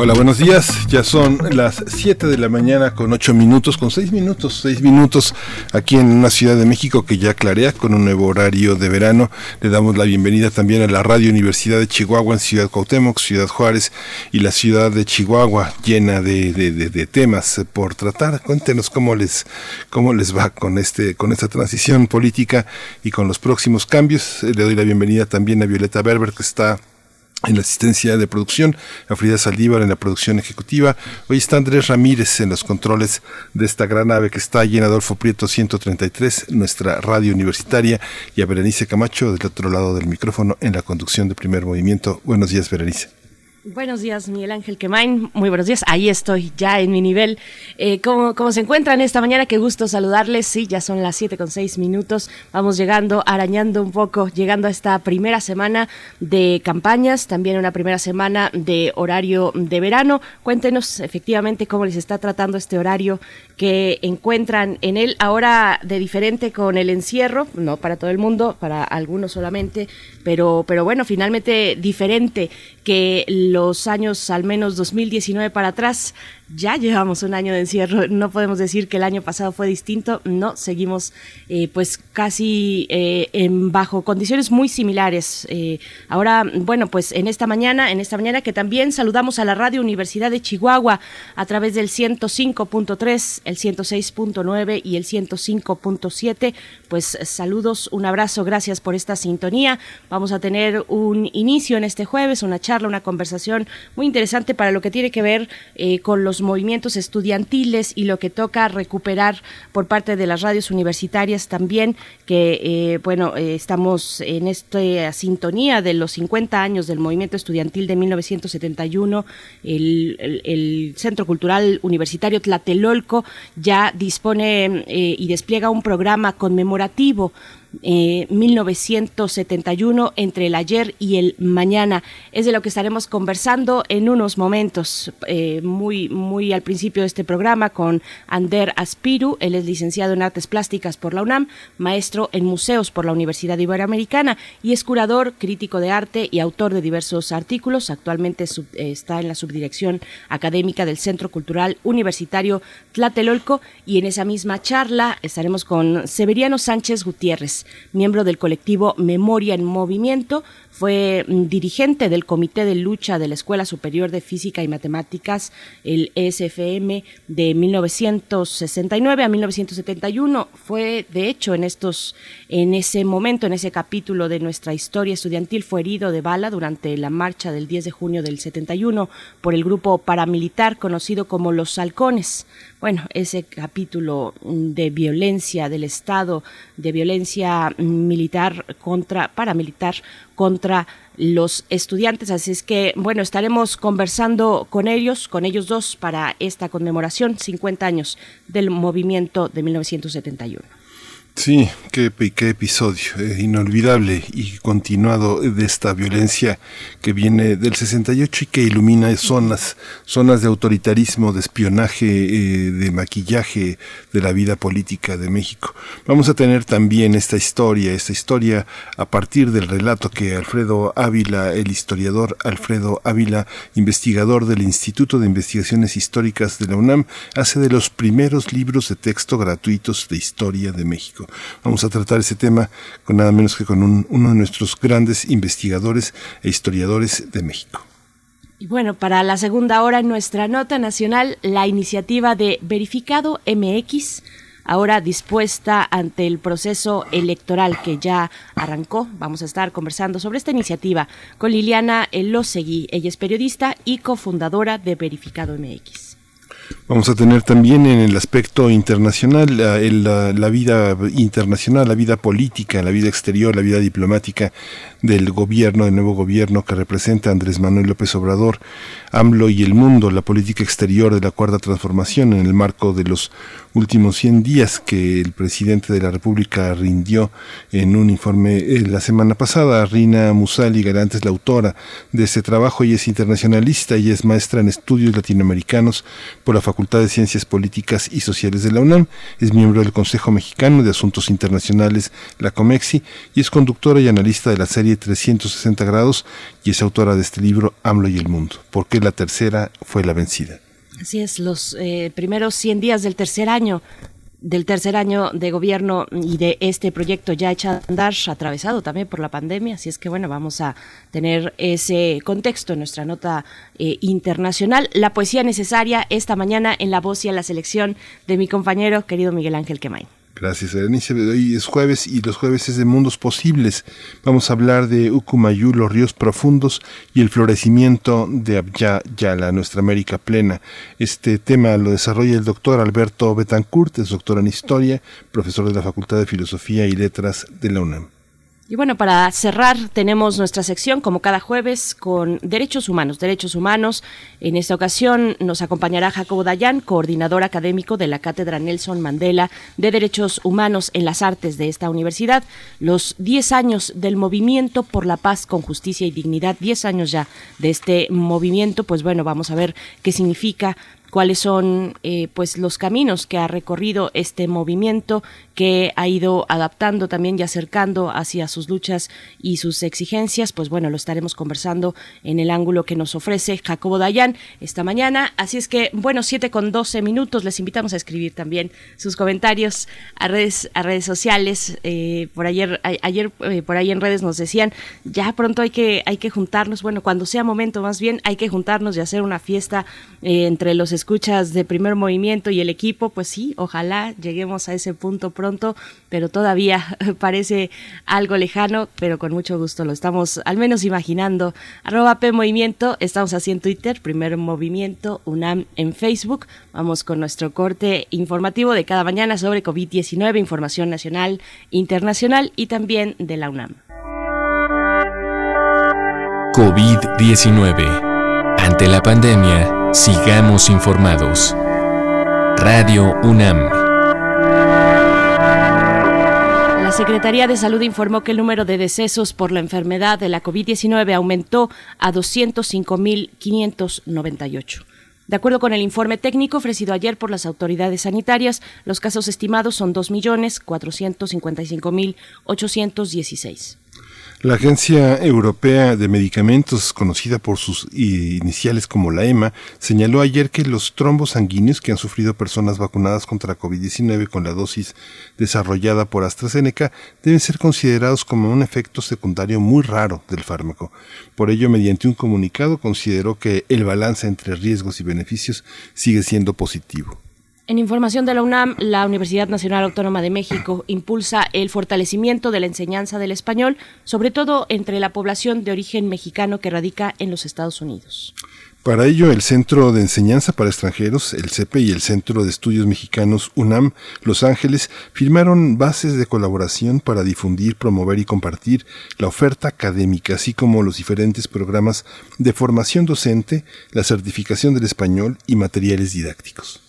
Hola, buenos días. Ya son las 7 de la mañana con 8 minutos, con 6 minutos, 6 minutos aquí en una ciudad de México que ya clarea con un nuevo horario de verano. Le damos la bienvenida también a la Radio Universidad de Chihuahua en Ciudad Cuauhtémoc, Ciudad Juárez y la ciudad de Chihuahua llena de, de, de, temas por tratar. Cuéntenos cómo les, cómo les va con, este, con esta transición política y con los próximos cambios. Le doy la bienvenida también a Violeta Berber que está en la asistencia de producción, a Frida Saldívar en la producción ejecutiva. Hoy está Andrés Ramírez en los controles de esta gran nave que está allí en Adolfo Prieto 133, nuestra radio universitaria, y a Berenice Camacho del otro lado del micrófono en la conducción de primer movimiento. Buenos días, Berenice. Buenos días, Miguel Ángel Quemain. Muy buenos días. Ahí estoy, ya en mi nivel. Eh, ¿cómo, ¿cómo, se encuentran esta mañana? Qué gusto saludarles. Sí, ya son las 7 con 6 minutos. Vamos llegando, arañando un poco, llegando a esta primera semana de campañas, también una primera semana de horario de verano. Cuéntenos efectivamente cómo les está tratando este horario que encuentran en él ahora de diferente con el encierro, no para todo el mundo, para algunos solamente, pero, pero bueno, finalmente diferente que los años al menos 2019 para atrás ya llevamos un año de encierro, no podemos decir que el año pasado fue distinto, no, seguimos eh, pues casi eh, en bajo condiciones muy similares. Eh, ahora, bueno, pues en esta mañana, en esta mañana que también saludamos a la Radio Universidad de Chihuahua a través del 105.3, el 106.9 y el 105.7, pues saludos, un abrazo, gracias por esta sintonía. Vamos a tener un inicio en este jueves, una charla, una conversación muy interesante para lo que tiene que ver con los movimientos estudiantiles y lo que toca recuperar por parte de las radios universitarias también, que eh, bueno, eh, estamos en esta sintonía de los 50 años del movimiento estudiantil de 1971, el, el, Centro Cultural Universitario Tlatelolco ya dispone eh, y despliega un programa conmemorativo 1971 eh, entre el ayer y el mañana. Es de lo que estaremos conversando en unos momentos, eh, muy, muy al principio de este programa con Ander Aspiru. Él es licenciado en Artes Plásticas por la UNAM, maestro en museos por la Universidad Iberoamericana y es curador, crítico de arte y autor de diversos artículos. Actualmente está en la subdirección académica del Centro Cultural Universitario Tlatelolco y en esa misma charla estaremos con Severiano Sánchez Gutiérrez miembro del colectivo Memoria en Movimiento, fue mm, dirigente del Comité de Lucha de la Escuela Superior de Física y Matemáticas, el ESFM, de 1969 a 1971. Fue, de hecho, en estos, en ese momento, en ese capítulo de nuestra historia estudiantil, fue herido de bala durante la marcha del 10 de junio del 71 por el grupo paramilitar conocido como los Halcones bueno, ese capítulo de violencia del Estado, de violencia militar contra, paramilitar contra los estudiantes. Así es que, bueno, estaremos conversando con ellos, con ellos dos, para esta conmemoración, 50 años del movimiento de 1971. Sí, qué, qué episodio eh, inolvidable y continuado de esta violencia que viene del 68 y que ilumina zonas, zonas de autoritarismo, de espionaje, eh, de maquillaje de la vida política de México. Vamos a tener también esta historia, esta historia a partir del relato que Alfredo Ávila, el historiador Alfredo Ávila, investigador del Instituto de Investigaciones Históricas de la UNAM, hace de los primeros libros de texto gratuitos de historia de México. Vamos a tratar ese tema con nada menos que con uno de nuestros grandes investigadores e historiadores de México. Y bueno, para la segunda hora en nuestra nota nacional, la iniciativa de Verificado MX, ahora dispuesta ante el proceso electoral que ya arrancó. Vamos a estar conversando sobre esta iniciativa con Liliana Elosegui. Ella es periodista y cofundadora de Verificado MX. Vamos a tener también en el aspecto internacional la, vida internacional, la vida política, la vida exterior, la vida diplomática del gobierno, del nuevo gobierno que representa Andrés Manuel López Obrador, AMLO y el mundo, la política exterior de la cuarta transformación en el marco de los últimos 100 días que el presidente de la República rindió en un informe eh, la semana pasada. Rina Musali Galante es la autora de este trabajo y es internacionalista y es maestra en estudios latinoamericanos la Facultad de Ciencias Políticas y Sociales de la UNAM. Es miembro del Consejo Mexicano de Asuntos Internacionales, la COMEXI, y es conductora y analista de la serie 360 grados y es autora de este libro AMLO y el mundo. ¿Por qué la tercera fue la vencida? Así es, los eh, primeros 100 días del tercer año del tercer año de gobierno y de este proyecto ya echado a andar, atravesado también por la pandemia. Así es que, bueno, vamos a tener ese contexto en nuestra nota eh, internacional. La poesía necesaria esta mañana en la voz y en la selección de mi compañero, querido Miguel Ángel Quemain. Gracias, Berenice. Hoy es jueves y los jueves es de mundos posibles. Vamos a hablar de Ucumayú, los ríos profundos y el florecimiento de Abya Yala, nuestra América plena. Este tema lo desarrolla el doctor Alberto Betancourt, es doctor en Historia, profesor de la Facultad de Filosofía y Letras de la UNAM. Y bueno, para cerrar tenemos nuestra sección como cada jueves con derechos humanos, derechos humanos. En esta ocasión nos acompañará Jacobo Dayan, coordinador académico de la Cátedra Nelson Mandela de Derechos Humanos en las Artes de esta universidad. Los 10 años del movimiento por la paz con justicia y dignidad, 10 años ya de este movimiento, pues bueno, vamos a ver qué significa cuáles son eh, pues los caminos que ha recorrido este movimiento que ha ido adaptando también y acercando hacia sus luchas y sus exigencias, pues bueno, lo estaremos conversando en el ángulo que nos ofrece Jacobo Dayan esta mañana. Así es que, bueno, siete con doce minutos, les invitamos a escribir también sus comentarios a redes, a redes sociales. Eh, por ayer, ayer eh, por ahí en redes nos decían, ya pronto hay que, hay que juntarnos, bueno, cuando sea momento más bien, hay que juntarnos y hacer una fiesta eh, entre los escuchas de primer movimiento y el equipo, pues sí, ojalá lleguemos a ese punto pronto pero todavía parece algo lejano, pero con mucho gusto lo estamos al menos imaginando. Arroba P estamos así en Twitter, primer movimiento, UNAM en Facebook. Vamos con nuestro corte informativo de cada mañana sobre COVID-19, información nacional, internacional y también de la UNAM. COVID-19. Ante la pandemia, sigamos informados. Radio UNAM. La Secretaría de Salud informó que el número de decesos por la enfermedad de la COVID-19 aumentó a 205.598. De acuerdo con el informe técnico ofrecido ayer por las autoridades sanitarias, los casos estimados son 2.455.816. La Agencia Europea de Medicamentos, conocida por sus iniciales como la EMA, señaló ayer que los trombos sanguíneos que han sufrido personas vacunadas contra COVID-19 con la dosis desarrollada por AstraZeneca deben ser considerados como un efecto secundario muy raro del fármaco. Por ello, mediante un comunicado, consideró que el balance entre riesgos y beneficios sigue siendo positivo. En información de la UNAM, la Universidad Nacional Autónoma de México impulsa el fortalecimiento de la enseñanza del español, sobre todo entre la población de origen mexicano que radica en los Estados Unidos. Para ello, el Centro de Enseñanza para Extranjeros, el CEPE, y el Centro de Estudios Mexicanos UNAM Los Ángeles firmaron bases de colaboración para difundir, promover y compartir la oferta académica, así como los diferentes programas de formación docente, la certificación del español y materiales didácticos.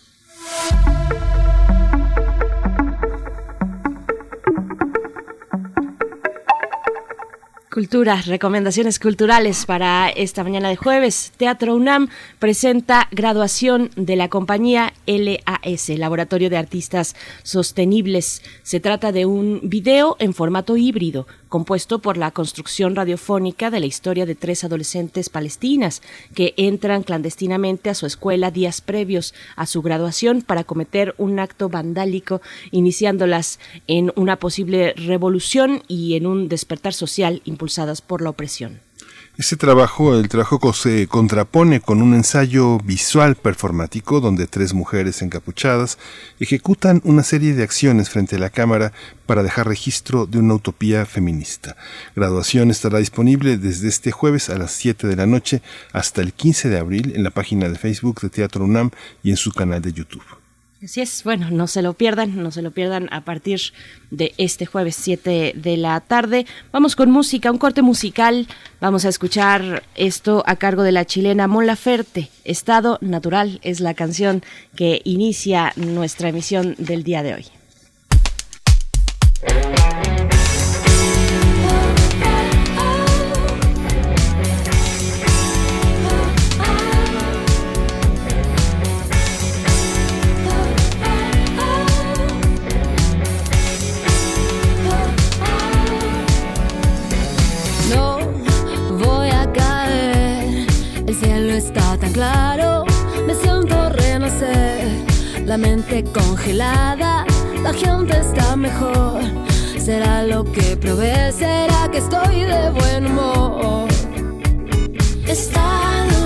Cultura, recomendaciones culturales para esta mañana de jueves. Teatro UNAM presenta graduación de la compañía LAS, Laboratorio de Artistas Sostenibles. Se trata de un video en formato híbrido compuesto por la construcción radiofónica de la historia de tres adolescentes palestinas que entran clandestinamente a su escuela días previos a su graduación para cometer un acto vandálico, iniciándolas en una posible revolución y en un despertar social impulsadas por la opresión. Este trabajo, el trabajo se contrapone con un ensayo visual performático donde tres mujeres encapuchadas ejecutan una serie de acciones frente a la cámara para dejar registro de una utopía feminista. Graduación estará disponible desde este jueves a las 7 de la noche hasta el 15 de abril en la página de Facebook de Teatro UNAM y en su canal de YouTube. Así es, bueno, no se lo pierdan, no se lo pierdan a partir de este jueves 7 de la tarde. Vamos con música, un corte musical. Vamos a escuchar esto a cargo de la chilena Mon Laferte. Estado Natural es la canción que inicia nuestra emisión del día de hoy. La mente congelada, la gente está mejor. Será lo que provee, será que estoy de buen humor. Estado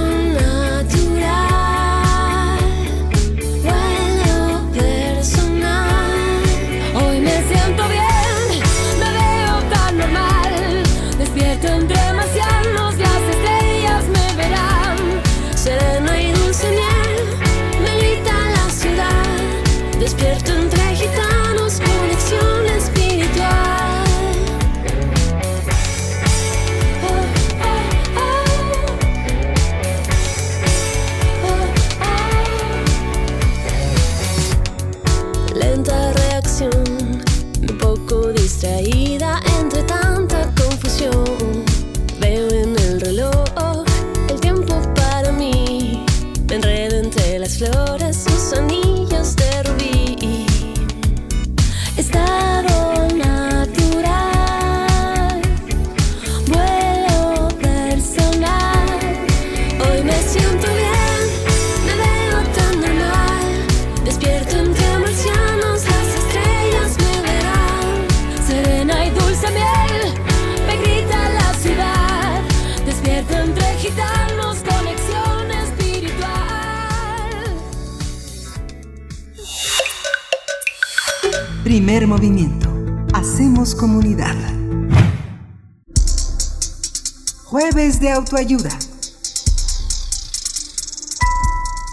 Autoayuda.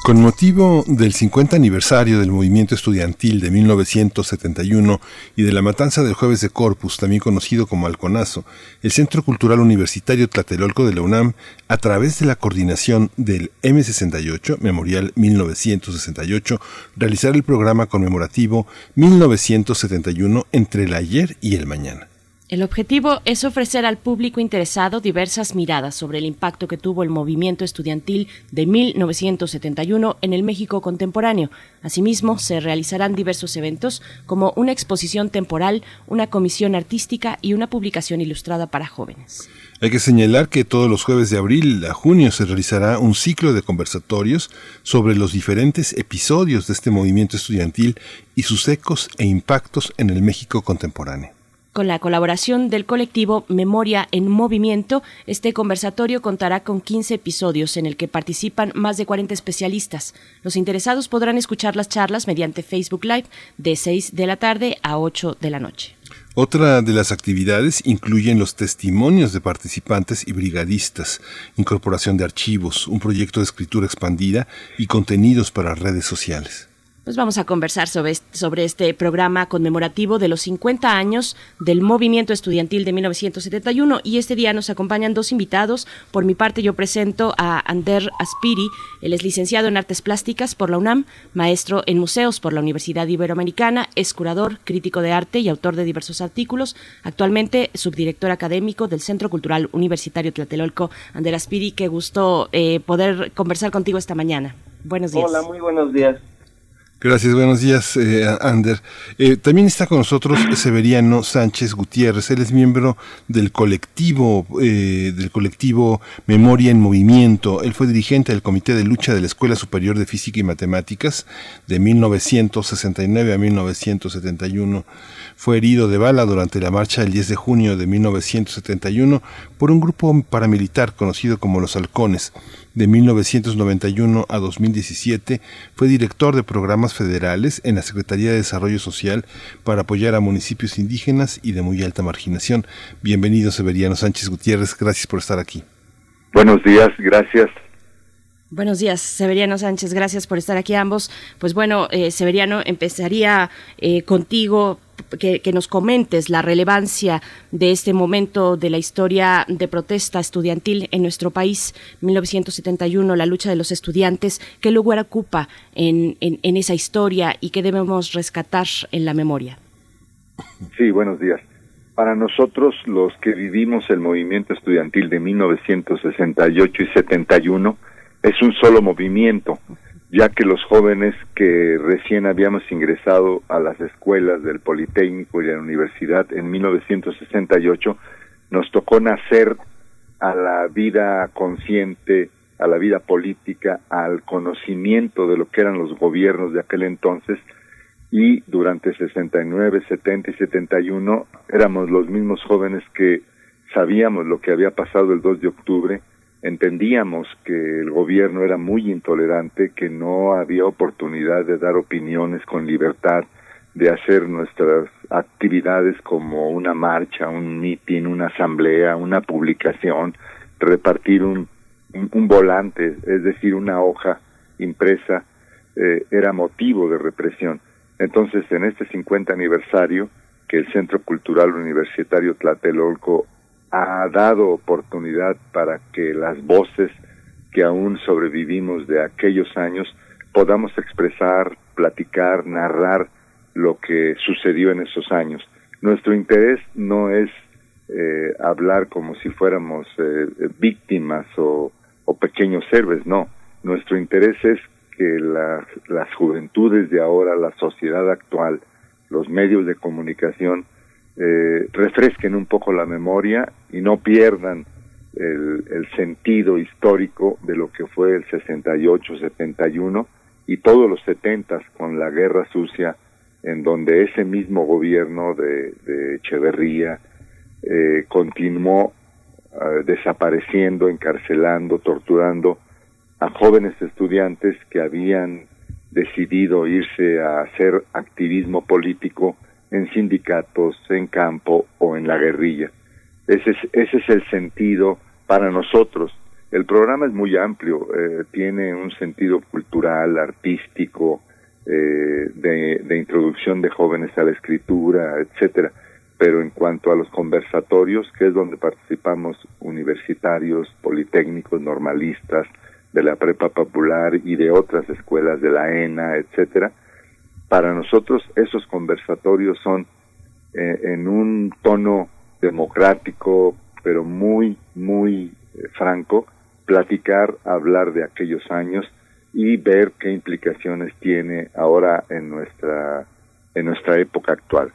Con motivo del 50 aniversario del movimiento estudiantil de 1971 y de la matanza del jueves de Corpus, también conocido como Alconazo, el Centro Cultural Universitario Tlatelolco de la UNAM, a través de la coordinación del M68, Memorial 1968, realizará el programa conmemorativo 1971 entre el ayer y el mañana. El objetivo es ofrecer al público interesado diversas miradas sobre el impacto que tuvo el movimiento estudiantil de 1971 en el México contemporáneo. Asimismo, se realizarán diversos eventos como una exposición temporal, una comisión artística y una publicación ilustrada para jóvenes. Hay que señalar que todos los jueves de abril a junio se realizará un ciclo de conversatorios sobre los diferentes episodios de este movimiento estudiantil y sus ecos e impactos en el México contemporáneo. Con la colaboración del colectivo Memoria en Movimiento, este conversatorio contará con 15 episodios en el que participan más de 40 especialistas. Los interesados podrán escuchar las charlas mediante Facebook Live de 6 de la tarde a 8 de la noche. Otra de las actividades incluyen los testimonios de participantes y brigadistas, incorporación de archivos, un proyecto de escritura expandida y contenidos para redes sociales. Pues vamos a conversar sobre, sobre este programa conmemorativo de los 50 años del movimiento estudiantil de 1971 y este día nos acompañan dos invitados. Por mi parte yo presento a Ander Aspiri, él es licenciado en Artes Plásticas por la UNAM, maestro en museos por la Universidad Iberoamericana, es curador, crítico de arte y autor de diversos artículos, actualmente subdirector académico del Centro Cultural Universitario Tlatelolco. Ander Aspiri, qué gusto eh, poder conversar contigo esta mañana. Buenos días. Hola, muy buenos días. Gracias, buenos días, eh, Ander. Eh, también está con nosotros Severiano Sánchez Gutiérrez. Él es miembro del colectivo, eh, del colectivo Memoria en Movimiento. Él fue dirigente del Comité de Lucha de la Escuela Superior de Física y Matemáticas de 1969 a 1971. Fue herido de bala durante la marcha del 10 de junio de 1971 por un grupo paramilitar conocido como los Halcones. De 1991 a 2017 fue director de programas federales en la Secretaría de Desarrollo Social para apoyar a municipios indígenas y de muy alta marginación. Bienvenido Severiano Sánchez Gutiérrez, gracias por estar aquí. Buenos días, gracias. Buenos días, Severiano Sánchez, gracias por estar aquí ambos. Pues bueno, eh, Severiano, empezaría eh, contigo que, nos comentes la relevancia de este momento de la historia de protesta estudiantil en nuestro país, 1971, la lucha de los estudiantes, qué lugar ocupa en, en, esa historia y qué debemos rescatar en la memoria. Sí, buenos días. Para nosotros, los que vivimos el movimiento estudiantil de 1968 y 71, es un solo movimiento ya que los jóvenes que recién habíamos ingresado a las escuelas del Politécnico y de la universidad en 1968, nos tocó nacer a la vida consciente, a la vida política, al conocimiento de lo que eran los gobiernos de aquel entonces y durante 69, 70 y 71 éramos los mismos jóvenes que sabíamos lo que había pasado el 2 de octubre entendíamos que el gobierno era muy intolerante, que no había oportunidad de dar opiniones con libertad, de hacer nuestras actividades como una marcha, un mitin, una asamblea, una publicación, repartir un, un, volante, es decir, una hoja impresa, eh, era motivo de represión. Entonces, en este 50 aniversario, que el Centro Cultural Universitario Tlatelolco ha dado oportunidad para que las voces que aún sobrevivimos de aquellos años podamos expresar, platicar, narrar lo que sucedió en esos años. Nuestro interés no es eh, hablar como si fuéramos eh, víctimas o, o, pequeños héroes, no. Nuestro interés es que las juventudes de ahora, la sociedad actual, los medios de comunicación, eh, refresquen un poco la memoria y no pierdan el, sentido histórico de lo que fue el 68, 71 y todos los 70 con la guerra sucia en donde ese mismo gobierno de, Echeverría eh, continuó eh, desapareciendo, encarcelando, torturando a jóvenes estudiantes que habían decidido irse a hacer activismo político en sindicatos, en campo o en la guerrilla. Ese es, ese es el sentido para nosotros. El programa es muy amplio, eh, tiene un sentido cultural, artístico, eh, de, de, introducción de jóvenes a la escritura, etcétera. Pero en cuanto a los conversatorios, que es donde participamos universitarios, politécnicos, normalistas, de la prepa popular y de otras escuelas de la ENA, etcétera, para nosotros esos conversatorios son eh, en un tono democrático, pero muy, muy eh, franco, platicar, hablar de aquellos años y ver qué implicaciones tiene ahora en nuestra, en nuestra época actual.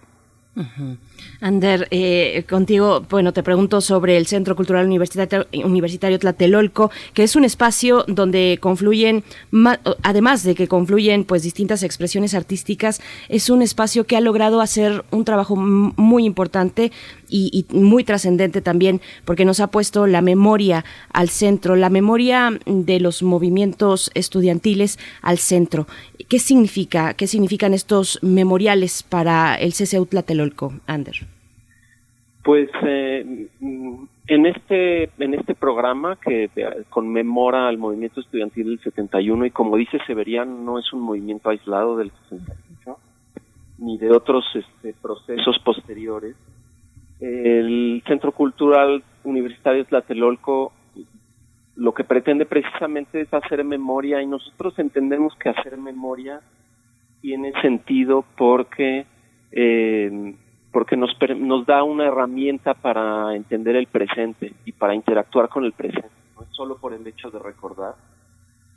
Ander, eh, contigo, bueno, te pregunto sobre el Centro Cultural Universitario, Universitario Tlatelolco, que es un espacio donde confluyen, además de que confluyen pues distintas expresiones artísticas, es un espacio que ha logrado hacer un trabajo muy importante y, muy trascendente también, porque nos ha puesto la memoria al centro, la memoria de los movimientos estudiantiles al centro. ¿Qué significa, qué significan estos memoriales para el CCU Tlatelolco, Ander? Pues eh, en este en este programa que conmemora al movimiento estudiantil del 71 y como dice Severian no es un movimiento aislado del 68 ni de otros este, procesos posteriores el Centro Cultural Universitario Tlatelolco lo que pretende precisamente es hacer memoria y nosotros entendemos que hacer memoria tiene sentido porque eh, porque nos, nos da una herramienta para entender el presente y para interactuar con el presente, no es solo por el hecho de recordar,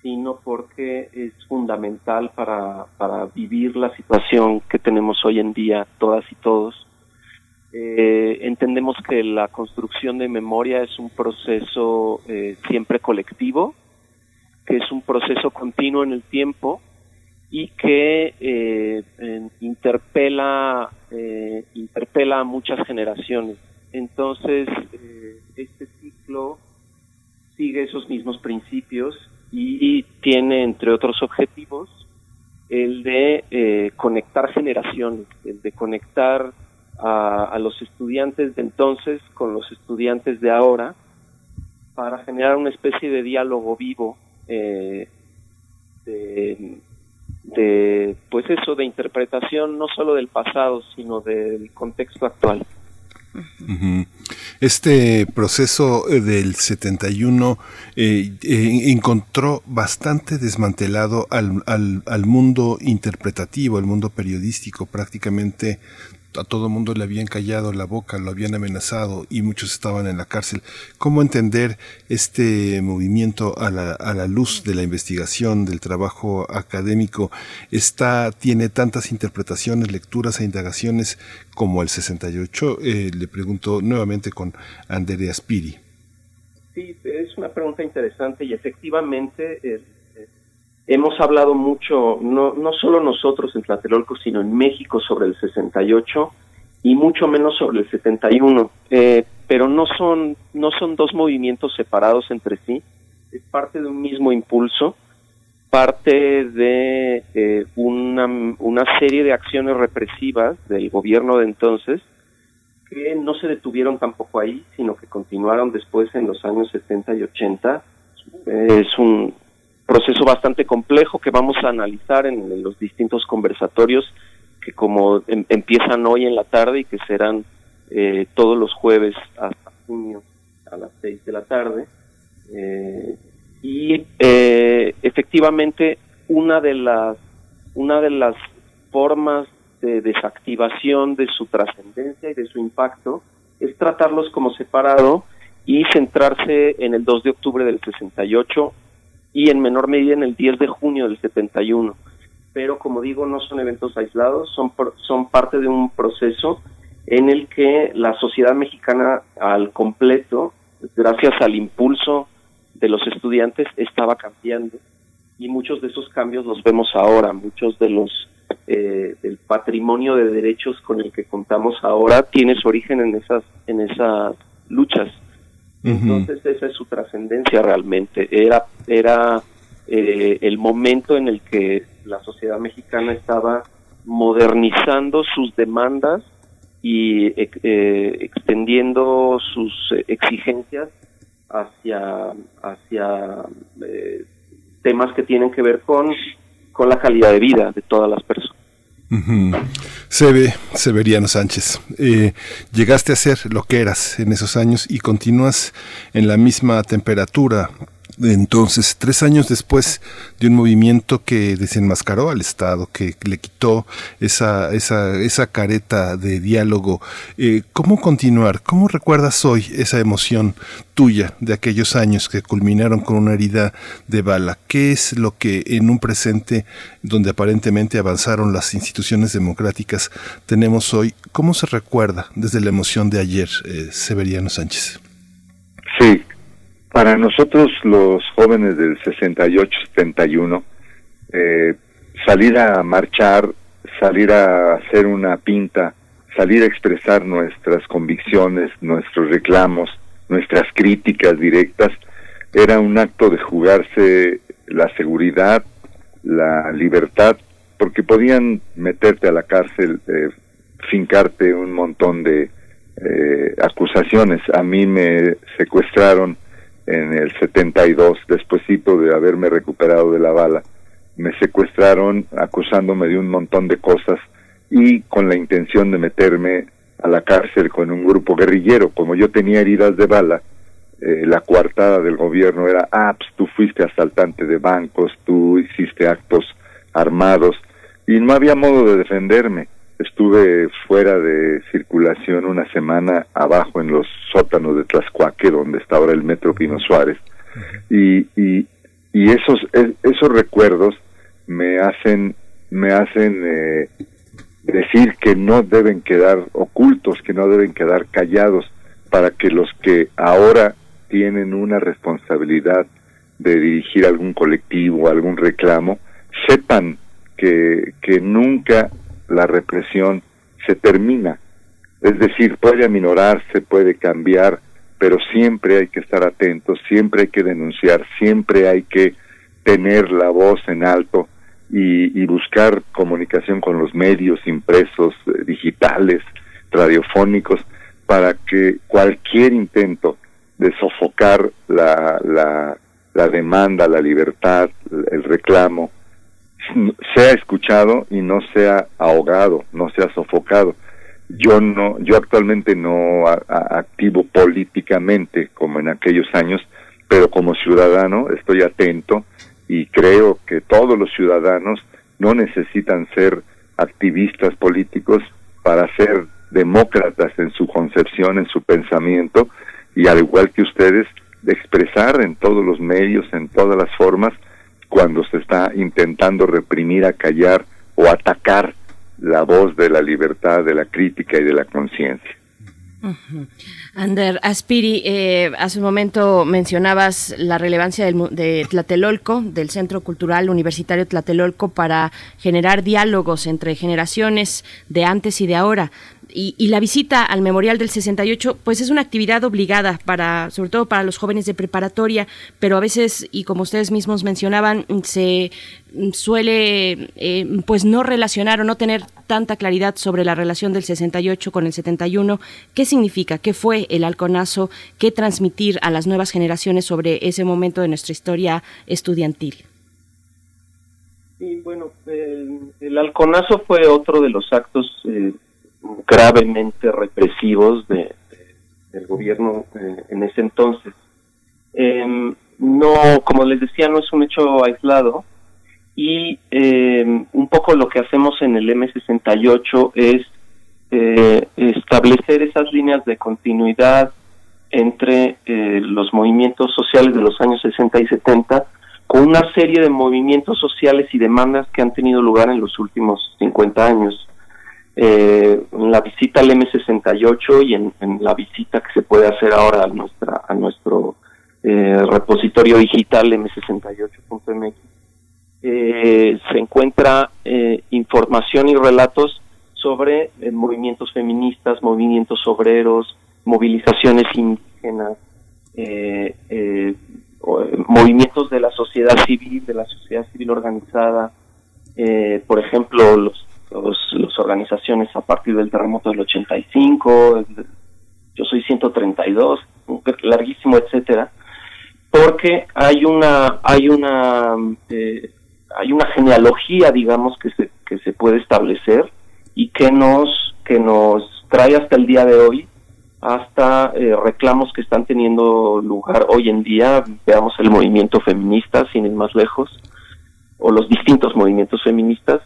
sino porque es fundamental para, para vivir la situación que tenemos hoy en día todas y todos. Eh, entendemos que la construcción de memoria es un proceso eh, siempre colectivo, que es un proceso continuo en el tiempo y que eh, interpela, interpela a muchas generaciones. Entonces, este ciclo sigue esos mismos principios y tiene, entre otros objetivos, el de eh, conectar generaciones, el de conectar a, los estudiantes de entonces con los estudiantes de ahora para generar una especie de diálogo vivo eh, de, pues eso, de interpretación no solo del pasado, sino del contexto actual. Este proceso eh, del 71 eh, eh, encontró bastante desmantelado al, al, al mundo interpretativo, al mundo periodístico, prácticamente a todo mundo le habían callado la boca, lo habían amenazado y muchos estaban en la cárcel. ¿Cómo entender este movimiento a la, a la luz de la investigación, del trabajo académico? Está, tiene tantas interpretaciones, lecturas e indagaciones como el 68. Eh, le pregunto nuevamente con Andere Aspiri. Sí, es una pregunta interesante y efectivamente eh, Hemos hablado mucho, no, no solo nosotros en Tlatelolco, sino en México sobre el 68 y mucho menos sobre el 71, eh, pero no son, no son dos movimientos separados entre sí, es parte de un mismo impulso, parte de eh, una, una serie de acciones represivas del gobierno de entonces que no se detuvieron tampoco ahí, sino que continuaron después en los años 70 y 80. Es un, proceso bastante complejo que vamos a analizar en, los distintos conversatorios que como em, empiezan hoy en la tarde y que serán eh, todos los jueves hasta junio a las seis de la tarde. Eh, y eh, efectivamente una de las una de las formas de desactivación de su trascendencia y de su impacto es tratarlos como separado y centrarse en el 2 de octubre del 68 y en menor medida en el 10 de junio del 71. Pero como digo, no son eventos aislados, son, son parte de un proceso en el que la sociedad mexicana al completo, gracias al impulso de los estudiantes, estaba cambiando y muchos de esos cambios los vemos ahora, muchos de los eh, del patrimonio de derechos con el que contamos ahora tiene su origen en esas en esas luchas entonces esa es su trascendencia realmente. Era, era eh, el momento en el que la sociedad mexicana estaba modernizando sus demandas y eh, extendiendo sus exigencias hacia, hacia eh, temas que tienen que ver con, con la calidad de vida de todas las personas. Se ve, Severiano Sánchez. Eh, llegaste a ser lo que eras en esos años y continúas en la misma temperatura entonces, tres años después de un movimiento que desenmascaró al Estado, que le quitó esa, esa, esa careta de diálogo, eh, ¿cómo continuar? ¿Cómo recuerdas hoy esa emoción tuya de aquellos años que culminaron con una herida de bala? ¿Qué es lo que en un presente donde aparentemente avanzaron las instituciones democráticas tenemos hoy? ¿Cómo se recuerda desde la emoción de ayer, eh, Severiano Sánchez? Sí, para nosotros los jóvenes del 68-71, eh, salir a marchar, salir a hacer una pinta, salir a expresar nuestras convicciones, nuestros reclamos, nuestras críticas directas, era un acto de jugarse la seguridad, la libertad, porque podían meterte a la cárcel, eh, fincarte un montón de eh, acusaciones. A mí me secuestraron en el 72, despuesito de haberme recuperado de la bala. Me secuestraron acusándome de un montón de cosas y con la intención de meterme a la cárcel con un grupo guerrillero. Como yo tenía heridas de bala, eh, la coartada del gobierno era, ah, pues tú fuiste asaltante de bancos, tú hiciste actos armados y no había modo de defenderme estuve fuera de circulación una semana abajo en los sótanos de Tlaxcuaque, donde está ahora el Metro Pino Suárez, y, y y esos, esos recuerdos me hacen, me hacen eh, decir que no deben quedar ocultos, que no deben quedar callados, para que los que ahora tienen una responsabilidad de dirigir algún colectivo, algún reclamo, sepan que, que nunca la represión se termina. Es decir, puede aminorarse, puede cambiar, pero siempre hay que estar atentos, siempre hay que denunciar, siempre hay que tener la voz en alto y, buscar comunicación con los medios impresos, eh, digitales, radiofónicos, para que cualquier intento de sofocar la, la, la demanda, la libertad, el reclamo, sea escuchado y no sea ahogado, no sea sofocado. Yo no, yo actualmente no activo políticamente como en aquellos años, pero como ciudadano estoy atento y creo que todos los ciudadanos no necesitan ser activistas políticos para ser demócratas en su concepción, en su pensamiento, y al igual que ustedes, de expresar en todos los medios, en todas las formas, cuando se está intentando reprimir, acallar o atacar la voz de la libertad, de la crítica y de la conciencia. Ander Aspiri, eh, hace un momento mencionabas la relevancia del, de Tlatelolco, del Centro Cultural Universitario Tlatelolco, para generar diálogos entre generaciones de antes y de ahora y, la visita al Memorial del 68, pues es una actividad obligada para, sobre todo para los jóvenes de preparatoria, pero a veces, y como ustedes mismos mencionaban, se suele eh, pues no relacionar o no tener tanta claridad sobre la relación del 68 con el 71. ¿Qué significa? ¿Qué fue el halconazo? ¿Qué transmitir a las nuevas generaciones sobre ese momento de nuestra historia estudiantil? Sí, bueno, el, halconazo fue otro de los actos eh, gravemente represivos de, del gobierno eh, en ese entonces. Em, no, como les decía, no es un hecho aislado y em, un poco lo que hacemos en el M68 es eh, establecer esas líneas de continuidad entre eh, los movimientos sociales de los años 60 y 70 con una serie de movimientos sociales y demandas que han tenido lugar en los últimos 50 años eh, en la visita al M68 y en, la visita que se puede hacer ahora a, nuestra, a nuestro eh, repositorio digital m68.mx, eh, se encuentra eh, información y relatos sobre eh, movimientos feministas, movimientos obreros, movilizaciones indígenas, movimientos de la sociedad civil, de la sociedad civil organizada, por ejemplo, los las organizaciones a partir del terremoto del 85, yo soy 132, larguísimo, etcétera, porque hay una hay una eh, hay una genealogía, digamos, que se que se puede establecer y que nos que nos trae hasta el día de hoy hasta eh, reclamos que están teniendo lugar hoy en día, veamos el movimiento feminista, sin ir más lejos, o los distintos movimientos feministas,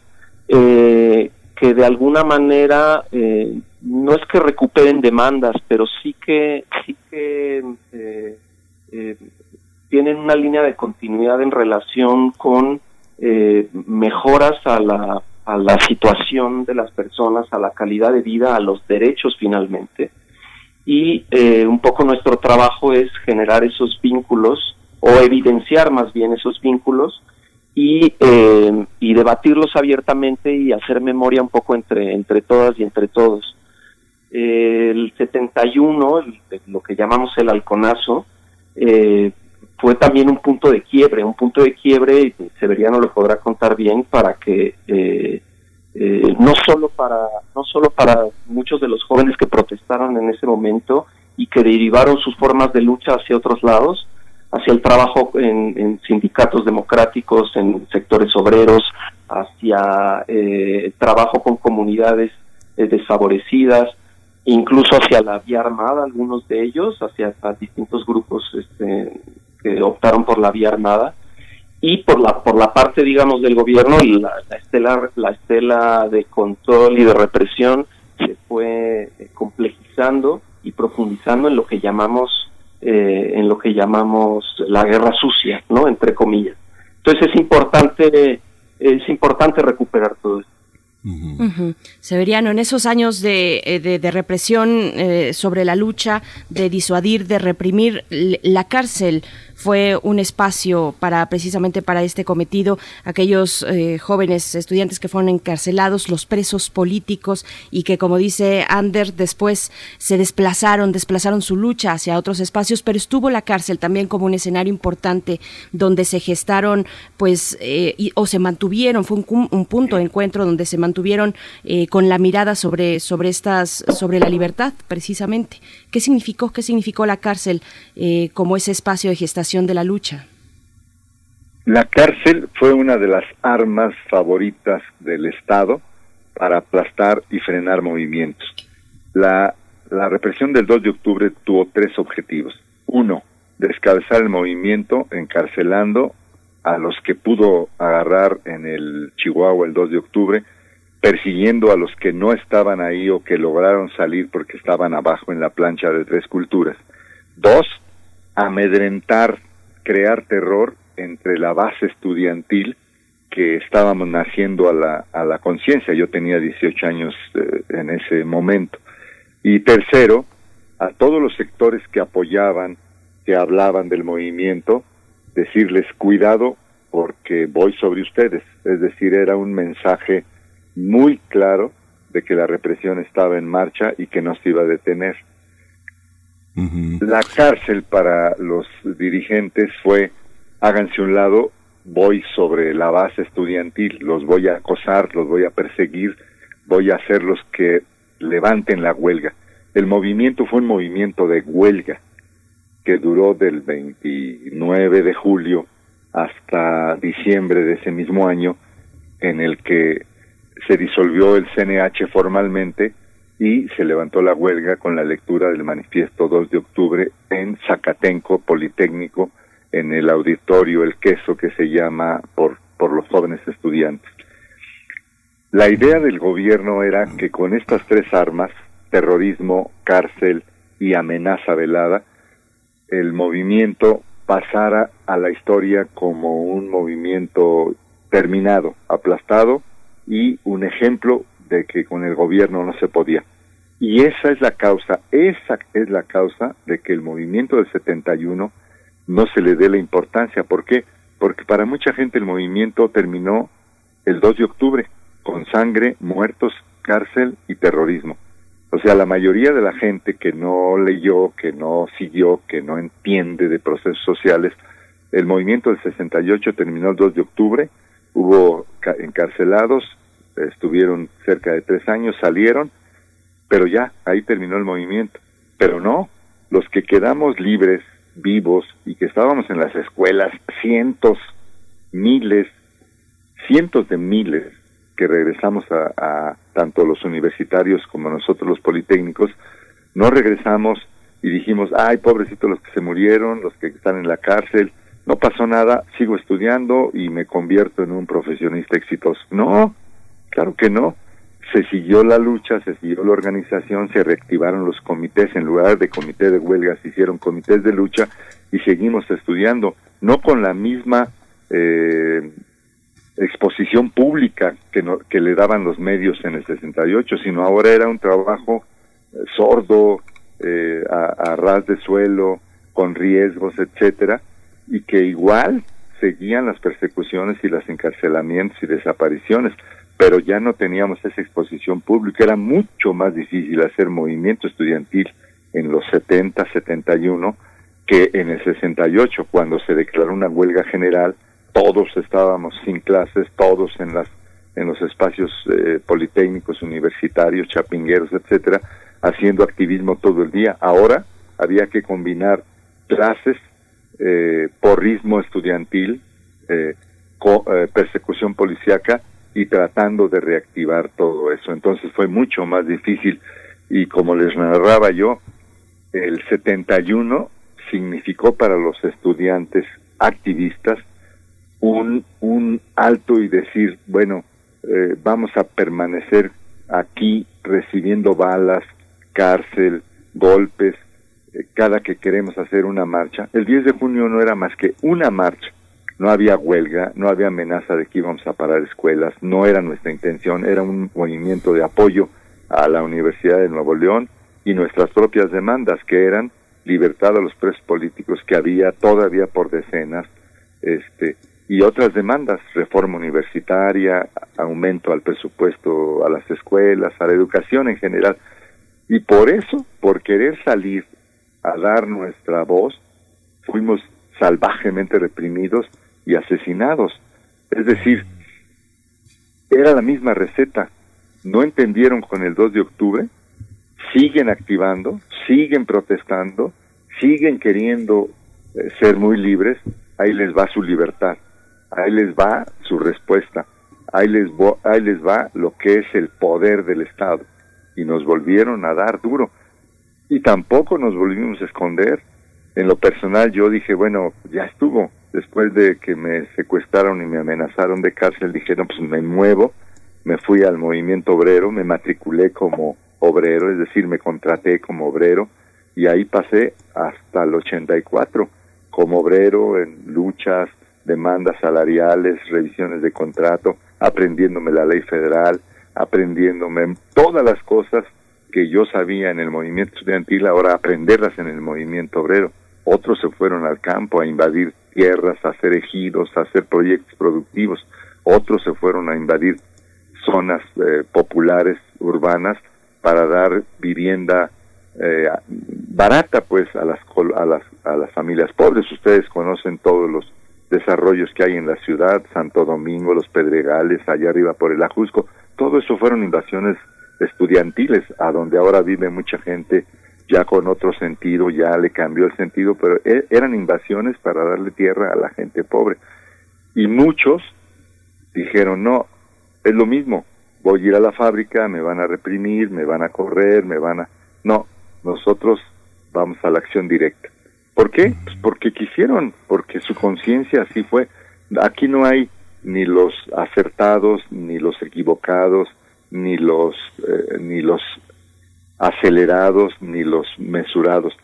eh, que de alguna manera eh, no es que recuperen demandas, pero sí que sí que eh, eh, tienen una línea de continuidad en relación con mejoras a la, a la situación de las personas, a la calidad de vida, a los derechos finalmente. Y un poco nuestro trabajo es generar esos vínculos o evidenciar más bien esos vínculos y, eh, y debatirlos abiertamente y hacer memoria un poco entre, entre todas y entre todos. el 71, lo que llamamos el halconazo, eh, fue también un punto de quiebre, un punto de quiebre, y Severiano lo podrá contar bien, para que eh, eh, no solo para no solo para muchos de los jóvenes que protestaron en ese momento y que derivaron sus formas de lucha hacia otros lados, hacia el trabajo en, sindicatos democráticos, en sectores obreros, hacia eh, trabajo con comunidades eh, desfavorecidas, incluso hacia la vía armada, algunos de ellos, hacia, distintos grupos este, que optaron por la vía armada. Y por la por la parte digamos del gobierno la, la estela la estela de control y de represión se fue eh, complejizando y profundizando en lo que llamamos eh, en lo que llamamos la guerra sucia, ¿no? Entre comillas. Entonces es importante, es importante recuperar todo esto. Severiano, en esos años de, eh, represión eh, sobre la lucha, de disuadir, de reprimir, la cárcel fue un espacio para precisamente para este cometido, aquellos eh, jóvenes estudiantes que fueron encarcelados, los presos políticos y que como dice Ander después se desplazaron, desplazaron su lucha hacia otros espacios, pero estuvo la cárcel también como un escenario importante donde se gestaron pues eh, o se mantuvieron, fue un, punto de encuentro donde se mantuvieron eh, con la mirada sobre sobre estas sobre la libertad precisamente. ¿Qué significó qué significó la cárcel como ese espacio de gestación de la lucha? La cárcel fue una de las armas favoritas del Estado para aplastar y frenar movimientos. La, la represión del 2 de octubre tuvo tres objetivos. Uno, descabezar el movimiento encarcelando a los que pudo agarrar en el Chihuahua el 2 de octubre, persiguiendo a los que no estaban ahí o que lograron salir porque estaban abajo en la plancha de tres culturas. Dos, amedrentar, crear terror entre la base estudiantil que estábamos naciendo a la, a la conciencia. Yo tenía 18 años eh, en ese momento. Y tercero, a todos los sectores que apoyaban, que hablaban del movimiento, decirles cuidado porque voy sobre ustedes. Es decir, era un mensaje muy claro de que la represión estaba en marcha y que no se iba a detener. La cárcel para los dirigentes fue, háganse un lado, voy sobre la base estudiantil, los voy a acosar, los voy a perseguir, voy a hacer los que levanten la huelga. El movimiento fue un movimiento de huelga que duró del 29 de julio hasta diciembre de ese mismo año, en el que se disolvió el CNH formalmente y se levantó la huelga con la lectura del manifiesto 2 de octubre en Zacatenco Politécnico, en el auditorio El Queso que se llama por, por los jóvenes estudiantes. La idea del gobierno era que con estas tres armas, terrorismo, cárcel y amenaza velada, el movimiento pasara a la historia como un movimiento terminado, aplastado y un ejemplo de que con el gobierno no se podía. Y esa es la causa, esa es la causa de que el movimiento del 71 no se le dé la importancia. ¿Por qué? Porque para mucha gente el movimiento terminó el 2 de octubre con sangre, muertos, cárcel y terrorismo. O sea, la mayoría de la gente que no leyó, que no siguió, que no entiende de procesos sociales, el movimiento del 68 terminó el 2 de octubre, hubo encarcelados, estuvieron cerca de tres años, salieron, pero ya, ahí terminó el movimiento. Pero no, los que quedamos libres, vivos y que estábamos en las escuelas, cientos, miles, cientos de miles que regresamos a, a tanto los universitarios como nosotros los politécnicos, no regresamos y dijimos, ay, pobrecitos los que se murieron, los que están en la cárcel, no pasó nada, sigo estudiando y me convierto en un profesionista exitoso. No, Claro que no. Se siguió la lucha, se siguió la organización, se reactivaron los comités, en lugar de comité de huelgas, se hicieron comités de lucha y seguimos estudiando, no con la misma eh, exposición pública que, no, que le daban los medios en el 68, sino ahora era un trabajo eh, sordo, eh, a, a ras de suelo, con riesgos, etcétera, y que igual seguían las persecuciones y los encarcelamientos y desapariciones pero ya no teníamos esa exposición pública, era mucho más difícil hacer movimiento estudiantil en los 70, 71 que en el 68 cuando se declaró una huelga general, todos estábamos sin clases, todos en las en los espacios eh, politécnicos, universitarios, chapingueros, etcétera, haciendo activismo todo el día. Ahora había que combinar clases, eh, porrismo estudiantil, eh, eh persecución policíaca y tratando de reactivar todo eso. Entonces fue mucho más difícil y como les narraba yo, el 71 significó para los estudiantes activistas un, un alto y decir, bueno, eh, vamos a permanecer aquí recibiendo balas, cárcel, golpes, cada que queremos hacer una marcha. El 10 de junio no era más que una marcha. No había huelga, no había amenaza de que íbamos a parar escuelas, no era nuestra intención, era un movimiento de apoyo a la Universidad de Nuevo León y nuestras propias demandas, que eran libertad a los presos políticos que había todavía por decenas, este, y otras demandas, reforma universitaria, aumento al presupuesto a las escuelas, a la educación en general. Y por eso, por querer salir a dar nuestra voz, fuimos salvajemente reprimidos y asesinados. Es decir, era la misma receta. No entendieron con el 2 de octubre, siguen activando, siguen protestando, siguen queriendo eh, ser muy libres, ahí les va su libertad, ahí les va su respuesta, ahí les, ahí les va lo que es el poder del Estado. Y nos volvieron a dar duro. Y tampoco nos volvimos a esconder. En lo personal yo dije, bueno, ya estuvo. Después de que me secuestraron y me amenazaron de cárcel, dijeron, pues me muevo, me fui al movimiento obrero, me matriculé como obrero, es decir, me contraté como obrero y ahí pasé hasta el 84 como obrero en luchas, demandas salariales, revisiones de contrato, aprendiéndome la ley federal, aprendiéndome todas las cosas que yo sabía en el movimiento estudiantil, ahora aprenderlas en el movimiento obrero. Otros se fueron al campo a invadir tierras, a hacer ejidos, a hacer proyectos productivos. Otros se fueron a invadir zonas eh, populares, urbanas, para dar vivienda eh, barata pues a las, a las a las familias pobres ustedes conocen todos los desarrollos que hay en la ciudad Santo Domingo los Pedregales allá arriba por el Ajusco todo eso fueron invasiones estudiantiles a donde ahora vive mucha gente ya con otro sentido ya le cambió el sentido pero e, eran invasiones para darle tierra a la gente pobre y muchos dijeron no es lo mismo voy a ir a la fábrica, me van a reprimir, me van a correr, me van a... No, nosotros vamos a la acción directa. ¿Por qué? Pues porque quisieron, porque su conciencia así fue. Aquí no hay ni los acertados, ni los equivocados, ni los, eh, ni los acelerados, ni los mesurados.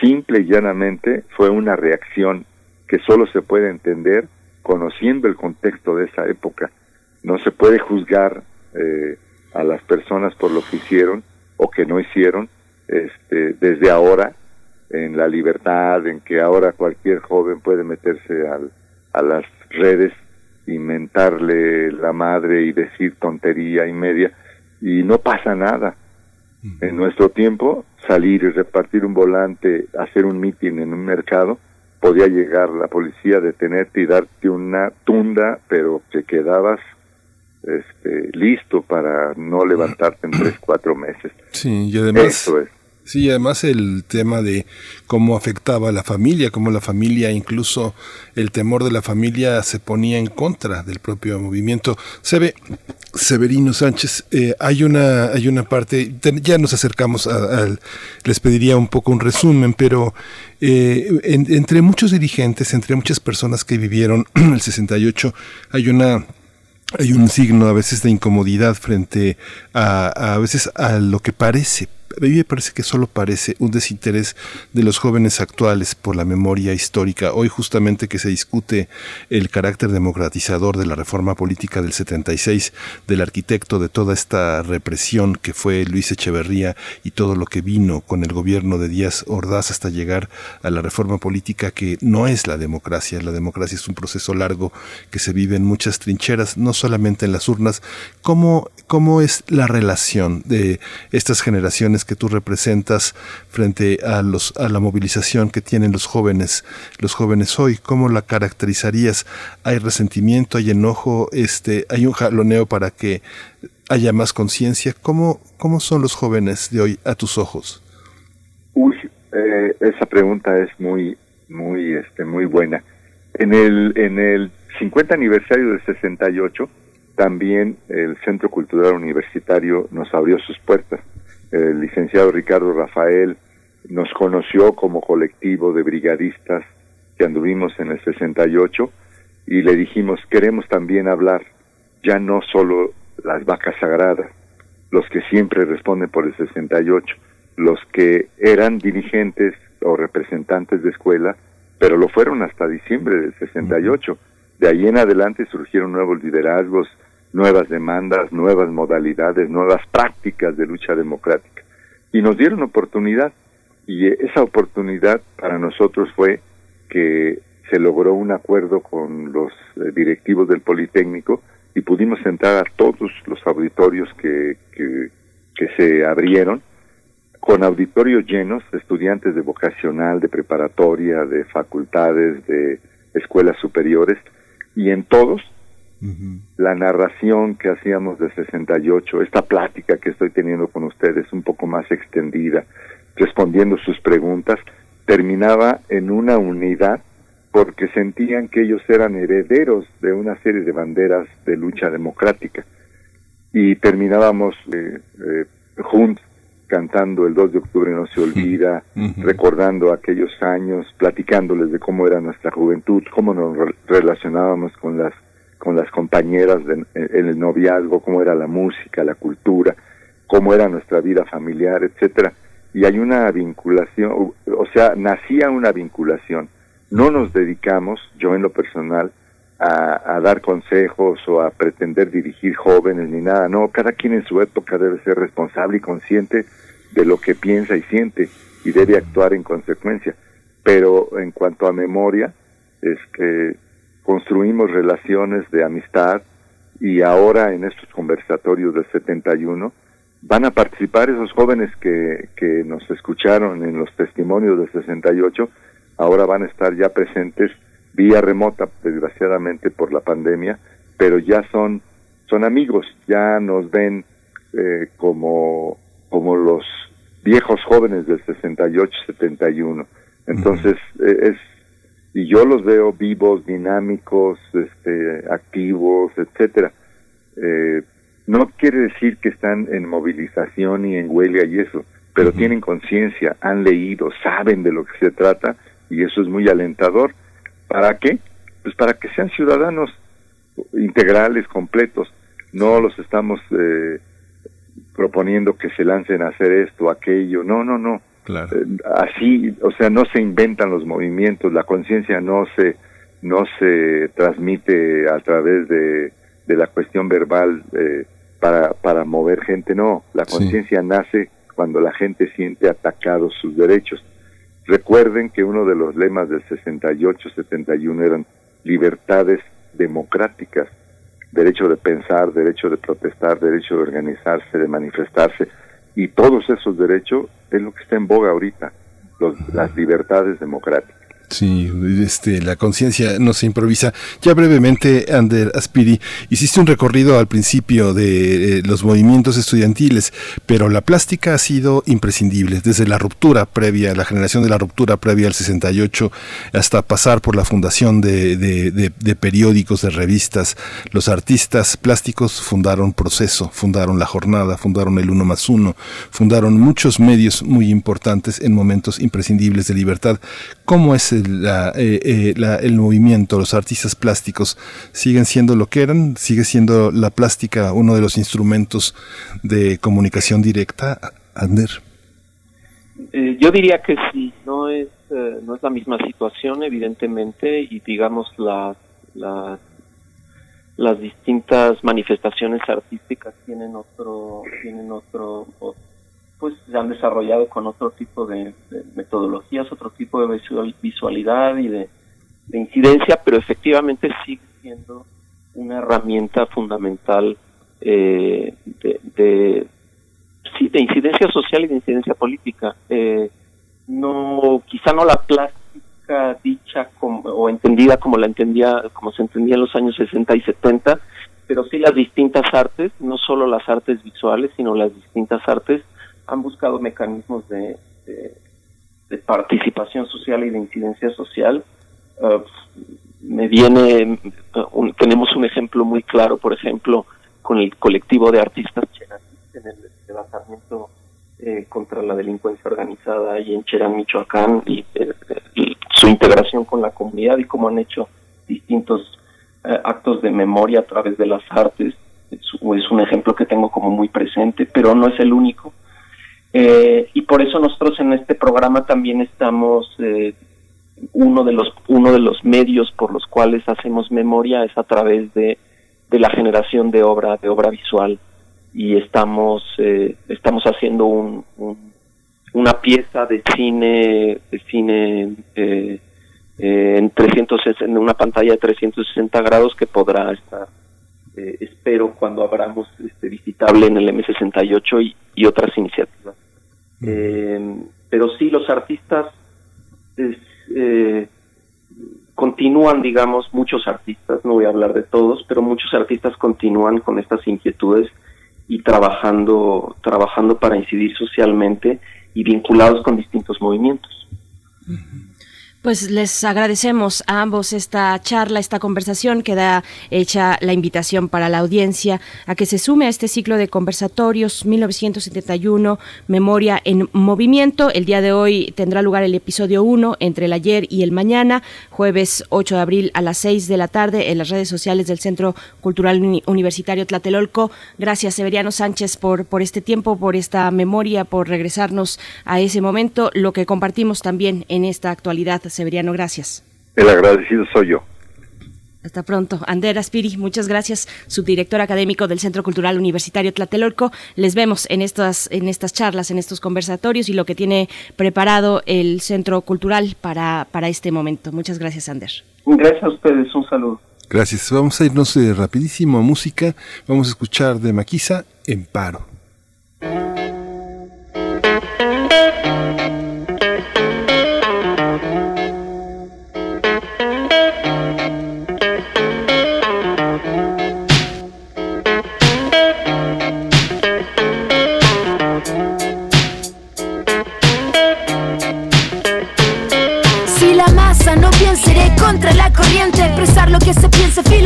Simple y llanamente fue una reacción que solo se puede entender conociendo el contexto de esa época. No se puede juzgar eh, a las personas por lo que hicieron o que no hicieron este, desde ahora en la libertad, en que ahora cualquier joven puede meterse al, a las redes, inventarle la madre y decir tontería y media y no pasa nada. En nuestro tiempo, salir y repartir un volante, hacer un mitin en un mercado, podía llegar la policía, detenerte y darte una tunda, pero te quedabas este, listo para no levantarte en tres, cuatro meses. Sí, y además... Sí, además el tema de cómo afectaba a la familia, cómo la familia, incluso el temor de la familia se ponía en contra del propio movimiento. Se ve, Severino Sánchez, eh, hay una hay una parte, ya nos acercamos a, les pediría un poco un resumen, pero eh, entre muchos dirigentes, entre muchas personas que vivieron el 68, hay una hay un signo a veces de incomodidad frente a, a veces a lo que parece a mí me parece que solo parece un desinterés de los jóvenes actuales por la memoria histórica. Hoy justamente que se discute el carácter democratizador de la reforma política del 76, del arquitecto de toda esta represión que fue Luis Echeverría y todo lo que vino con el gobierno de Díaz Ordaz hasta llegar a la reforma política que no es la democracia. La democracia es un proceso largo que se vive en muchas trincheras, no solamente en las urnas. ¿Cómo, cómo es la relación de estas generaciones que tú representas frente a los a la movilización que tienen los jóvenes los jóvenes hoy cómo la caracterizarías hay resentimiento hay enojo este hay un jaloneo para que haya más conciencia cómo cómo son los jóvenes de hoy a tus ojos Uy, eh, esa pregunta es muy muy este muy buena. En el en el 50 aniversario del 68 también el Centro Cultural Universitario nos abrió sus puertas el licenciado Ricardo Rafael nos conoció como colectivo de brigadistas que anduvimos en el 68 y le dijimos, queremos también hablar ya no solo las vacas sagradas, los que siempre responden por el 68, los que eran dirigentes o representantes de escuela, pero lo fueron hasta diciembre del 68. De ahí en adelante surgieron nuevos liderazgos, nuevas demandas, nuevas modalidades, nuevas prácticas de lucha democrática. Y nos dieron oportunidad. Y esa oportunidad para nosotros fue que se logró un acuerdo con los eh, directivos del Politécnico y pudimos entrar a todos los auditorios que, que, que se abrieron con auditorios llenos, estudiantes de vocacional, de preparatoria, de facultades, de escuelas superiores, y en todos la narración que hacíamos de 68, esta plática que estoy teniendo con ustedes un poco más extendida, respondiendo sus preguntas, terminaba en una unidad porque sentían que ellos eran herederos de una serie de banderas de lucha democrática. Y terminábamos eh, eh, juntos cantando el 2 de octubre no se olvida, recordando aquellos años, platicándoles de cómo era nuestra juventud, cómo nos relacionábamos con las con las compañeras en el noviazgo, cómo era la música, la cultura, cómo era nuestra vida familiar, etcétera. Y hay una vinculación, o sea, nacía una vinculación. No nos dedicamos, yo en lo personal, a, a, dar consejos o a pretender dirigir jóvenes ni nada. No, cada quien en su época debe ser responsable y consciente de lo que piensa y siente y debe actuar en consecuencia. Pero en cuanto a memoria, es que construimos relaciones de amistad y ahora en estos conversatorios del 71 van a participar esos jóvenes que, que nos escucharon en los testimonios del 68, ahora van a estar ya presentes vía remota, desgraciadamente por la pandemia, pero ya son, son amigos, ya nos ven eh, como, como los viejos jóvenes del 68, 71. Entonces, eh, es, y yo los veo vivos, dinámicos, este, activos, etcétera. Eh, no quiere decir que están en movilización y en huelga y eso, pero tienen conciencia, han leído, saben de lo que se trata y eso es muy alentador ¿Para qué? Pues para que sean ciudadanos integrales, completos. No los estamos eh, proponiendo que se lancen a hacer esto, aquello. No, no, no. Claro. Eh, así, o sea, no se inventan los movimientos, la conciencia no se no se transmite a través de, de la cuestión verbal eh, para, para mover gente, no, la conciencia nace cuando la gente siente atacados sus derechos. Recuerden que uno de los lemas del 68-71 eran libertades democráticas, derecho de pensar, derecho de protestar, derecho de organizarse, de manifestarse, y todos esos derechos es lo que está en boga ahorita, las libertades democráticas. Sí, este, la conciencia no se improvisa. Ya brevemente, Ander Aspiri, hiciste un recorrido al principio de eh, los movimientos estudiantiles, pero la plástica ha sido imprescindible desde la ruptura previa, la generación de la ruptura previa al 68, hasta pasar por la fundación de, de periódicos, de revistas. Los artistas plásticos fundaron Proceso, fundaron La Jornada, fundaron El Uno más Uno, fundaron muchos medios muy importantes en momentos imprescindibles de libertad. ¿Cómo es eh, eh, el movimiento, los artistas plásticos siguen siendo lo que eran, sigue siendo la plástica uno de los instrumentos de comunicación directa, Ander. Eh, yo diría que sí, no es, no es la misma situación, evidentemente, y digamos las, las, las distintas manifestaciones artísticas tienen otro, tienen otro, pues se han desarrollado con otro tipo de, metodologías, otro tipo de visualidad y de, incidencia, pero efectivamente sigue siendo una herramienta fundamental eh, de, sí, de incidencia social y de incidencia política. Eh, no, quizá no la plástica dicha como, o entendida como la entendía, como se entendía en los años 60 y 70, pero sí las distintas artes, no solo las artes visuales, sino las distintas artes han buscado mecanismos de, participación social y de incidencia social. Uh, me viene, uh, tenemos un ejemplo muy claro, por ejemplo, con el colectivo de artistas en el levantamiento eh, contra la delincuencia organizada ahí en Cherán, Michoacán, y, eh, su integración con la comunidad y cómo han hecho distintos eh, actos de memoria a través de las artes. es, un ejemplo que tengo como muy presente, pero no es el único. Eh, y por eso nosotros en este programa también estamos eh, uno de los uno de los medios por los cuales hacemos memoria es a través de, de la generación de obra de obra visual. Y estamos eh, estamos haciendo un, una pieza de cine de cine eh, en 360 en una pantalla de 360 grados que podrá estar espero cuando abramos este visitable en el M68 y, y otras iniciativas eh, pero sí, los artistas eh, continúan, digamos, muchos artistas, no voy a hablar de todos, pero muchos artistas continúan con estas inquietudes y trabajando, trabajando para incidir socialmente y vinculados con distintos movimientos. Pues les agradecemos a ambos esta charla, esta conversación. Queda hecha la invitación para la audiencia a que se sume a este ciclo de conversatorios 1971, Memoria en Movimiento. El día de hoy tendrá lugar el episodio 1 entre el ayer y el mañana, jueves 8 de abril a las 6 de la tarde en las redes sociales del Centro Cultural Universitario Tlatelolco. Gracias, Severiano Sánchez, por, por este tiempo, por esta memoria, por regresarnos a ese momento, lo que compartimos también en esta actualidad Severiano, gracias. El agradecido soy yo. Hasta pronto. Ander Aspiri, muchas gracias, subdirector académico del Centro Cultural Universitario Tlatelolco. Les vemos en estas, en estas charlas, en estos conversatorios y lo que tiene preparado el Centro Cultural para, para este momento. Muchas gracias, Ander. Gracias a ustedes, un saludo. Gracias. Vamos a irnos eh, rapidísimo a música. Vamos a escuchar de Maquisa en paro. Lo que se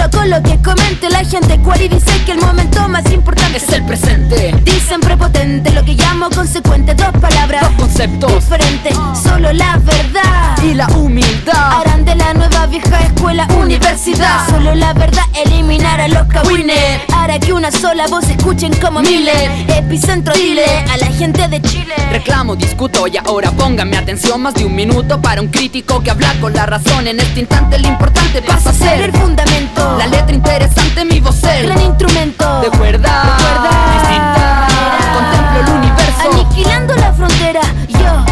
con lo que comente la gente Cual y dice que el momento más importante es el presente. Dicen prepotente, lo que llamo consecuente Dos palabras, dos conceptos. diferentes Solo la verdad. Y la humildad. Harán de la nueva vieja escuela universidad. Solo la verdad eliminará los cagüines. Hará que una sola voz escuchen como miles Epicentro dile a la gente de Chile. Reclamo, discuto y ahora pónganme atención. Más de un minuto para un crítico que habla con la razón. En este instante lo importante pasa a ser El fundamento La letra interesante, mi voz el Gran instrumento. De cuerda. Distinta Contemplo el universo. Aniquilando la frontera. Yo.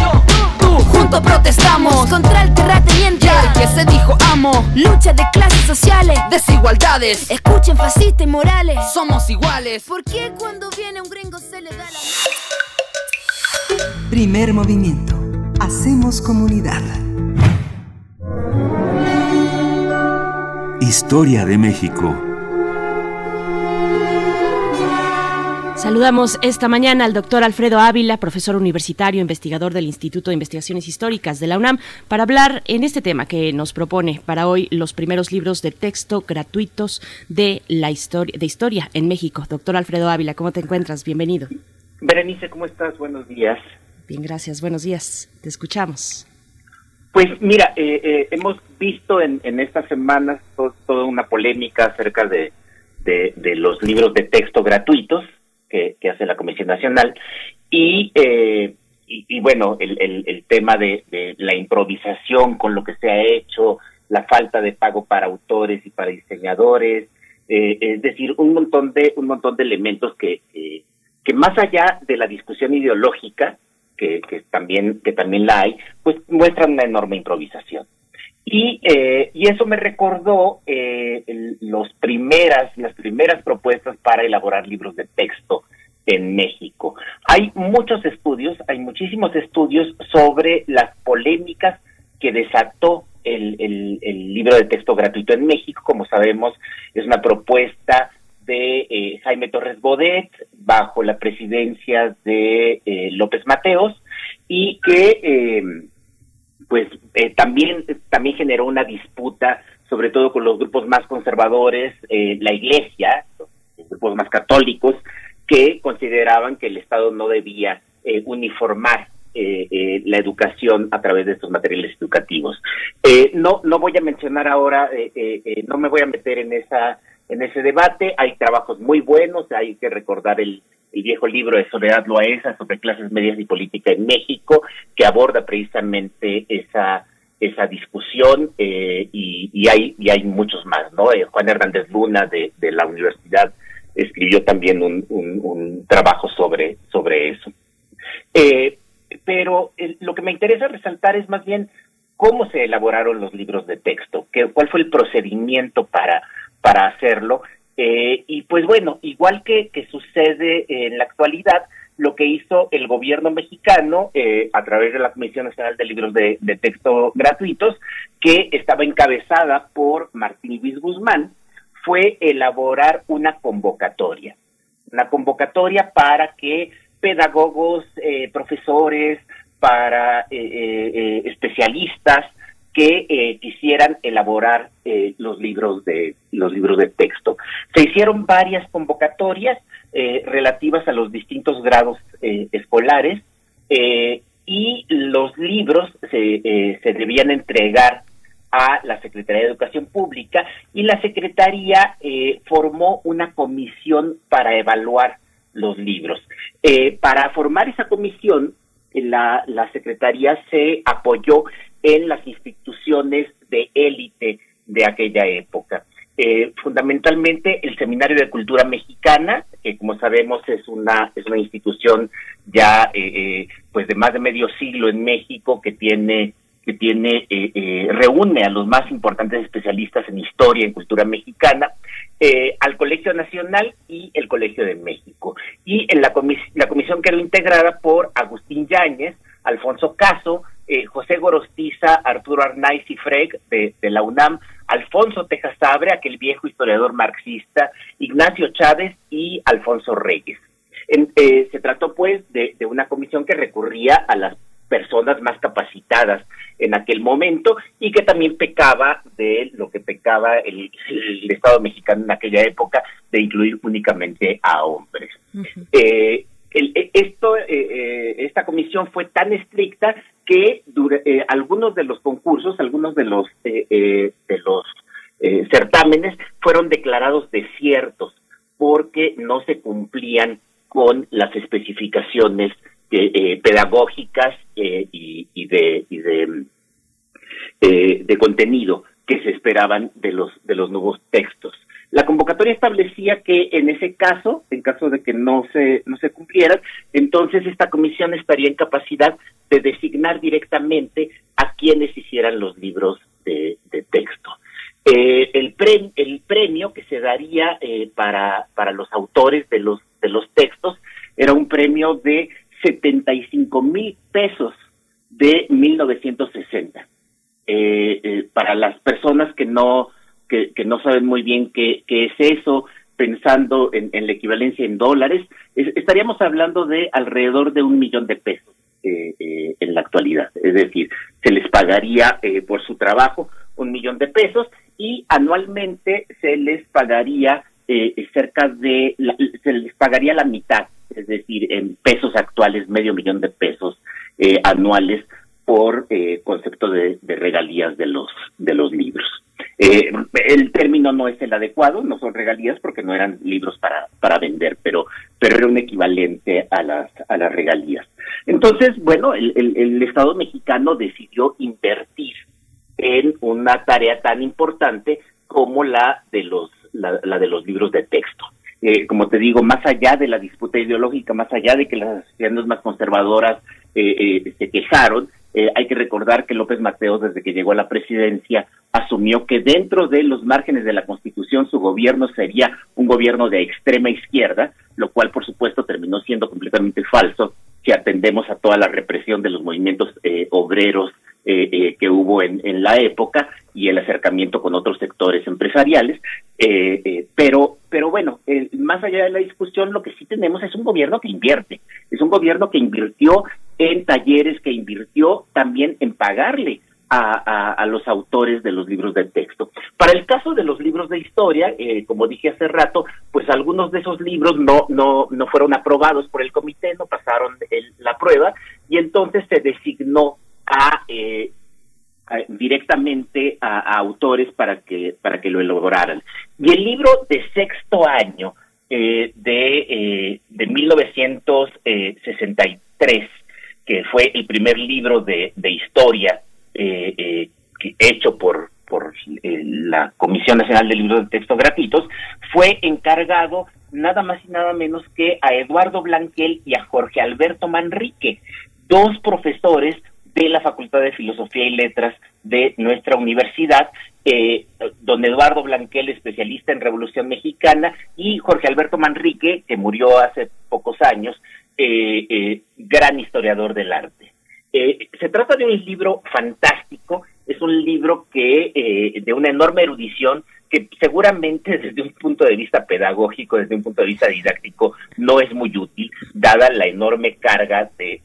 Tú, juntos protestamos. Contra el terrateniente. Ya, que se dijo amo. Lucha de clases sociales. Desigualdades. Escuchen fascistas y morales. Somos iguales. ¿Por qué cuando viene un gringo se le da la... Primer movimiento. Hacemos comunidad. Historia de México. Saludamos esta mañana al doctor Alfredo Ávila, profesor universitario, investigador del Instituto de Investigaciones Históricas de la UNAM, para hablar en este tema que nos propone para hoy los primeros libros de texto gratuitos de la historia, de historia en México. Doctor Alfredo Ávila, ¿cómo te encuentras? Bienvenido. Berenice, ¿cómo estás? Buenos días. Bien, gracias. Buenos días. Te escuchamos. Pues mira, eh, eh, hemos visto en, en estas semanas to- toda una polémica acerca de, de, los libros de texto gratuitos que, hace la Comisión Nacional y, eh, y, y bueno, el, tema de, de la improvisación con lo que se ha hecho, la falta de pago para autores y para diseñadores, eh, es decir, un montón de un montón de elementos que, que más allá de la discusión ideológica que, que también que también la hay, pues muestran una enorme improvisación. Y, eh, y eso me recordó eh, los primeras, las primeras propuestas para elaborar libros de texto en México. Hay muchos estudios, hay muchísimos estudios sobre las polémicas que desató el- el libro de texto gratuito en México. Como sabemos, es una propuesta de eh, Jaime Torres Bodet bajo la presidencia de eh, López Mateos y que eh, pues también también generó una disputa sobre todo con los grupos más conservadores la iglesia los grupos más católicos que consideraban que el Estado no debía uniformar eh, la educación a través de estos materiales educativos. No, no voy a mencionar ahora, no me voy a meter en esa en ese debate. Hay trabajos muy buenos, hay que recordar el, viejo libro de Soledad Loaesa sobre clases medias y política en México, que aborda precisamente esa esa discusión eh, y, hay y hay muchos más, ¿no? Eh, Juan Hernández Luna de, de la universidad escribió también un, un, trabajo sobre sobre eso. Eh, pero lo que me interesa resaltar es más bien cómo se elaboraron los libros de texto, que, cuál fue el procedimiento para para hacerlo eh, y pues bueno, igual que, que sucede en la actualidad, lo que hizo el gobierno mexicano eh, a través de la Comisión Nacional de Libros de, Texto Gratuitos, que estaba encabezada por Martín Luis Guzmán, fue elaborar una convocatoria, una convocatoria para que pedagogos, eh, profesores, para especialistas que eh, quisieran elaborar eh, los libros de los libros de texto. Se hicieron varias convocatorias eh, relativas a los distintos grados escolares y los libros se, se debían entregar a la Secretaría de Educación Pública y la Secretaría formó una comisión para evaluar los libros. para formar esa comisión, la, la Secretaría se apoyó en las instituciones de élite de aquella época. Eh, fundamentalmente el Seminario de Cultura Mexicana, que como sabemos es una es una institución ya eh, eh, pues de más de medio siglo en México que tiene que tiene reúne a los más importantes especialistas en historia y cultura mexicana al Colegio Nacional y el Colegio de México y en la, la comisión quedó integrada por Agustín Yáñez, Alfonso Caso, eh, José Gorostiza, Arturo Arnaiz y Freg de, la UNAM, Alfonso Tejasabre, aquel viejo historiador marxista, Ignacio Chávez y Alfonso Reyes. Eh, se trató pues de, una comisión que recurría a las personas más capacitadas en aquel momento y que también pecaba de lo que pecaba el, Estado mexicano en aquella época de incluir únicamente a hombres. Eh, esto, eh, eh, esta comisión fue tan estricta que algunos de los concursos, algunos de los de los certámenes fueron declarados desiertos porque no se cumplían con las especificaciones pedagógicas y, de y de contenido que se esperaban de los de los nuevos textos. La convocatoria establecía que en ese caso, en caso de que no se, no se cumplieran, entonces esta comisión estaría en capacidad de designar directamente a quienes hicieran los libros de, texto. Eh, el, premio que se daría eh, para, para los autores de los, de los textos era un premio de 75 mil pesos de 1960. Eh, para las personas que no que, no saben muy bien qué, es eso, pensando en, la equivalencia en dólares, estaríamos hablando de alrededor de un millón de pesos eh, eh, en la actualidad. Es decir, se les pagaría eh, por su trabajo un millón de pesos y anualmente se les pagaría cerca de, se les pagaría la mitad, es decir, en pesos actuales, medio millón de pesos anuales por concepto de, de regalías de los, de los libros. Eh, el término no es el adecuado, no son regalías porque no eran libros para, para vender, pero, pero era un equivalente a las, a las regalías. Entonces, bueno, el, el, Estado mexicano decidió invertir en una tarea tan importante como la de los, la, de los libros de texto. Eh, como te digo, más allá de la disputa ideológica, más allá de que las asociaciones más conservadoras eh, eh, se quejaron, eh, hay que recordar que López Mateos, desde que llegó a la presidencia, asumió que dentro de los márgenes de la Constitución su gobierno sería un gobierno de extrema izquierda, lo cual por supuesto terminó siendo completamente falso si atendemos a toda la represión de los movimientos eh, obreros eh, eh, que hubo en, en, la época y el acercamiento con otros sectores empresariales. pero, pero bueno, más allá de la discusión, lo que sí tenemos es un gobierno que invierte, es un gobierno que invirtió en talleres, que invirtió también en pagarle a, a, los autores de los libros de texto. Para el caso de los libros de historia, eh, como dije hace rato, pues algunos de esos libros no, no, no fueron aprobados por el comité, no pasaron la prueba, y entonces se designó a, eh, directamente a, autores para que, para que lo elaboraran. Y el libro de sexto año de, de 1963, que fue el primer libro de, de historia hecho por, por la Comisión Nacional de Libros de Texto Gratuitos, fue encargado nada más y nada menos que a Eduardo Blanquel y a Jorge Alberto Manrique, dos profesores de la Facultad de Filosofía y Letras de nuestra universidad, eh, don Eduardo Blanquel, especialista en Revolución Mexicana, y Jorge Alberto Manrique, que murió hace pocos años, eh, eh, gran historiador del arte. se trata de un libro fantástico, es un libro que de una enorme erudición que seguramente desde un punto de vista pedagógico, desde un punto de vista didáctico, no es muy útil, dada la enorme carga de,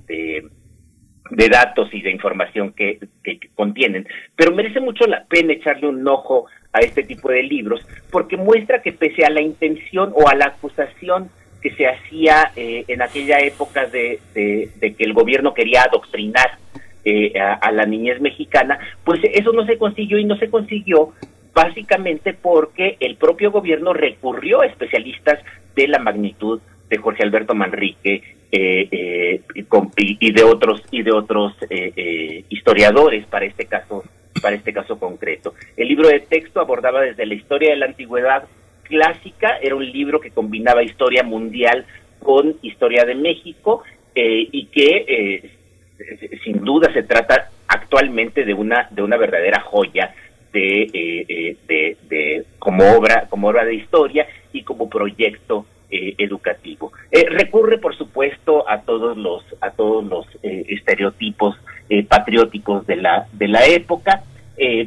datos y de información que, que, contienen. Pero merece mucho la pena echarle un ojo a este tipo de libros, porque muestra que pese a la intención o a la acusación que se hacía eh, en aquella época de, de, que el gobierno quería adoctrinar eh, a, a, la niñez mexicana, pues eso no se consiguió y no se consiguió básicamente porque el propio gobierno recurrió a especialistas de la magnitud de Jorge Alberto Manrique eh, eh, y, de otros y de otros eh, historiadores para este caso para este caso concreto. El libro de texto abordaba desde la historia de la antigüedad clásica, era un libro que combinaba historia mundial con historia de México y que sin duda se trata actualmente de una de una verdadera joya de, eh, eh, de, como obra como obra de historia y como proyecto eh, educativo recurre por supuesto a todos los a todos los estereotipos patrióticos de la de la época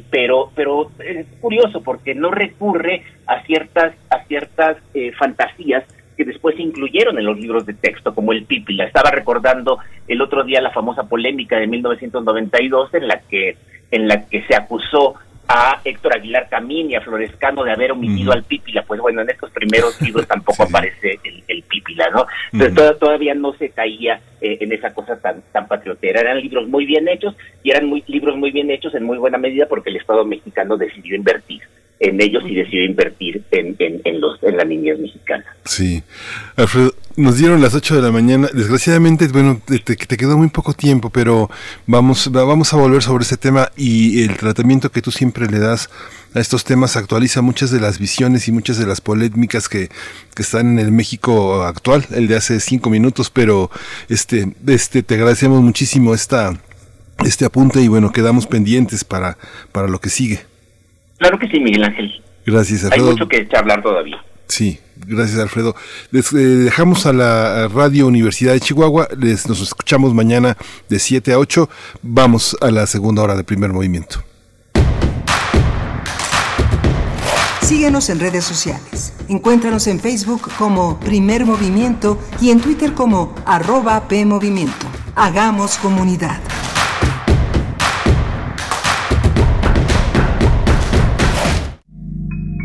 pero pero es curioso porque no recurre a ciertas a ciertas fantasías que después se incluyeron en los libros de texto, como el Pípila. Estaba recordando el otro día la famosa polémica de 1992 en la que en la que se acusó a Héctor Aguilar Camín y a Florescano de haber omitido al Pípila. Pues bueno, en estos primeros libros tampoco aparece el, Pípila, ¿no? Entonces todavía no se caía eh, en esa cosa tan, tan patriotera. Eran libros muy bien hechos y eran muy, libros muy bien hechos en muy buena medida porque el Estado mexicano decidió invertir en ellos y decidió invertir en, en, los, en la niñez mexicana. Sí. Alfredo, nos dieron las 8 de la mañana. Desgraciadamente, bueno, te, te, quedó muy poco tiempo, pero vamos, vamos a volver sobre ese tema y el tratamiento que tú siempre le das a estos temas actualiza muchas de las visiones y muchas de las polémicas que, que están en el México actual, el de hace cinco minutos, pero este, este, te agradecemos muchísimo esta, este apunte y bueno, quedamos pendientes para, para lo que sigue. Claro que sí, Miguel Ángel. Gracias, Alfredo. Hay mucho que hablar todavía. Sí, gracias Alfredo. Les eh, dejamos a la Radio Universidad de Chihuahua, les, nos escuchamos mañana de 7 a 8, vamos a la segunda hora de primer movimiento. Síguenos en redes sociales. Encuéntranos en Facebook como Primer Movimiento y en Twitter como arroba PMovimiento. Hagamos comunidad.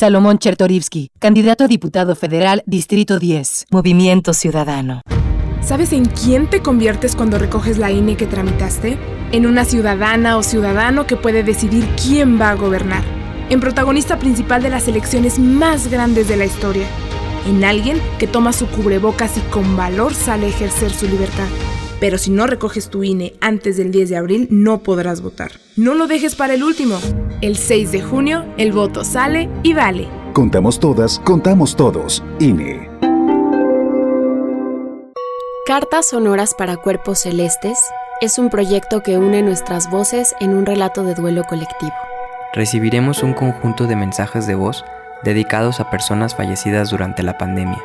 Salomón Chertorivsky, candidato a diputado federal, Distrito 10, Movimiento Ciudadano. ¿Sabes en quién te conviertes cuando recoges la INE que tramitaste? En una ciudadana o ciudadano que puede decidir quién va a gobernar. En protagonista principal de las elecciones más grandes de la historia. En alguien que toma su cubrebocas y con valor sale a ejercer su libertad. Pero si no recoges tu INE antes del 10 de abril, no podrás votar. No lo dejes para el último. El 6 de junio, el voto sale y vale. Contamos todas, contamos todos. INE. Cartas Sonoras para Cuerpos Celestes es un proyecto que une nuestras voces en un relato de duelo colectivo. Recibiremos un conjunto de mensajes de voz dedicados a personas fallecidas durante la pandemia.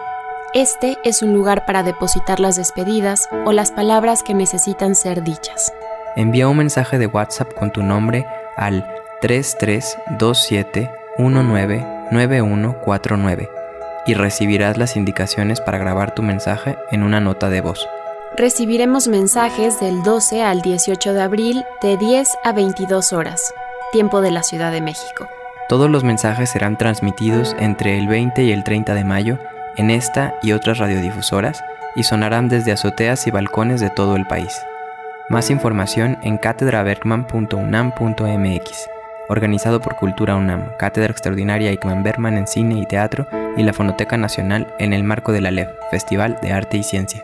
Este es un lugar para depositar las despedidas o las palabras que necesitan ser dichas. Envía un mensaje de WhatsApp con tu nombre al 3327199149 y recibirás las indicaciones para grabar tu mensaje en una nota de voz. Recibiremos mensajes del 12 al 18 de abril de 10 a 22 horas, tiempo de la Ciudad de México. Todos los mensajes serán transmitidos entre el 20 y el 30 de mayo en esta y otras radiodifusoras y sonarán desde azoteas y balcones de todo el país. Más información en catedrabergman.unam.mx organizado por Cultura UNAM, Cátedra Extraordinaria Ikman Berman en Cine y Teatro y la Fonoteca Nacional en el marco de la LEV, Festival de Arte y Ciencia.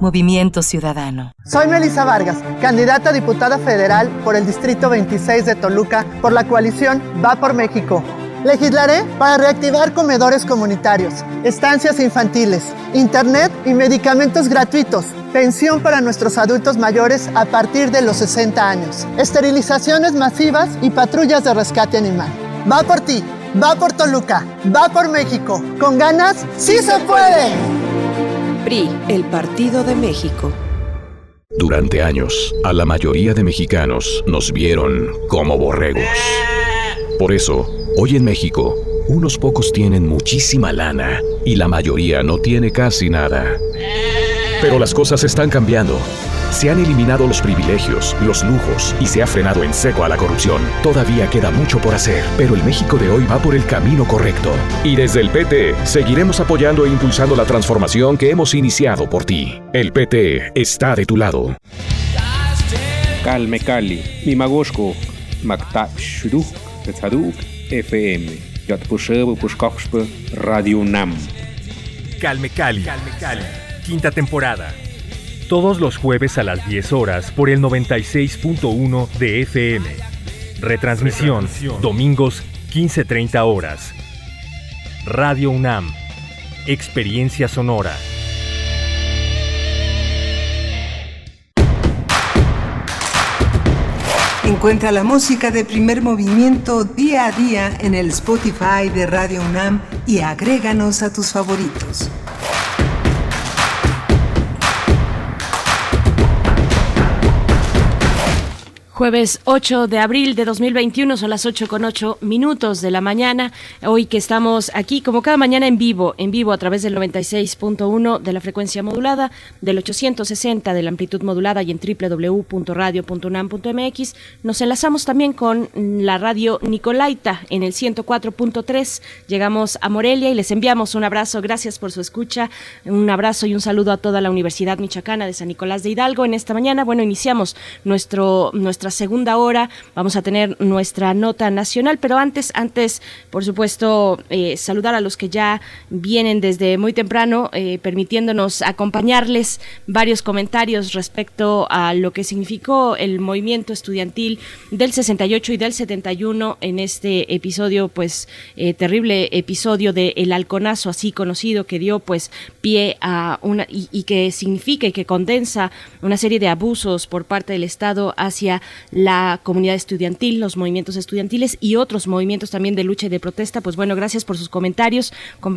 Movimiento Ciudadano. Soy Melissa Vargas, candidata a diputada federal por el Distrito 26 de Toluca por la coalición Va por México. Legislaré para reactivar comedores comunitarios, estancias infantiles, internet y medicamentos gratuitos, pensión para nuestros adultos mayores a partir de los 60 años, esterilizaciones masivas y patrullas de rescate animal. Va por ti, va por Toluca, va por México. Con ganas, sí se puede. PRI, el Partido de México. Durante años, a la mayoría de mexicanos nos vieron como borregos. Por eso, hoy en México, unos pocos tienen muchísima lana y la mayoría no tiene casi nada. Pero las cosas están cambiando. Se han eliminado los privilegios, los lujos y se ha frenado en seco a la corrupción. Todavía queda mucho por hacer, pero el México de hoy va por el camino correcto. Y desde el PT seguiremos apoyando e impulsando la transformación que hemos iniciado por ti. El PT está de tu lado. Calme Cali, Shuduk, Tetzaduk, FM, Radio Nam. Calme Cali, Calme Cali, quinta temporada. Todos los jueves a las 10 horas por el 96.1 de FM. Retransmisión, domingos 15.30 horas. Radio UNAM. Experiencia sonora. Encuentra la música de primer movimiento día a día en el Spotify de Radio UNAM y agréganos a tus favoritos. Jueves 8 de abril de 2021, son las 8 con 8 minutos de la mañana. Hoy que estamos aquí, como cada mañana, en vivo, en vivo a través del 96.1 de la frecuencia modulada, del 860 de la amplitud modulada y en www.radio.unam.mx. Nos enlazamos también con la radio Nicolaita en el 104.3. Llegamos a Morelia y les enviamos un abrazo. Gracias por su escucha. Un abrazo y un saludo a toda la Universidad Michoacana de San Nicolás de Hidalgo. En esta mañana, bueno, iniciamos nuestro, nuestra segunda hora. Vamos a tener nuestra nota nacional, pero antes, antes, por supuesto, eh, saludar a los que ya vienen desde muy temprano, eh, permitiéndonos acompañarles varios comentarios respecto a lo que significó el movimiento estudiantil del 68 y del 71 en este episodio, pues eh, terrible episodio de El Halconazo, así conocido, que dio pues pie a una y, y que significa y que condensa una serie de abusos por parte del Estado hacia la comunidad estudiantil, los movimientos estudiantiles y otros movimientos también de lucha y de protesta. Pues bueno, gracias por sus comentarios.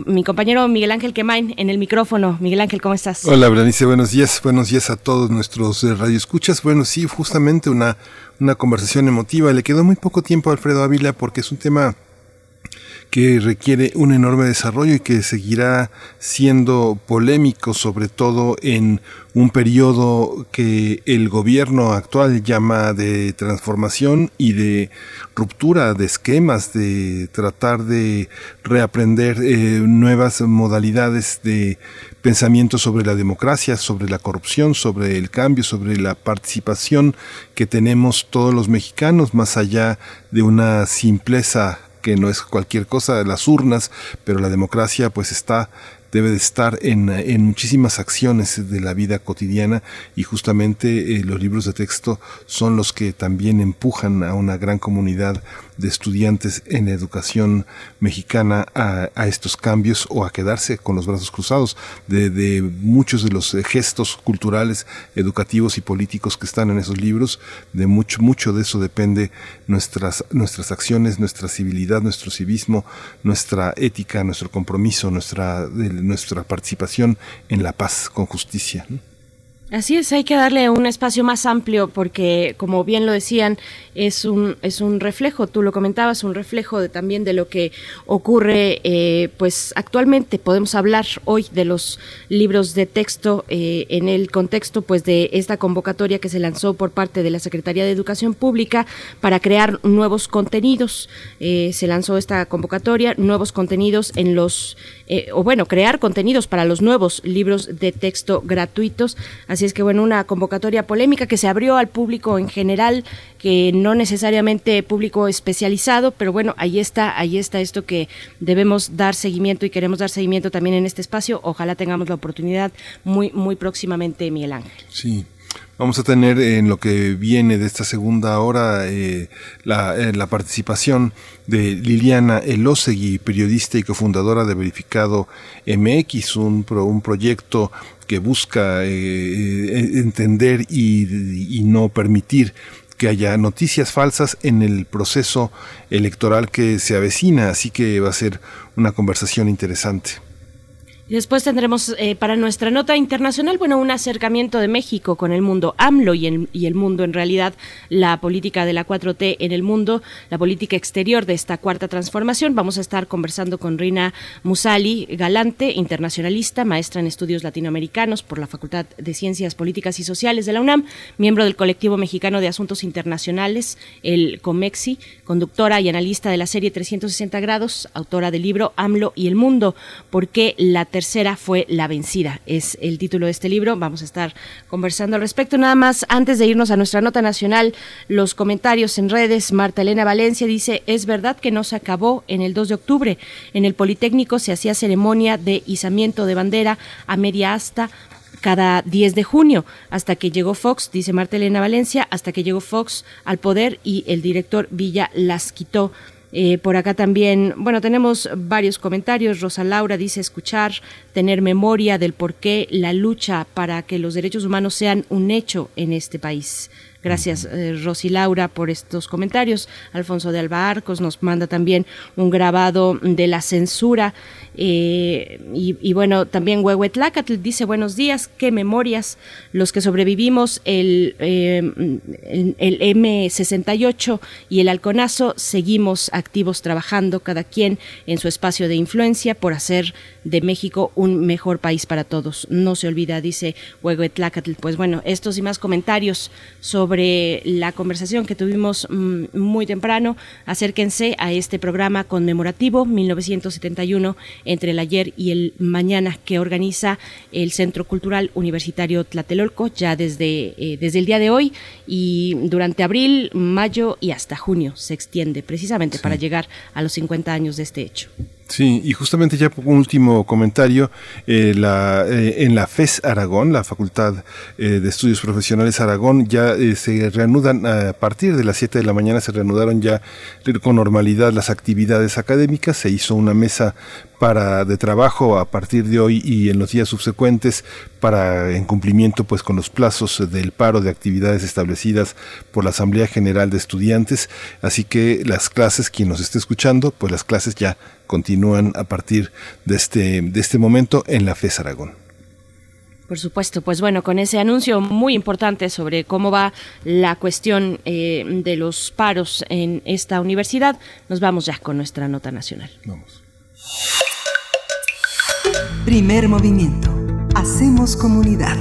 Mi compañero Miguel Ángel Quemain en el micrófono. Miguel Ángel, ¿cómo estás? Hola, Branice, buenos días. Buenos días a todos nuestros eh, radioescuchas. Bueno, sí, justamente una, una conversación emotiva. Le quedó muy poco tiempo a Alfredo Ávila porque es un tema que requiere un enorme desarrollo y que seguirá siendo polémico, sobre todo en un periodo que el gobierno actual llama de transformación y de ruptura de esquemas, de tratar de reaprender eh, nuevas modalidades de pensamiento sobre la democracia, sobre la corrupción, sobre el cambio, sobre la participación que tenemos todos los mexicanos, más allá de una simpleza que no es cualquier cosa, las urnas, pero la democracia pues está debe de estar en, en, muchísimas acciones de la vida cotidiana y justamente eh, los libros de texto son los que también empujan a una gran comunidad de estudiantes en educación mexicana a, estos cambios o a quedarse con los brazos cruzados de, muchos de los gestos culturales, educativos y políticos que están en esos libros. De mucho, mucho de eso depende nuestras, nuestras acciones, nuestra civilidad, nuestro civismo, nuestra ética, nuestro compromiso, nuestra, nuestra participación en la paz con justicia. Así es, hay que darle un espacio más amplio porque, como bien lo decían, es un es un reflejo. Tú lo comentabas, un reflejo de, también de lo que ocurre, eh, pues actualmente podemos hablar hoy de los libros de texto eh, en el contexto, pues de esta convocatoria que se lanzó por parte de la Secretaría de Educación Pública para crear nuevos contenidos. Eh, se lanzó esta convocatoria, nuevos contenidos en los o bueno, crear contenidos para los nuevos libros de texto gratuitos. Es que, bueno, una convocatoria polémica que se abrió al público en general, que no necesariamente público especializado, pero bueno, ahí está, ahí está esto que debemos dar seguimiento y queremos dar seguimiento también en este espacio. Ojalá tengamos la oportunidad muy, muy próximamente, Miguel Ángel. Sí. Vamos a tener en lo que viene de esta segunda hora eh, la, eh, participación de Liliana Elosegui, periodista y cofundadora de Verificado MX, un, un proyecto que busca eh, eh, entender y, no permitir que haya noticias falsas en el proceso electoral que se avecina, así que va a ser una conversación interesante después tendremos eh, para nuestra nota internacional, bueno, un acercamiento de México con el mundo AMLO y el, y el mundo en realidad, la política de la 4T en el mundo, la política exterior de esta cuarta transformación. Vamos a estar conversando con Rina Musali Galante, internacionalista, maestra en estudios latinoamericanos por la Facultad de Ciencias Políticas y Sociales de la UNAM, miembro del colectivo mexicano de asuntos internacionales, el COMEXI, conductora y analista de la serie 360 grados, autora del libro AMLO y el mundo, ¿por qué la tercera fue La vencida. Es el título de este libro. Vamos a estar conversando al respecto. Nada más, antes de irnos a nuestra nota nacional, los comentarios en redes. Marta Elena Valencia dice, es verdad que no se acabó en el 2 de octubre. En el Politécnico se hacía ceremonia de izamiento de bandera a media asta cada 10 de junio, hasta que llegó Fox, dice Marta Elena Valencia, hasta que llegó Fox al poder y el director Villa las quitó. Eh, por acá también, bueno, tenemos varios comentarios. Rosa Laura dice escuchar, tener memoria del por qué la lucha para que los derechos humanos sean un hecho en este país. Gracias, eh, Rosy Laura, por estos comentarios. Alfonso de Alba Arcos nos manda también un grabado de la censura. Eh, y, bueno, también Huehuetlacatl dice buenos días, qué memorias. Los que sobrevivimos el, eh, el, M68 y el Halconazo seguimos activos trabajando, cada quien en su espacio de influencia por hacer de México un mejor país para todos. No se olvida, dice Huehuetlacatl. Pues bueno, estos y más comentarios sobre sobre la conversación que tuvimos mm, muy temprano. Acérquense a este programa conmemorativo 1971 entre el ayer y el mañana que organiza el Centro Cultural Universitario Tlatelolco ya desde, eh, desde el día de hoy y durante abril, mayo y hasta junio se extiende precisamente para llegar a los 50 años de este hecho. Sí, y justamente ya un último comentario, eh, la, eh, en la FES Aragón, la Facultad eh, de Estudios Profesionales Aragón, ya se reanudan a partir de las 7 de la mañana, se reanudaron ya con normalidad las actividades académicas, se hizo una mesa para de trabajo a partir de hoy y en los días subsecuentes para en cumplimiento pues con los plazos del paro de actividades establecidas por la Asamblea General de Estudiantes. Así que las clases, quien nos esté escuchando, pues las clases ya continúan a partir de este, de este momento en la FES Aragón. Por supuesto, pues bueno, con ese anuncio muy importante sobre cómo va la cuestión eh, de los paros en esta universidad, nos vamos ya con nuestra nota nacional. Vamos. Primer movimiento. Hacemos comunidad.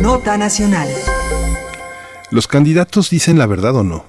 Nota nacional. ¿Los candidatos dicen la verdad o no?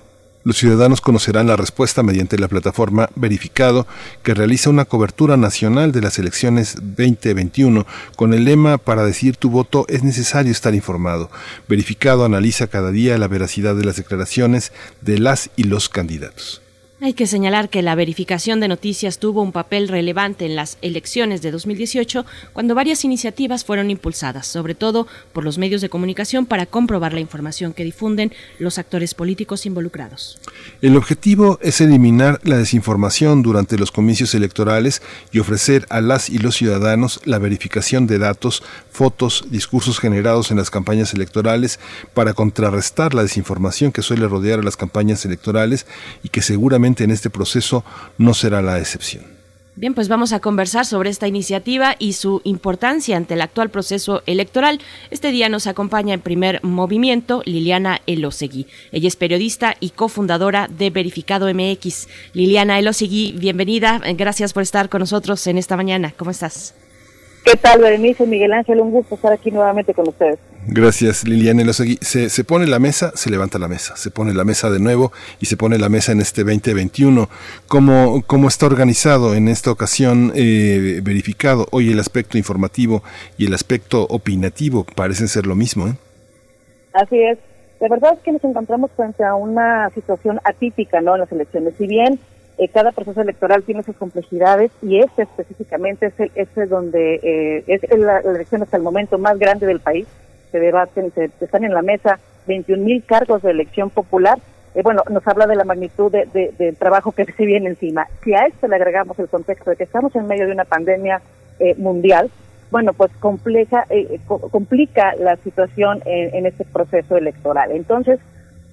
Los ciudadanos conocerán la respuesta mediante la plataforma Verificado, que realiza una cobertura nacional de las elecciones 2021 con el lema Para decir tu voto es necesario estar informado. Verificado analiza cada día la veracidad de las declaraciones de las y los candidatos. Hay que señalar que la verificación de noticias tuvo un papel relevante en las elecciones de 2018, cuando varias iniciativas fueron impulsadas, sobre todo por los medios de comunicación, para comprobar la información que difunden los actores políticos involucrados. El objetivo es eliminar la desinformación durante los comicios electorales y ofrecer a las y los ciudadanos la verificación de datos, fotos, discursos generados en las campañas electorales para contrarrestar la desinformación que suele rodear a las campañas electorales y que seguramente en este proceso no será la excepción. Bien, pues vamos a conversar sobre esta iniciativa y su importancia ante el actual proceso electoral. Este día nos acompaña en primer movimiento Liliana Elosegui. Ella es periodista y cofundadora de Verificado MX. Liliana Elosegui, bienvenida. Gracias por estar con nosotros en esta mañana. ¿Cómo estás? ¿Qué tal, Berenice? Miguel Ángel, un gusto estar aquí nuevamente con ustedes. Gracias, Liliana. Se, se pone la mesa, se levanta la mesa, se pone la mesa de nuevo y se pone la mesa en este 2021. ¿Cómo, cómo está organizado en esta ocasión eh, verificado? Hoy el aspecto informativo y el aspecto opinativo parecen ser lo mismo. ¿eh? Así es. La verdad es que nos encontramos frente a una situación atípica ¿no? en las elecciones. Si bien eh, cada proceso electoral tiene sus complejidades y este específicamente es el, este donde eh, es la, elección hasta el momento más grande del país. Se debaten, se, están en la mesa 21 mil cargos de elección popular. Eh, bueno, nos habla de la magnitud de, del trabajo que se viene encima. Si a esto le agregamos el contexto de que estamos en medio de una pandemia mundial, bueno, pues compleja, complica la situación en, en este proceso electoral. Entonces,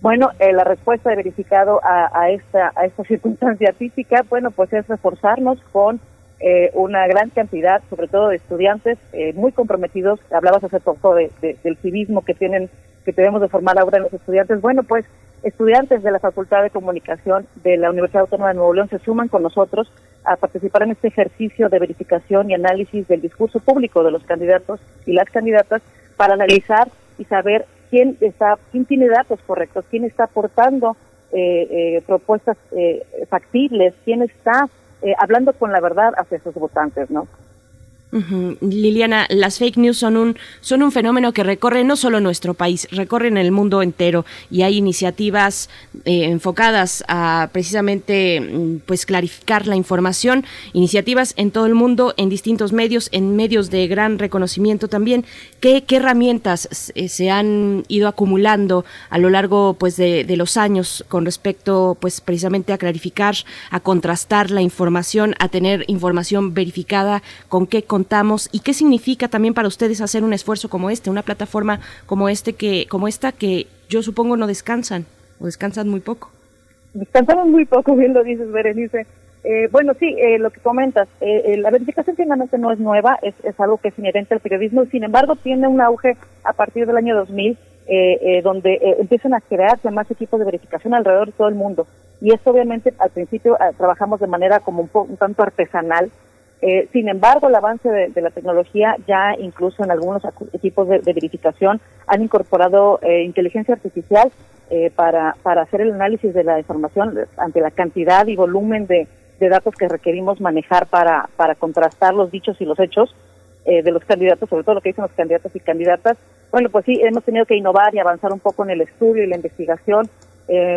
bueno, eh, la respuesta de verificado a, esta, a esta circunstancia típica, bueno, pues es reforzarnos con eh, una gran cantidad, sobre todo de estudiantes eh, muy comprometidos. Hablabas hace poco de, del civismo que tienen, que debemos de formar ahora en los estudiantes. Bueno, pues estudiantes de la Facultad de Comunicación de la Universidad Autónoma de Nuevo León se suman con nosotros a participar en este ejercicio de verificación y análisis del discurso público de los candidatos y las candidatas para analizar y saber quién está, quién tiene datos correctos, quién está aportando eh, eh, propuestas eh, factibles, quién está hablando con la verdad hacia sus votantes, ¿no? Liliana, las fake news son un, son un fenómeno que recorre no solo nuestro país, recorren el mundo entero. Y hay iniciativas eh, enfocadas a precisamente mm, pues clarificar la información, iniciativas en todo el mundo, en distintos medios, en medios de gran reconocimiento también. ¿Qué, qué herramientas eh, se han ido acumulando a lo largo pues de, de los años con respecto pues precisamente a clarificar, a contrastar la información, a tener información verificada, con qué contamos y qué significa también para ustedes hacer un esfuerzo como este, una plataforma como este que como esta que yo supongo no descansan o descansan muy poco. Descansamos muy poco, bien lo dices, Berenice. Eh, bueno, sí, eh, lo que comentas, eh, la verificación finalmente no es nueva, es, algo que es inherente al periodismo, sin embargo tiene un auge a partir del año 2000, donde empiezan a crearse más equipos de verificación alrededor de todo el mundo. Y esto obviamente al principio trabajamos de manera como un, un tanto artesanal, eh, sin embargo, el avance de, la tecnología ya incluso en algunos equipos de, verificación han incorporado eh, inteligencia artificial eh, para, para hacer el análisis de la información ante la cantidad y volumen de, datos que requerimos manejar para, para contrastar los dichos y los hechos de los candidatos, sobre todo lo que dicen los candidatos y candidatas. Bueno, pues sí, hemos tenido que innovar y avanzar un poco en el estudio y la investigación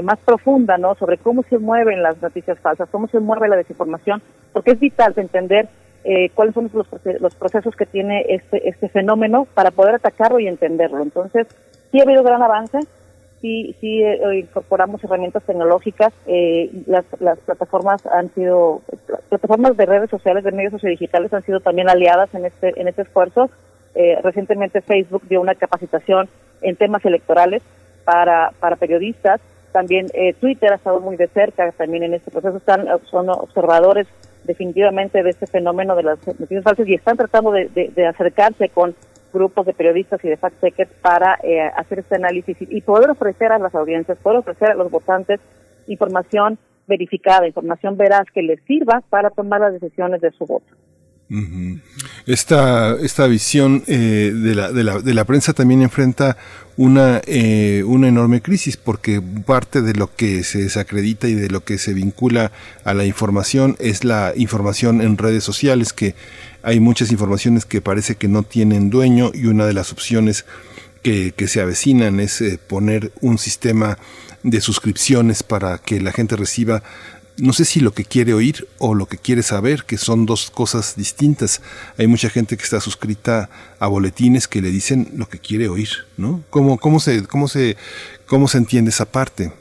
más profunda, ¿no? Sobre cómo se mueven las noticias falsas, cómo se mueve la desinformación, porque es vital entender eh, cuáles son los, los procesos que tiene este, este fenómeno para poder atacarlo y entenderlo. Entonces, sí ha habido gran avance, sí, sí eh, incorporamos herramientas tecnológicas. Eh, las, las plataformas han sido, plataformas de redes sociales, de medios sociodigitales han sido también aliadas en este, en este esfuerzo. Eh, recientemente Facebook dio una capacitación en temas electorales para, para periodistas. También eh, Twitter ha estado muy de cerca también en este proceso. Están, son observadores definitivamente de este fenómeno de las noticias falsas y están tratando de acercarse con grupos de periodistas y de fact-checkers para eh, hacer este análisis y, y poder ofrecer a las audiencias, poder ofrecer a los votantes información verificada, información veraz que les sirva para tomar las decisiones de su voto. Esta, esta visión eh, de, la, de, la, de la prensa también enfrenta una, eh, una enorme crisis porque parte de lo que se desacredita y de lo que se vincula a la información es la información en redes sociales, que hay muchas informaciones que parece que no tienen dueño y una de las opciones que, que se avecinan es eh, poner un sistema de suscripciones para que la gente reciba no sé si lo que quiere oír o lo que quiere saber, que son dos cosas distintas. Hay mucha gente que está suscrita a boletines que le dicen lo que quiere oír, ¿no? ¿Cómo, cómo, se, cómo, se, cómo se entiende esa parte?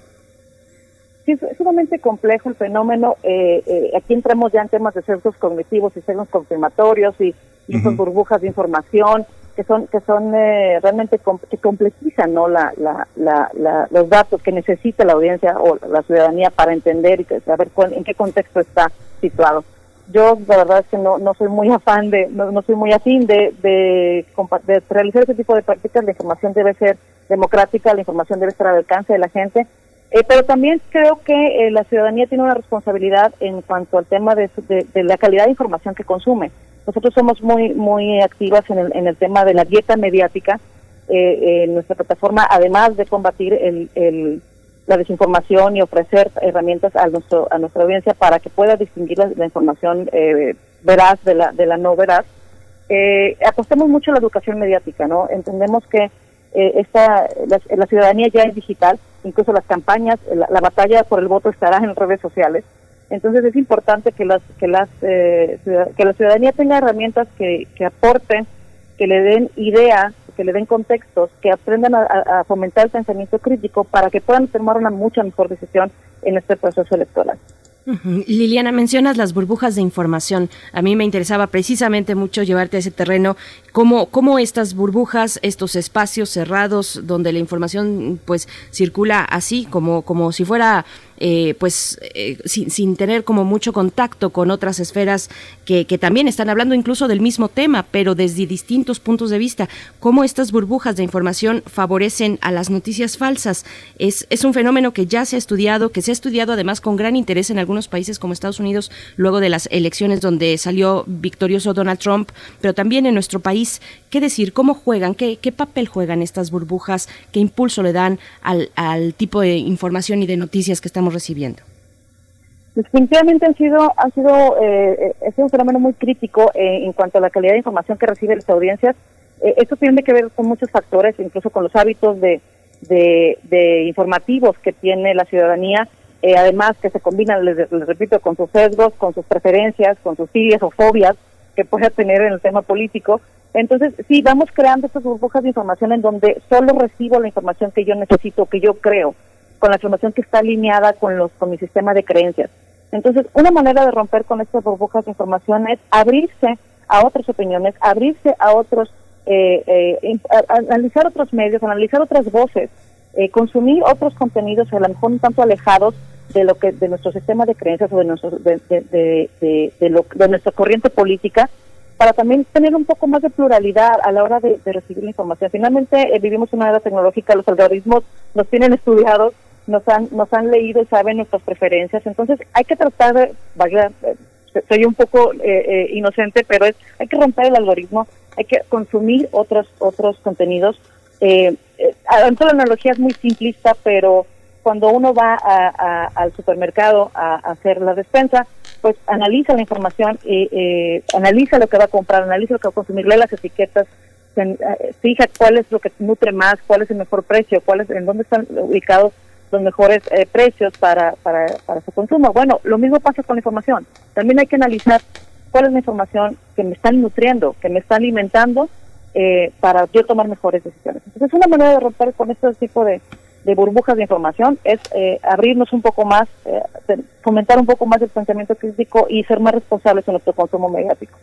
Sí, es sumamente complejo el fenómeno. Eh, eh, aquí entramos ya en temas de sesgos cognitivos y sesgos confirmatorios y, y burbujas de información que son que son eh, realmente com que complejizan no la, la, la, la, los datos que necesita la audiencia o la ciudadanía para entender y saber cuál, en qué contexto está situado. Yo la verdad es que no, no soy muy afán de no, no soy muy afín de, de, de realizar ese tipo de prácticas. La información debe ser democrática la información debe estar al alcance de la gente eh, pero también creo que eh, la ciudadanía tiene una responsabilidad en cuanto al tema de, de, la calidad de información que consume nosotros somos muy muy activas en el, en el tema de la dieta mediática. Eh, en nuestra plataforma, además de combatir el, el, la desinformación y ofrecer herramientas a, nuestro, a nuestra audiencia para que pueda distinguir la, la información eh, veraz de la, de la no veraz, eh, apostamos mucho a la educación mediática, ¿no? Entendemos que eh, esta, la, ciudadanía ya es digital, incluso las campañas, la, la batalla por el voto estará en redes sociales, entonces es importante que las que las eh, que la ciudadanía tenga herramientas que, que aporten, que le den idea, que le den contextos, que aprendan a, a, fomentar el pensamiento crítico para que puedan tomar una mucha mejor decisión en este proceso electoral. Liliana, mencionas las burbujas de información. A mí me interesaba precisamente mucho llevarte a ese terreno, cómo, cómo estas burbujas, estos espacios cerrados donde la información pues circula así, como, como si fuera eh, pues eh, sin, sin, tener como mucho contacto con otras esferas que, que, también están hablando incluso del mismo tema, pero desde distintos puntos de vista. ¿Cómo estas burbujas de información favorecen a las noticias falsas? Es, es un fenómeno que ya se ha estudiado, que se ha estudiado además con gran interés en algunos países como Estados Unidos, luego de las elecciones donde salió victorioso Donald Trump, pero también en nuestro país. ¿Qué decir? ¿Cómo juegan? ¿Qué, qué papel juegan estas burbujas? ¿Qué impulso le dan al, al tipo de información y de noticias que estamos recibiendo? Definitivamente han sido, han sido, eh, es un fenómeno muy crítico eh, en cuanto a la calidad de información que reciben las audiencias. Eh, esto tiene que ver con muchos factores, incluso con los hábitos de, de, de informativos que tiene la ciudadanía, eh, además que se combinan, les, les, repito, con sus sesgos, con sus preferencias, con sus filias o fobias que pueda tener en el tema político. Entonces, sí, vamos creando estas burbujas de información en donde solo recibo la información que yo necesito, que yo creo con la información que está alineada con los con mi sistema de creencias. Entonces, una manera de romper con estas burbujas de información es abrirse a otras opiniones, abrirse a otros, eh, eh, analizar otros medios, analizar otras voces, eh, consumir otros contenidos a lo mejor un tanto alejados de lo que de nuestro sistema de creencias o de nuestro de, de, de, de, lo, de nuestra corriente política para también tener un poco más de pluralidad a la hora de, de recibir la información. Finalmente eh, vivimos una era tecnológica, los algoritmos nos tienen estudiados nos han, nos han leído y saben nuestras preferencias. Entonces hay que tratar de, vaya, soy un poco eh, eh, inocente, pero es, hay que romper el algoritmo, hay que consumir otros, otros contenidos. Eh, eh, la analogía es muy simplista, pero cuando uno va a, al supermercado a, hacer la despensa, pues analiza la información, y, eh, analiza lo que va a comprar, analiza lo que va a consumir, lee las etiquetas, fija cuál es lo que nutre más, cuál es el mejor precio, cuál es, en dónde están ubicados los mejores eh, precios para, para, para su consumo. Bueno, lo mismo pasa con la información. También hay que analizar cuál es la información que me están nutriendo, que me está alimentando eh, para yo tomar mejores decisiones. Entonces es una manera de romper con este tipo de, de burbujas de información, es eh, abrirnos un poco más, eh, fomentar un poco más el pensamiento crítico y ser más responsables en nuestro consumo mediático.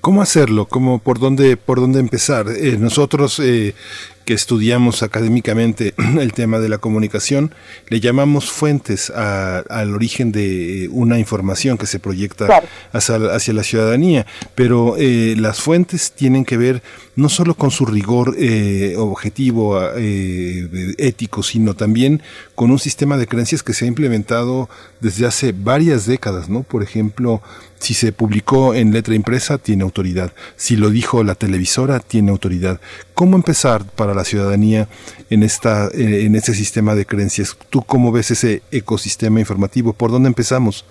¿Cómo hacerlo? ¿Cómo, por, dónde, ¿Por dónde empezar? Eh, nosotros eh, que estudiamos académicamente el tema de la comunicación, le llamamos fuentes al origen de una información que se proyecta hacia, la ciudadanía, pero eh, las fuentes tienen que ver no solo con su rigor eh, objetivo, eh, ético, sino también con un sistema de creencias que se ha implementado desde hace varias décadas, ¿no? Por ejemplo, si se publicó en letra impresa, tiene autoridad. Si lo dijo la televisora, tiene autoridad. ¿Cómo empezar para la ciudadanía en, esta, eh, en este sistema de creencias? ¿Tú cómo ves ese ecosistema informativo? ¿Por dónde empezamos?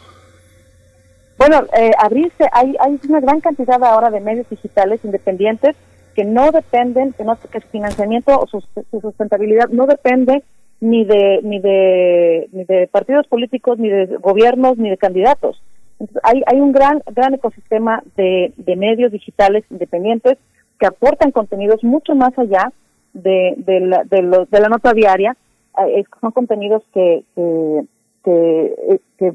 Bueno, eh, abrirse, hay, hay una gran cantidad ahora de medios digitales independientes que no dependen, que, no, su financiamiento o su, sustentabilidad no depende ni de, ni, de, ni de partidos políticos, ni de gobiernos, ni de candidatos. Hay, hay un gran, gran ecosistema de, de medios digitales independientes que aportan contenidos mucho más allá de, de, la, de, de la nota diaria. Eh, son contenidos que, que, que, eh,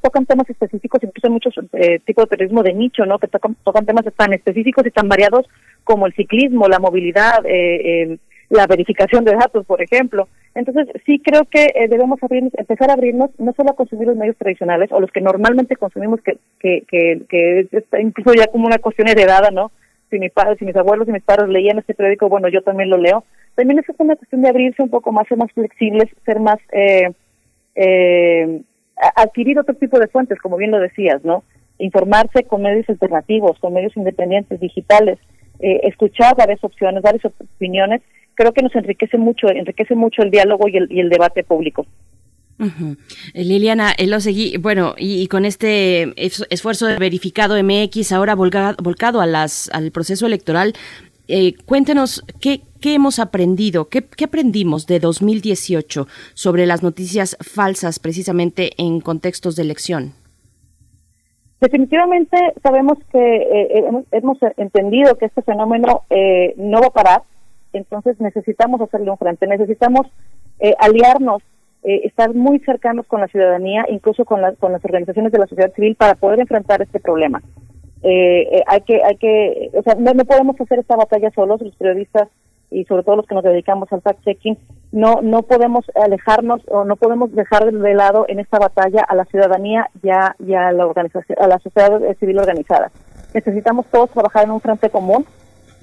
tocan temas específicos, incluso hay muchos eh, tipos de periodismo de nicho, ¿no? Que tocan, tocan temas tan específicos y tan variados como el ciclismo, la movilidad, la verificación de datos, por ejemplo. Entonces, sí creo que debemos abrirnos, empezar a abrirnos no solo a consumir los medios tradicionales o los que normalmente consumimos, que, que, que, que es incluso ya como una cuestión heredada, ¿no? si mis padres, si mis abuelos y mis padres leían este periódico, bueno, yo también lo leo. También es una cuestión de abrirse un poco más, ser más flexibles, ser más, eh, eh, adquirir otro tipo de fuentes, como bien lo decías, ¿no? Informarse con medios alternativos, con medios independientes, digitales, eh, escuchar varias opciones, varias opiniones, creo que nos enriquece mucho, enriquece mucho el diálogo y el, y el debate público. Liliana Elosegui, bueno, y, con este esfuerzo de verificado MX ahora volcado, a las, al proceso electoral, eh, cuéntenos qué, qué hemos aprendido, qué, qué, aprendimos de 2018 sobre las noticias falsas precisamente en contextos de elección. Definitivamente sabemos que eh, eh, hemos, entendido que este fenómeno no va a parar, entonces necesitamos hacerle un frente, necesitamos aliarnos eh, estar muy cercanos con la ciudadanía, incluso con, con las organizaciones de la sociedad civil para poder enfrentar este problema. Eh, eh, hay que, hay que, o sea, no, podemos hacer esta batalla solos, los periodistas y sobre todo los que nos dedicamos al fact-checking, no, no podemos alejarnos o no podemos dejar de lado en esta batalla a la ciudadanía ya y a la organización, a la sociedad civil organizada. Necesitamos todos trabajar en un frente común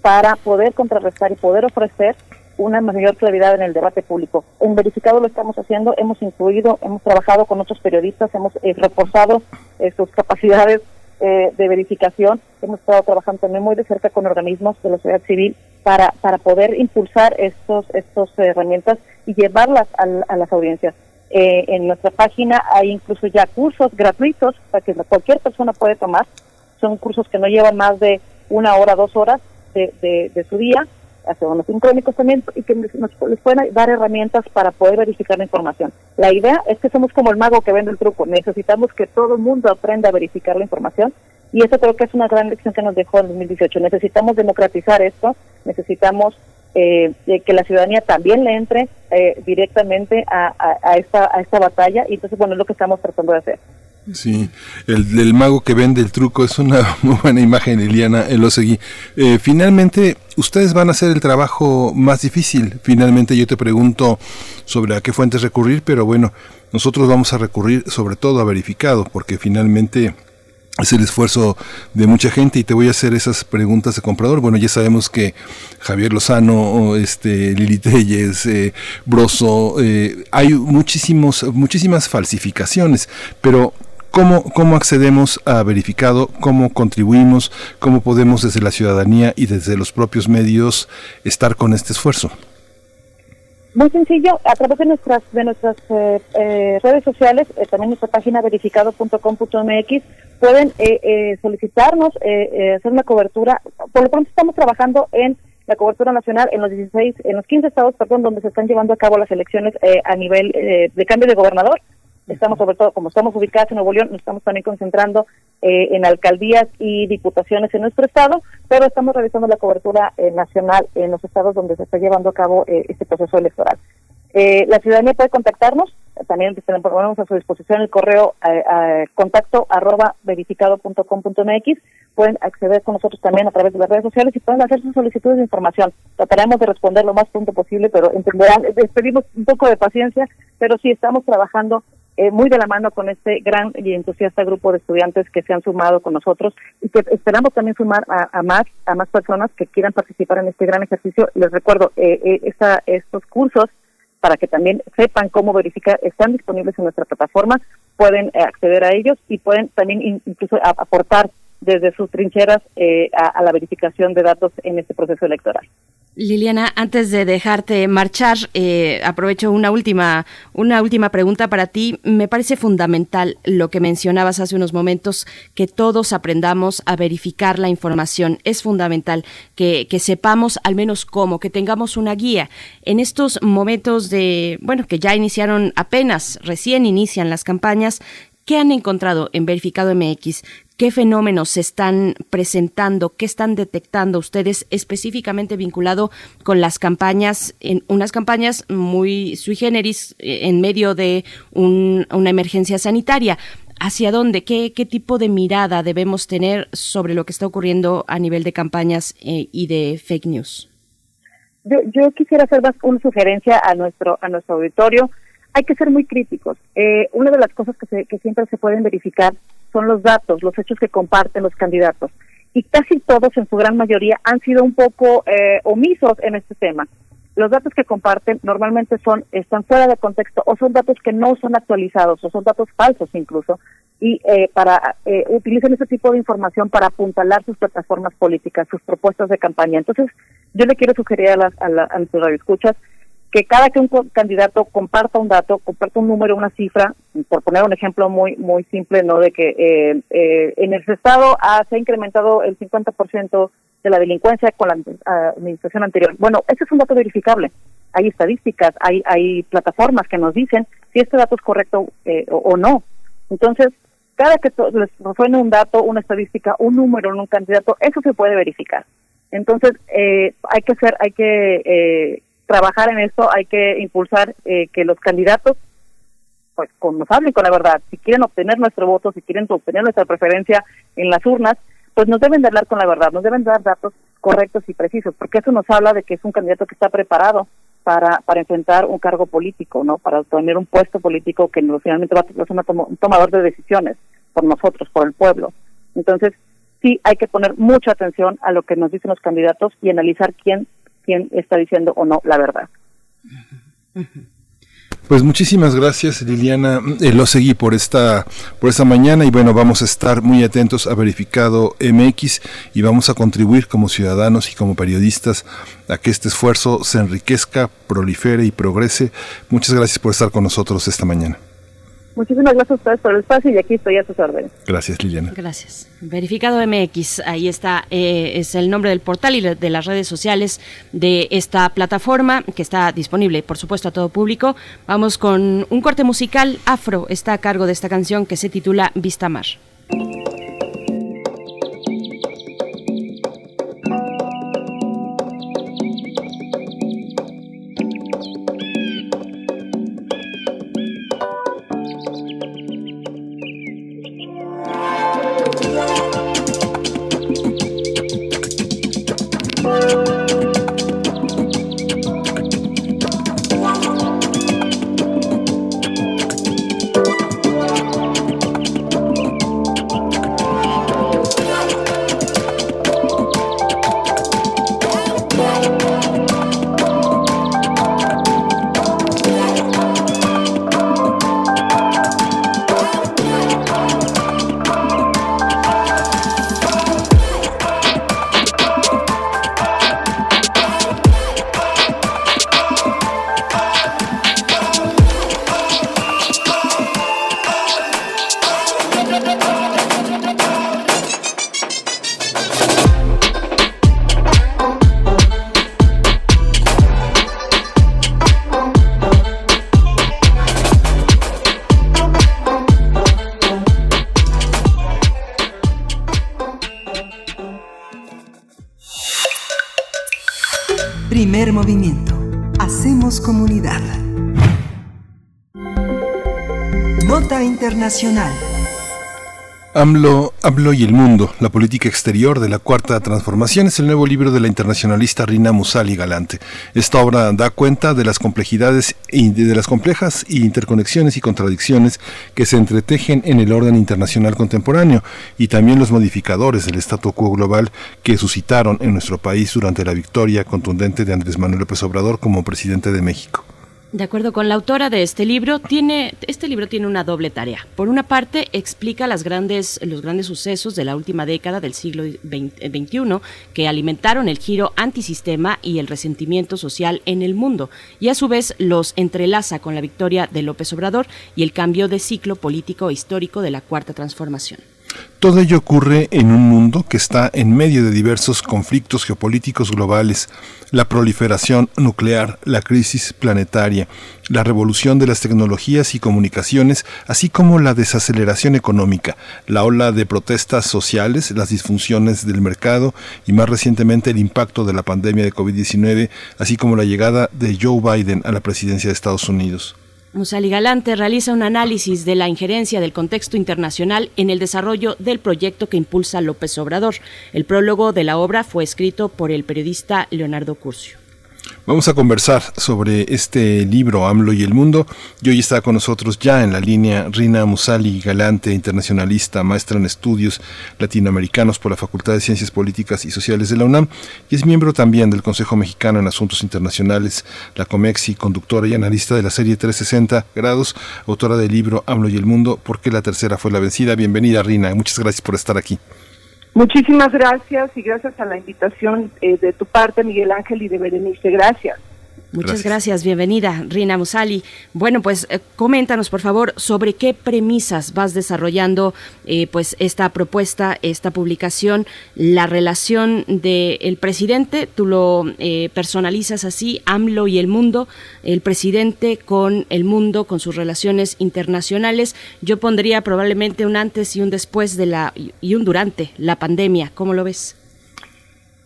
para poder contrarrestar y poder ofrecer una mayor claridad en el debate público. En verificado lo estamos haciendo, hemos incluido, hemos trabajado con otros periodistas, hemos eh, reforzado eh, sus capacidades eh, de verificación, hemos estado trabajando también muy de cerca con organismos de la sociedad civil para, para poder impulsar estos estas herramientas y llevarlas a, las audiencias. en nuestra página hay incluso ya cursos gratuitos para que cualquier persona puede tomar. Son cursos que no llevan más de una hora, dos horas de, de su día hacer unos sincrónicos también y que nos, les pueden dar herramientas para poder verificar la información. La idea es que somos como el mago que vende el truco, necesitamos que todo el mundo aprenda a verificar la información y eso creo que es una gran lección que nos dejó en 2018. Necesitamos democratizar esto, necesitamos eh, que la ciudadanía también le entre eh, directamente a, a, esta, a esta batalla y entonces bueno es lo que estamos tratando de hacer. Sí, el mago que vende el truco es una muy buena imagen, Eliana Elosegui. Eh, finalmente, ustedes van a hacer el trabajo más difícil. Finalmente, yo te pregunto sobre a qué fuentes recurrir, pero bueno, nosotros vamos a recurrir sobre todo a verificado, porque finalmente es el esfuerzo de mucha gente y te voy a hacer esas preguntas de comprador. Bueno, ya sabemos que Javier Lozano, este, Lili Telles, eh, Broso, eh, hay muchísimos, muchísimas falsificaciones, pero ¿Cómo, ¿Cómo accedemos a verificado? ¿Cómo contribuimos? ¿Cómo podemos desde la ciudadanía y desde los propios medios estar con este esfuerzo? Muy sencillo, a través de nuestras de nuestras eh, eh, redes sociales, eh, también nuestra página verificado.com.mx, pueden solicitarnos hacer una cobertura. Por lo pronto estamos trabajando en la cobertura nacional en los 16, en los 15 estados, perdón, donde se están llevando a cabo las elecciones a nivel de cambio de gobernador. Estamos sobre todo, como estamos ubicados en Nuevo León, nos estamos también concentrando eh, en alcaldías y diputaciones en nuestro estado, pero estamos realizando la cobertura eh, nacional en los estados donde se está llevando a cabo eh, este proceso electoral. Eh, la ciudadanía puede contactarnos, también ponemos a su disposición el correo eh, contacto arroba verificado.com.mx, pueden acceder con nosotros también a través de las redes sociales y pueden hacer sus solicitudes de información. Trataremos de responder lo más pronto posible, pero entenderán, les pedimos un poco de paciencia, pero sí estamos trabajando eh, muy de la mano con este gran y entusiasta grupo de estudiantes que se han sumado con nosotros y que esperamos también sumar a, más a más personas que quieran participar en este gran ejercicio. Les recuerdo, eh, eh estos cursos para que también sepan cómo verificar, están disponibles en nuestra plataforma, pueden eh, acceder a ellos y pueden también incluso aportar desde sus trincheras a la verificación de datos en este proceso electoral. Liliana, antes de dejarte marchar, eh, aprovecho una última, una última pregunta para ti. Me parece fundamental lo que mencionabas hace unos momentos, que todos aprendamos a verificar la información. Es fundamental que, que sepamos al menos cómo, que tengamos una guía. En estos momentos de, bueno, que ya iniciaron apenas, recién inician las campañas, ¿Qué han encontrado en Verificado MX? ¿Qué fenómenos se están presentando? ¿Qué están detectando ustedes específicamente vinculado con las campañas, en unas campañas muy sui generis eh, en medio de una emergencia sanitaria? ¿Hacia dónde? ¿Qué, ¿Qué tipo de mirada debemos tener sobre lo que está ocurriendo a nivel de campañas eh, y de fake news? Yo, yo quisiera hacer una sugerencia a nuestro, a nuestro auditorio hay que ser muy críticos. Eh, una de las cosas que, que siempre se pueden verificar son los datos, los hechos que comparten los candidatos. Y casi todos, en su gran mayoría, han sido un poco eh, omisos en este tema. Los datos que comparten normalmente son están fuera de contexto o son datos que no son actualizados o son datos falsos incluso y eh, para eh, utilizan ese tipo de información para apuntalar sus plataformas políticas, sus propuestas de campaña. Entonces, yo le quiero sugerir a, las, a, la, a nuestros radioescuchas que cada que un candidato comparta un dato, comparta un número, una cifra, por poner un ejemplo muy muy simple, no de que eh, eh, en el estado se ha incrementado el 50% de la delincuencia con la administración anterior. Bueno, ese es un dato verificable. Hay estadísticas, hay hay plataformas que nos dicen si este dato es correcto eh, o, no. Entonces, cada que les suene un dato, una estadística, un número en un candidato, eso se puede verificar. Entonces, hay que ser, hay que trabajar en esto, hay que impulsar eh, que los candidatos pues con, nos hablen con la verdad. Si quieren obtener nuestro voto, si quieren obtener nuestra preferencia en las urnas, pues nos deben de hablar con la verdad, nos deben dar datos correctos y precisos, porque eso nos habla de que es un candidato que está preparado para, para enfrentar un cargo político, ¿no? Para obtener un puesto político que finalmente va a ser un tomador de decisiones por nosotros, por el pueblo. Entonces, sí hay que poner mucha atención a lo que nos dicen los candidatos y analizar quién quién está diciendo o no la verdad. Pues muchísimas gracias Liliana eh, lo seguí por esta por esta mañana y bueno vamos a estar muy atentos a verificado MX y vamos a contribuir como ciudadanos y como periodistas a que este esfuerzo se enriquezca, prolifere y progrese. Muchas gracias por estar con nosotros esta mañana. Muchísimas gracias a ustedes por el espacio y aquí estoy a sus órdenes. Gracias, Liliana. Gracias. Verificado MX, ahí está, eh, es el nombre del portal y de las redes sociales de esta plataforma que está disponible, por supuesto, a todo público. Vamos con un corte musical afro, está a cargo de esta canción que se titula Vista Mar. AMLO, AMLO y el mundo, la política exterior de la Cuarta Transformación es el nuevo libro de la internacionalista Rina Musali Galante. Esta obra da cuenta de las complejidades y de las complejas interconexiones y contradicciones que se entretejen en el orden internacional contemporáneo y también los modificadores del statu quo global que suscitaron en nuestro país durante la victoria contundente de Andrés Manuel López Obrador como presidente de México. De acuerdo con la autora de este libro, tiene, este libro tiene una doble tarea. Por una parte, explica las grandes, los grandes sucesos de la última década del siglo XXI que alimentaron el giro antisistema y el resentimiento social en el mundo, y a su vez los entrelaza con la victoria de López Obrador y el cambio de ciclo político e histórico de la Cuarta Transformación. Todo ello ocurre en un mundo que está en medio de diversos conflictos geopolíticos globales, la proliferación nuclear, la crisis planetaria, la revolución de las tecnologías y comunicaciones, así como la desaceleración económica, la ola de protestas sociales, las disfunciones del mercado y más recientemente el impacto de la pandemia de COVID-19, así como la llegada de Joe Biden a la presidencia de Estados Unidos. Musali Galante realiza un análisis de la injerencia del contexto internacional en el desarrollo del proyecto que impulsa López Obrador. El prólogo de la obra fue escrito por el periodista Leonardo Curcio. Vamos a conversar sobre este libro, AMLO y el mundo. Y hoy está con nosotros ya en la línea Rina Musali, galante, internacionalista, maestra en estudios latinoamericanos por la Facultad de Ciencias Políticas y Sociales de la UNAM y es miembro también del Consejo Mexicano en Asuntos Internacionales, la COMEXI, conductora y analista de la serie 360 grados, autora del libro AMLO y el mundo, ¿por qué la tercera fue la vencida? Bienvenida, Rina. Muchas gracias por estar aquí. Muchísimas gracias y gracias a la invitación eh, de tu parte, Miguel Ángel, y de Berenice. Gracias. Muchas gracias. bienvenida, Rina Musali. Bueno, pues eh, coméntanos, por favor, sobre qué premisas vas desarrollando eh, pues esta propuesta, esta publicación, la relación del presidente, tú lo eh, personalizas así, AMLO y el mundo, el presidente con el mundo, con sus relaciones internacionales. Yo pondría probablemente un antes y un después de la y un durante la pandemia. ¿Cómo lo ves?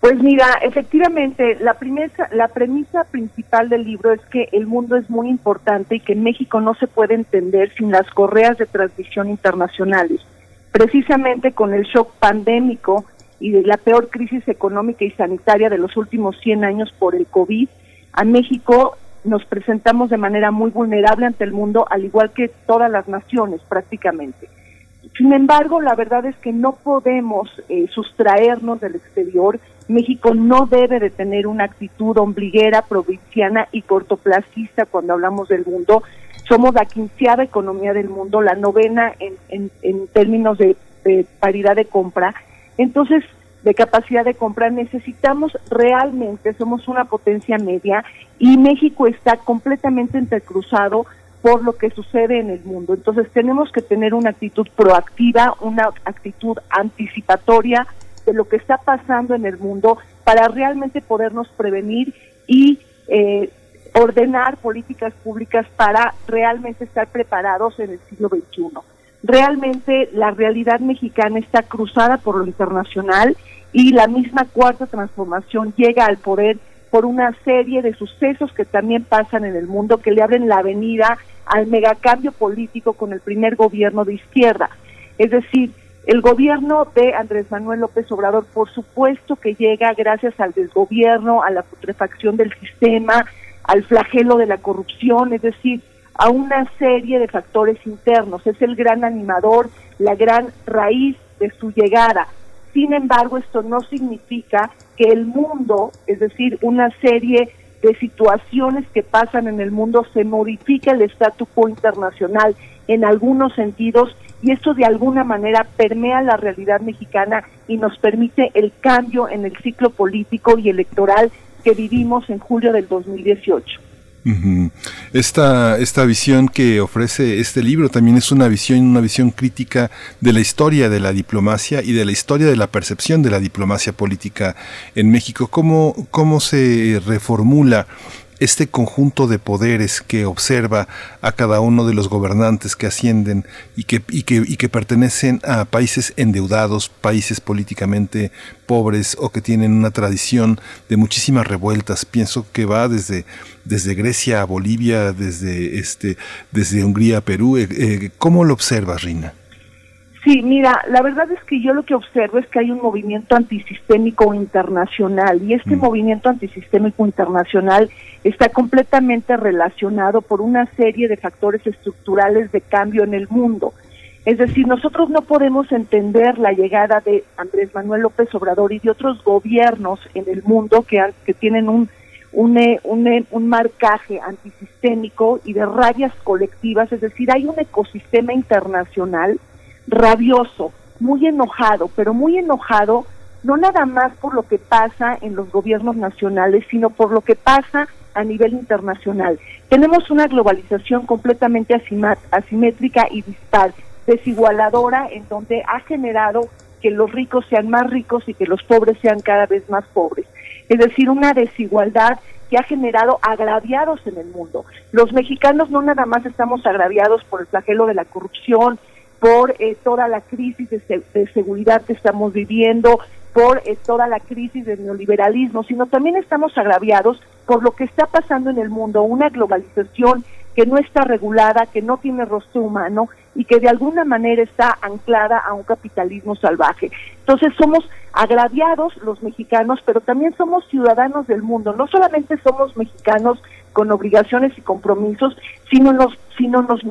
Pues mira, efectivamente, la, premisa, la premisa principal del libro es que el mundo es muy importante y que México no se puede entender sin las correas de transmisión internacionales. Precisamente con el shock pandémico y de la peor crisis económica y sanitaria de los últimos 100 años por el COVID, a México nos presentamos de manera muy vulnerable ante el mundo, al igual que todas las naciones prácticamente. Sin embargo, la verdad es que no podemos eh, sustraernos del exterior México no debe de tener una actitud ombliguera, provinciana y cortoplacista cuando hablamos del mundo. Somos la quinceava economía del mundo, la novena en, en, términos de, de paridad de compra. Entonces, de capacidad de compra, necesitamos realmente, somos una potencia media y México está completamente entrecruzado por lo que sucede en el mundo. Entonces tenemos que tener una actitud proactiva, una actitud anticipatoria, de lo que está pasando en el mundo para realmente podernos prevenir y eh, ordenar políticas públicas para realmente estar preparados en el siglo XXI. Realmente la realidad mexicana está cruzada por lo internacional y la misma cuarta transformación llega al poder por una serie de sucesos que también pasan en el mundo que le abren la avenida al megacambio político con el primer gobierno de izquierda. Es decir, el gobierno de Andrés Manuel López Obrador, por supuesto que llega gracias al desgobierno, a la putrefacción del sistema, al flagelo de la corrupción, es decir, a una serie de factores internos. Es el gran animador, la gran raíz de su llegada. Sin embargo, esto no significa que el mundo, es decir, una serie de situaciones que pasan en el mundo, se modifique el statu quo internacional en algunos sentidos y esto de alguna manera permea la realidad mexicana y nos permite el cambio en el ciclo político y electoral que vivimos en julio del 2018. Esta, esta visión que ofrece este libro también es una visión, una visión crítica de la historia de la diplomacia y de la historia de la percepción de la diplomacia política en México. ¿Cómo, cómo se reformula este conjunto de poderes que observa a cada uno de los gobernantes que ascienden y que, y que, y que pertenecen a países endeudados, países políticamente pobres o que tienen una tradición de muchísimas revueltas. Pienso que va desde, desde Grecia a Bolivia, desde, este, desde Hungría a Perú. Eh, eh, ¿Cómo lo observas, Rina? Sí, mira, la verdad es que yo lo que observo es que hay un movimiento antisistémico internacional y este movimiento antisistémico internacional está completamente relacionado por una serie de factores estructurales de cambio en el mundo. Es decir, nosotros no podemos entender la llegada de Andrés Manuel López Obrador y de otros gobiernos en el mundo que, que tienen un, un, un, un marcaje antisistémico y de rabias colectivas, es decir, hay un ecosistema internacional rabioso, muy enojado, pero muy enojado no nada más por lo que pasa en los gobiernos nacionales, sino por lo que pasa a nivel internacional. Tenemos una globalización completamente asimétrica y dispar, desigualadora, en donde ha generado que los ricos sean más ricos y que los pobres sean cada vez más pobres. Es decir, una desigualdad que ha generado agraviados en el mundo. Los mexicanos no nada más estamos agraviados por el flagelo de la corrupción, por eh, toda la crisis de, seguridad que estamos viviendo, por eh, toda la crisis del neoliberalismo, sino también estamos agraviados por lo que está pasando en el mundo, una globalización que no está regulada, que no tiene rostro humano y que de alguna manera está anclada a un capitalismo salvaje. Entonces somos agraviados los mexicanos, pero también somos ciudadanos del mundo. No solamente somos mexicanos con obligaciones y compromisos, sino nos, sino nos,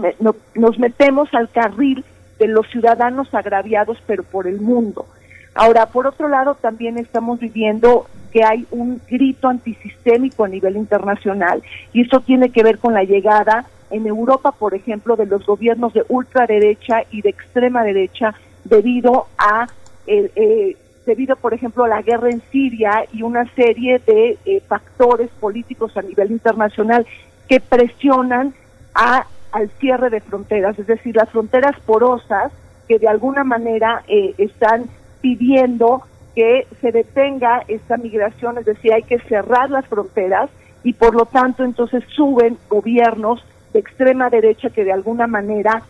nos metemos al carril de los ciudadanos agraviados, pero por el mundo. Ahora, por otro lado, también estamos viviendo que hay un grito antisistémico a nivel internacional y eso tiene que ver con la llegada en Europa, por ejemplo, de los gobiernos de ultraderecha y de extrema derecha debido a eh, eh, debido, por ejemplo, a la guerra en Siria y una serie de eh, factores políticos a nivel internacional que presionan a al cierre de fronteras, es decir, las fronteras porosas que de alguna manera eh, están pidiendo que se detenga esta migración, es decir, hay que cerrar las fronteras y por lo tanto entonces suben gobiernos de extrema derecha que de alguna manera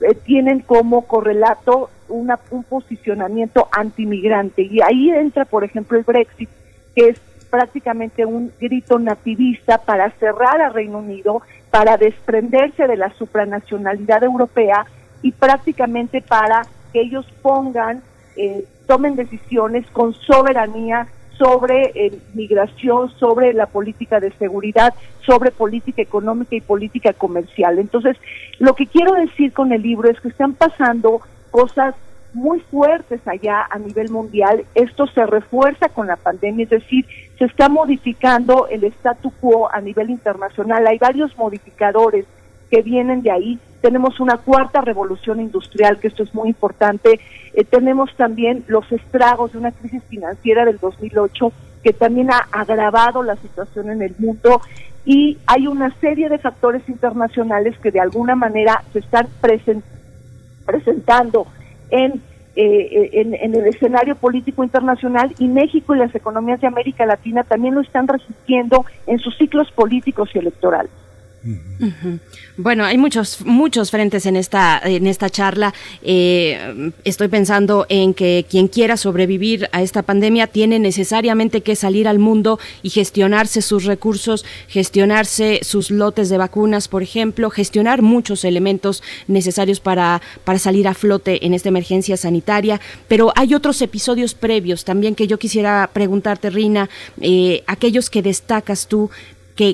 eh, tienen como correlato una, un posicionamiento antimigrante. Y ahí entra, por ejemplo, el Brexit, que es prácticamente un grito nativista para cerrar a Reino Unido para desprenderse de la supranacionalidad europea y prácticamente para que ellos pongan, eh, tomen decisiones con soberanía sobre eh, migración, sobre la política de seguridad, sobre política económica y política comercial. Entonces, lo que quiero decir con el libro es que están pasando cosas muy fuertes allá a nivel mundial. Esto se refuerza con la pandemia, es decir, se está modificando el statu quo a nivel internacional. Hay varios modificadores que vienen de ahí. Tenemos una cuarta revolución industrial, que esto es muy importante. Eh, tenemos también los estragos de una crisis financiera del 2008, que también ha agravado la situación en el mundo. Y hay una serie de factores internacionales que de alguna manera se están presentando en, eh, en, el escenario político internacional y México y las economías de América Latina también lo están resistiendo en sus ciclos políticos y electorales. Bueno, hay muchos muchos frentes en esta en esta charla. Eh, estoy pensando en que quien quiera sobrevivir a esta pandemia tiene necesariamente que salir al mundo y gestionarse sus recursos, gestionarse sus lotes de vacunas, por ejemplo, gestionar muchos elementos necesarios para para salir a flote en esta emergencia sanitaria. Pero hay otros episodios previos también que yo quisiera preguntarte, Rina, eh, aquellos que destacas tú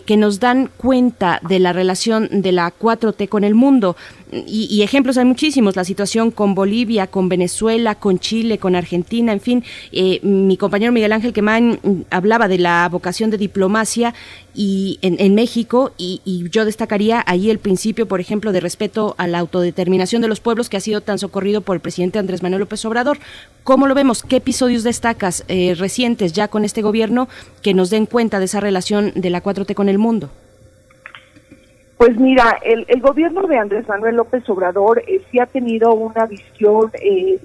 que, nos dan cuenta de la relación de la 4T con el mundo. Y, ejemplos hay muchísimos, la situación con Bolivia, con Venezuela, con Chile, con Argentina, en fin. Eh, mi compañero Miguel Ángel Quemán hablaba de la vocación de diplomacia y en, México y, yo destacaría ahí el principio, por ejemplo, de respeto a la autodeterminación de los pueblos que ha sido tan socorrido por el presidente Andrés Manuel López Obrador. ¿Cómo lo vemos? ¿Qué episodios destacas eh, recientes ya con este gobierno que nos den cuenta de esa relación de la 4T con el mundo? Pues mira, el, gobierno de Andrés Manuel López Obrador eh, sí ha tenido una visión eh,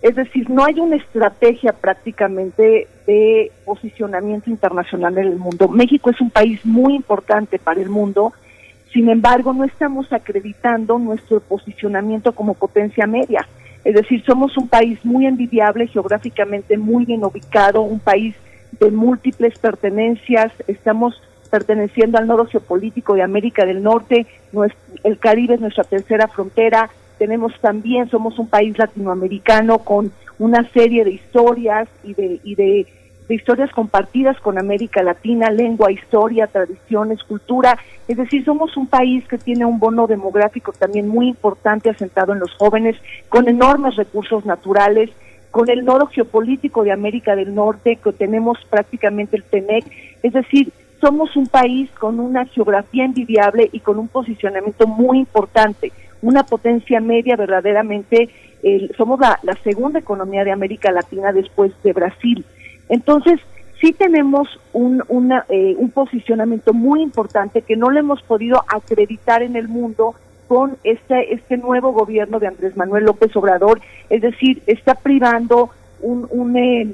Es decir, no hay una estrategia prácticamente de posicionamiento internacional en el mundo. México es un país muy importante para el mundo, sin embargo, no estamos acreditando nuestro posicionamiento como potencia media. Es decir, somos un país muy envidiable, geográficamente muy bien ubicado, un país de múltiples pertenencias, estamos perteneciendo al nodo geopolítico de América del Norte, el Caribe es nuestra tercera frontera, tenemos también, somos un país latinoamericano con una serie de historias y de, y de, historias compartidas con América Latina, lengua, historia, tradiciones, cultura. Es decir, somos un país que tiene un bono demográfico también muy importante asentado en los jóvenes, con enormes recursos naturales, con el nodo geopolítico de América del Norte, que tenemos prácticamente el TENEC. Es decir, somos un país con una geografía envidiable y con un posicionamiento muy importante una potencia media verdaderamente, somos la, segunda economía de América Latina después de Brasil. Entonces, sí tenemos un, eh, un posicionamiento muy importante que no le hemos podido acreditar en el mundo con este, este nuevo gobierno de Andrés Manuel López Obrador, es decir, está privando un, un, eh,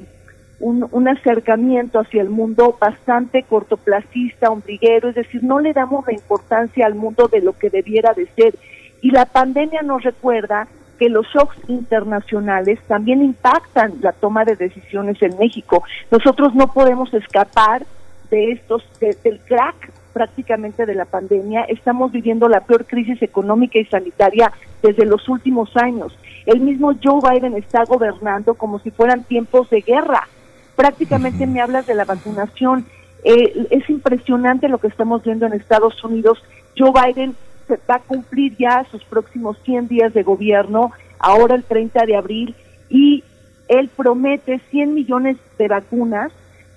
un, un, acercamiento hacia el mundo bastante cortoplacista, ombliguero, es decir, no le damos la importancia al mundo de lo que debiera de ser. Y la pandemia nos recuerda que los shocks internacionales también impactan la toma de decisiones en México. Nosotros no podemos escapar de estos, del crack prácticamente de la pandemia. Estamos viviendo la peor crisis económica y sanitaria desde los últimos años. El mismo Joe Biden está gobernando como si fueran tiempos de guerra. Prácticamente me hablas de la vacunación. Eh, es impresionante lo que estamos viendo en Estados Unidos. Joe Biden se va a cumplir ya sus próximos 100 días de gobierno, ahora el 30 de abril, y él promete 100 millones de vacunas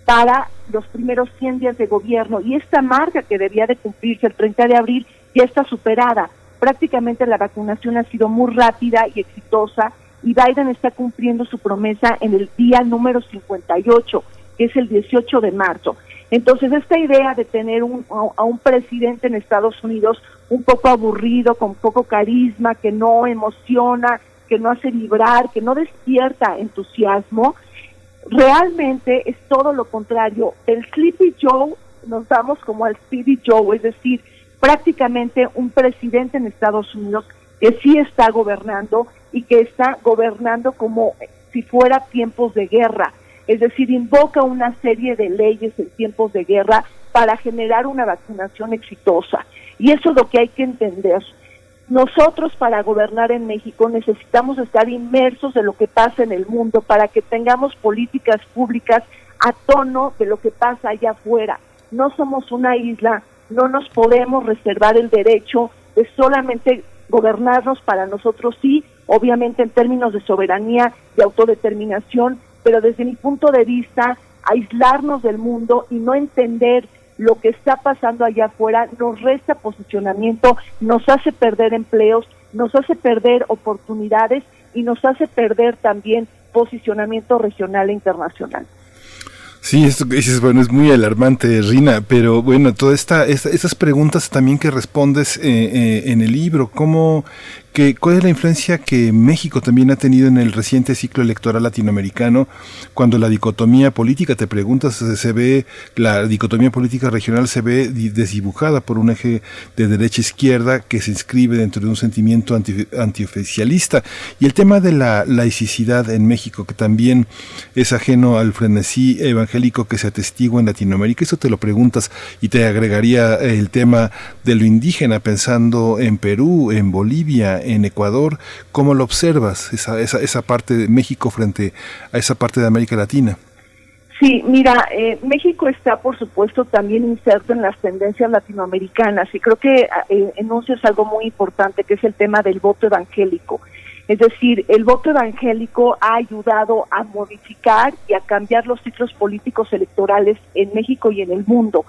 para los primeros 100 días de gobierno. Y esta marca que debía de cumplirse el 30 de abril ya está superada. Prácticamente la vacunación ha sido muy rápida y exitosa y Biden está cumpliendo su promesa en el día número 58, que es el 18 de marzo. Entonces, esta idea de tener a un presidente en Estados Unidos un poco aburrido, con poco carisma, que no emociona, que no hace vibrar, que no despierta entusiasmo, realmente es todo lo contrario. El Sleepy Joe nos damos como al Speedy Joe, es decir, prácticamente un presidente en Estados Unidos que sí está gobernando y que está gobernando como si fuera tiempos de guerra es decir, invoca una serie de leyes en tiempos de guerra para generar una vacunación exitosa. Y eso es lo que hay que entender. Nosotros para gobernar en México necesitamos estar inmersos en lo que pasa en el mundo para que tengamos políticas públicas a tono de lo que pasa allá afuera. No somos una isla, no nos podemos reservar el derecho de solamente gobernarnos para nosotros sí, obviamente en términos de soberanía y autodeterminación, pero desde mi punto de vista, aislarnos del mundo y no entender lo que está pasando allá afuera nos resta posicionamiento, nos hace perder empleos, nos hace perder oportunidades y nos hace perder también posicionamiento regional e internacional. Sí, esto que dices, bueno, es muy alarmante, Rina, pero bueno, todas esta, esas preguntas también que respondes eh, eh, en el libro, ¿cómo, ¿cuál es la influencia que México también ha tenido en el reciente ciclo electoral latinoamericano? Cuando la dicotomía política, te preguntas, se, ve, la dicotomía política regional se ve desdibujada por un eje de derecha-izquierda que se inscribe dentro de un sentimiento anti, antioficialista. Y el tema de la laicidad en México, que también es ajeno al frenesí evangélico que se atestigua en Latinoamérica, eso te lo preguntas y te agregaría el tema de lo indígena, pensando en Perú, en Bolivia, en Ecuador. ¿Cómo lo observas, esa, esa, esa parte de México frente a esa parte de América Latina? Sí, mira, eh, México está, por supuesto, también inserto en las tendencias latinoamericanas y creo que eh, enuncias algo muy importante, que es el tema del voto evangélico. Es decir, el voto evangélico ha ayudado a modificar y a cambiar los ciclos políticos electorales en México y en el mundo.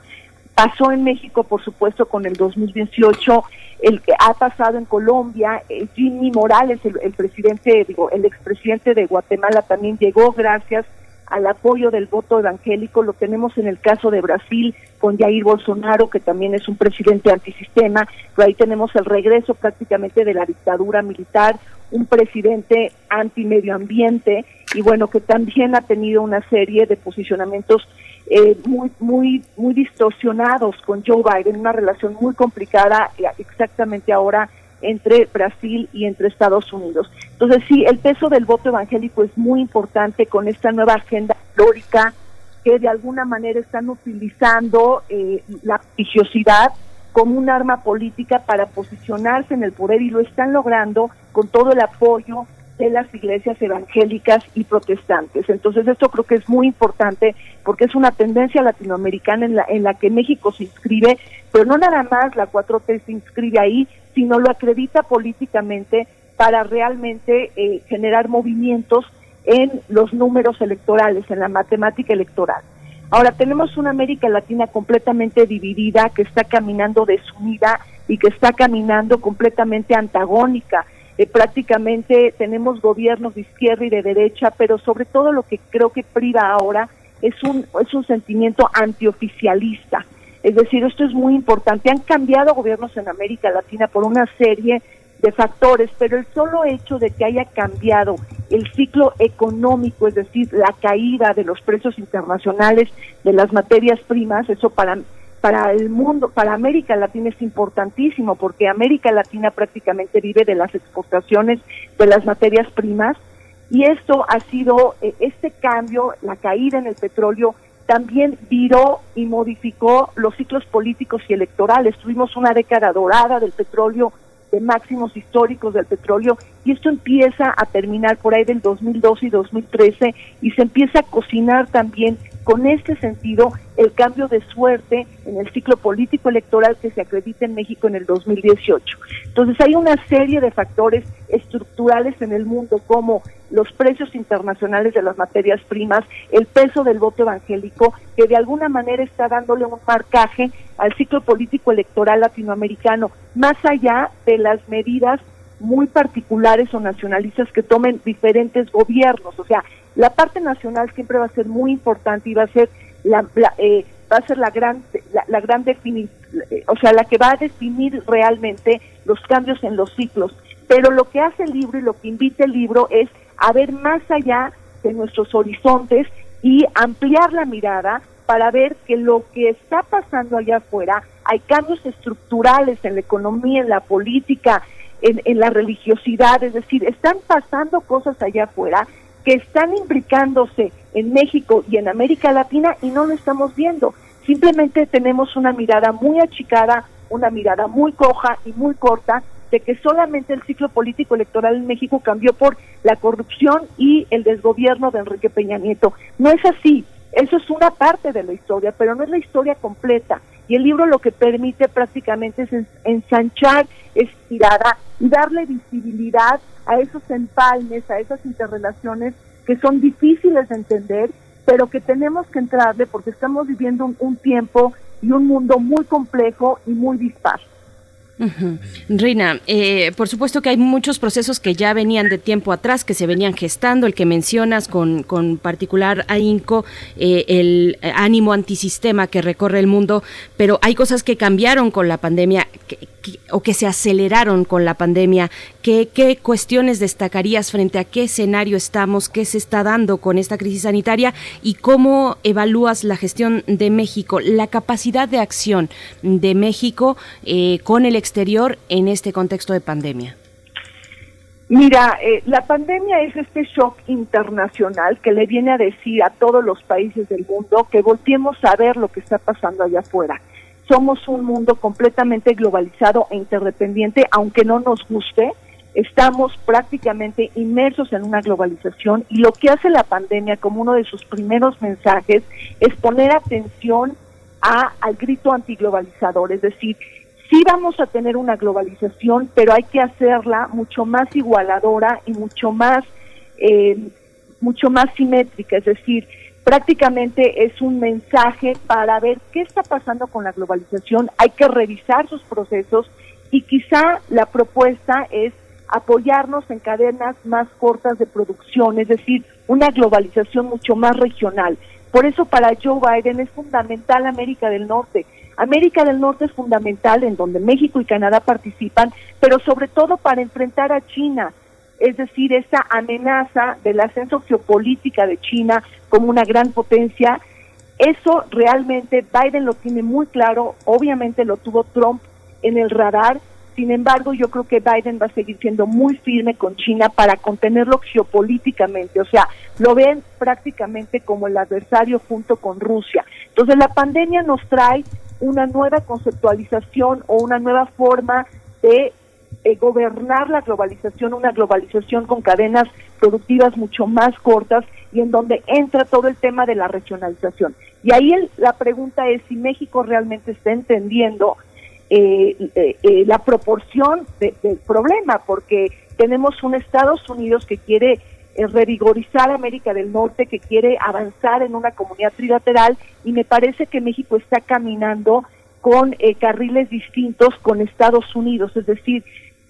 Pasó en México, por supuesto, con el 2018, el que ha pasado en Colombia, eh, Jimmy Morales, el, presidente, digo, el expresidente de Guatemala también llegó gracias al apoyo del voto evangélico, lo tenemos en el caso de Brasil con Jair Bolsonaro, que también es un presidente antisistema, pero ahí tenemos el regreso prácticamente de la dictadura militar, un presidente anti-medio ambiente y bueno, que también ha tenido una serie de posicionamientos eh, muy, muy, muy distorsionados con Joe Biden, una relación muy complicada eh, exactamente ahora entre Brasil y entre Estados Unidos. Entonces sí, el peso del voto evangélico es muy importante con esta nueva agenda histórica que de alguna manera están utilizando eh, la religiosidad como un arma política para posicionarse en el poder y lo están logrando con todo el apoyo de las iglesias evangélicas y protestantes. Entonces esto creo que es muy importante porque es una tendencia latinoamericana en la, en la que México se inscribe, pero no nada más la 4T se inscribe ahí, sino lo acredita políticamente para realmente eh, generar movimientos en los números electorales, en la matemática electoral. Ahora tenemos una América Latina completamente dividida, que está caminando desunida y que está caminando completamente antagónica. Eh, prácticamente tenemos gobiernos de izquierda y de derecha, pero sobre todo lo que creo que priva ahora es un, es un sentimiento antioficialista. Es decir, esto es muy importante. Han cambiado gobiernos en América Latina por una serie de factores, pero el solo hecho de que haya cambiado el ciclo económico, es decir, la caída de los precios internacionales de las materias primas, eso para para el mundo, para América Latina es importantísimo porque América Latina prácticamente vive de las exportaciones de las materias primas y esto ha sido eh, este cambio, la caída en el petróleo también viró y modificó los ciclos políticos y electorales. Tuvimos una década dorada del petróleo de máximos históricos del petróleo y esto empieza a terminar por ahí del 2012 y 2013 y se empieza a cocinar también con este sentido el cambio de suerte en el ciclo político electoral que se acredita en México en el 2018. Entonces hay una serie de factores estructurales en el mundo como los precios internacionales de las materias primas, el peso del voto evangélico, que de alguna manera está dándole un marcaje al ciclo político electoral latinoamericano, más allá de las medidas muy particulares o nacionalistas que tomen diferentes gobiernos. O sea, la parte nacional siempre va a ser muy importante y va a ser la, eh, va a ser la gran la, gran definir, o sea, la que va a definir realmente los cambios en los ciclos. Pero lo que hace el libro y lo que invita el libro es a ver más allá de nuestros horizontes y ampliar la mirada para ver que lo que está pasando allá afuera, hay cambios estructurales en la economía, en la política, en, en la religiosidad, es decir, están pasando cosas allá afuera que están implicándose en México y en América Latina y no lo estamos viendo. Simplemente tenemos una mirada muy achicada, una mirada muy coja y muy corta de que solamente el ciclo político electoral en México cambió por la corrupción y el desgobierno de Enrique Peña Nieto. No es así, eso es una parte de la historia, pero no es la historia completa. Y el libro lo que permite prácticamente es ensanchar, estirada y darle visibilidad a esos empalmes, a esas interrelaciones que son difíciles de entender, pero que tenemos que entrarle porque estamos viviendo un, un tiempo y un mundo muy complejo y muy dispar. Rina, eh, por supuesto que hay muchos procesos que ya venían de tiempo atrás, que se venían gestando, el que mencionas con, con particular ahínco, eh, el ánimo antisistema que recorre el mundo, pero hay cosas que cambiaron con la pandemia o que se aceleraron con la pandemia. ¿Qué, ¿Qué cuestiones destacarías frente a qué escenario estamos, qué se está dando con esta crisis sanitaria y cómo evalúas la gestión de México, la capacidad de acción de México eh, con el exterior en este contexto de pandemia? Mira, eh, la pandemia es este shock internacional que le viene a decir a todos los países del mundo que volteemos a ver lo que está pasando allá afuera. Somos un mundo completamente globalizado e interdependiente, aunque no nos guste, estamos prácticamente inmersos en una globalización y lo que hace la pandemia como uno de sus primeros mensajes es poner atención al grito antiglobalizador, es decir, sí vamos a tener una globalización, pero hay que hacerla mucho más igualadora y mucho más, eh, mucho más simétrica, es decir, prácticamente es un mensaje para ver qué está pasando con la globalización, hay que revisar sus procesos y quizá la propuesta es apoyarnos en cadenas más cortas de producción, es decir, una globalización mucho más regional. Por eso para Joe Biden es fundamental América del Norte. América del Norte es fundamental en donde México y Canadá participan, pero sobre todo para enfrentar a China. Es decir, esa amenaza del ascenso geopolítica de China como una gran potencia, eso realmente Biden lo tiene muy claro, obviamente lo tuvo Trump en el radar, sin embargo yo creo que Biden va a seguir siendo muy firme con China para contenerlo geopolíticamente, o sea, lo ven prácticamente como el adversario junto con Rusia. Entonces la pandemia nos trae una nueva conceptualización o una nueva forma de eh, gobernar la globalización, una globalización con cadenas productivas mucho más cortas y en donde entra todo el tema de la regionalización. Y ahí la pregunta es si México realmente está entendiendo eh, eh, la proporción del problema, porque tenemos un Estados Unidos que quiere revigorizar América del Norte, que quiere avanzar en una comunidad trilateral y me parece que México está caminando con carriles distintos con Estados Unidos, es decir,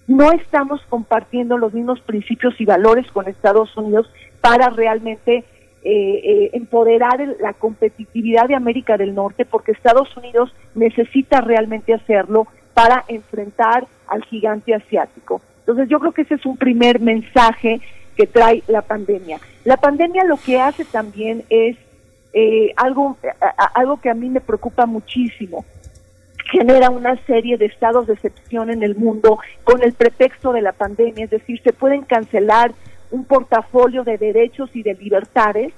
no estamos compartiendo los mismos principios y valores con Estados Unidos para realmente eh, eh, empoderar la competitividad de América del Norte, porque Estados Unidos necesita realmente hacerlo para enfrentar al gigante asiático. Entonces yo creo que ese es un primer mensaje que trae la pandemia. La pandemia lo que hace también es eh, algo, algo que a mí me preocupa muchísimo, genera una serie de estados de excepción en el mundo con el pretexto de la pandemia, es decir, se pueden cancelar un portafolio de derechos y de libertades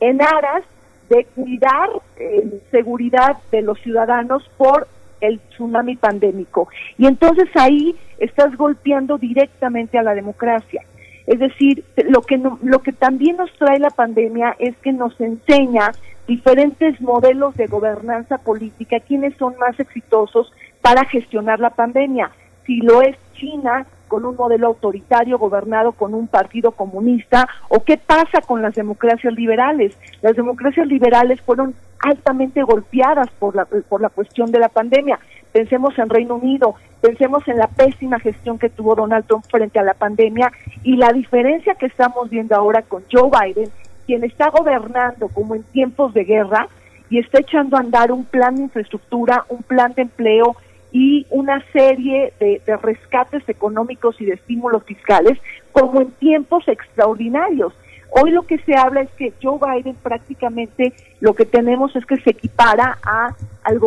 en aras de cuidar eh, seguridad de los ciudadanos por el tsunami pandémico. Y entonces ahí estás golpeando directamente a la democracia. Es decir, lo que, lo que también nos trae la pandemia es que nos enseña diferentes modelos de gobernanza política, quiénes son más exitosos para gestionar la pandemia. Si lo es China, con un modelo autoritario gobernado con un partido comunista, o qué pasa con las democracias liberales. Las democracias liberales fueron altamente golpeadas por la, por la cuestión de la pandemia. Pensemos en Reino Unido, pensemos en la pésima gestión que tuvo Donald Trump frente a la pandemia y la diferencia que estamos viendo ahora con Joe Biden quien está gobernando como en tiempos de guerra y está echando a andar un plan de infraestructura, un plan de empleo y una serie de, rescates económicos y de estímulos fiscales como en tiempos extraordinarios. Hoy lo que se habla es que Joe Biden prácticamente lo que tenemos es que se equipara a, al,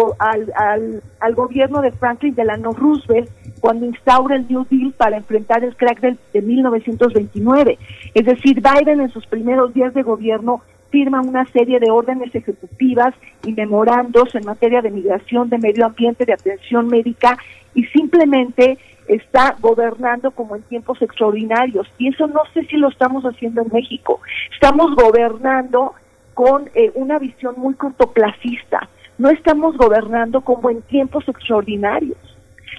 al, al gobierno de Franklin Delano Roosevelt cuando instaura el New Deal para enfrentar el crack del, de 1929. Es decir, Biden en sus primeros días de gobierno firma una serie de órdenes ejecutivas y memorandos en materia de migración, de medio ambiente, de atención médica y simplemente está gobernando como en tiempos extraordinarios. Y eso no sé si lo estamos haciendo en México. Estamos gobernando con eh, una visión muy cortoplacista. No estamos gobernando como en tiempos extraordinarios.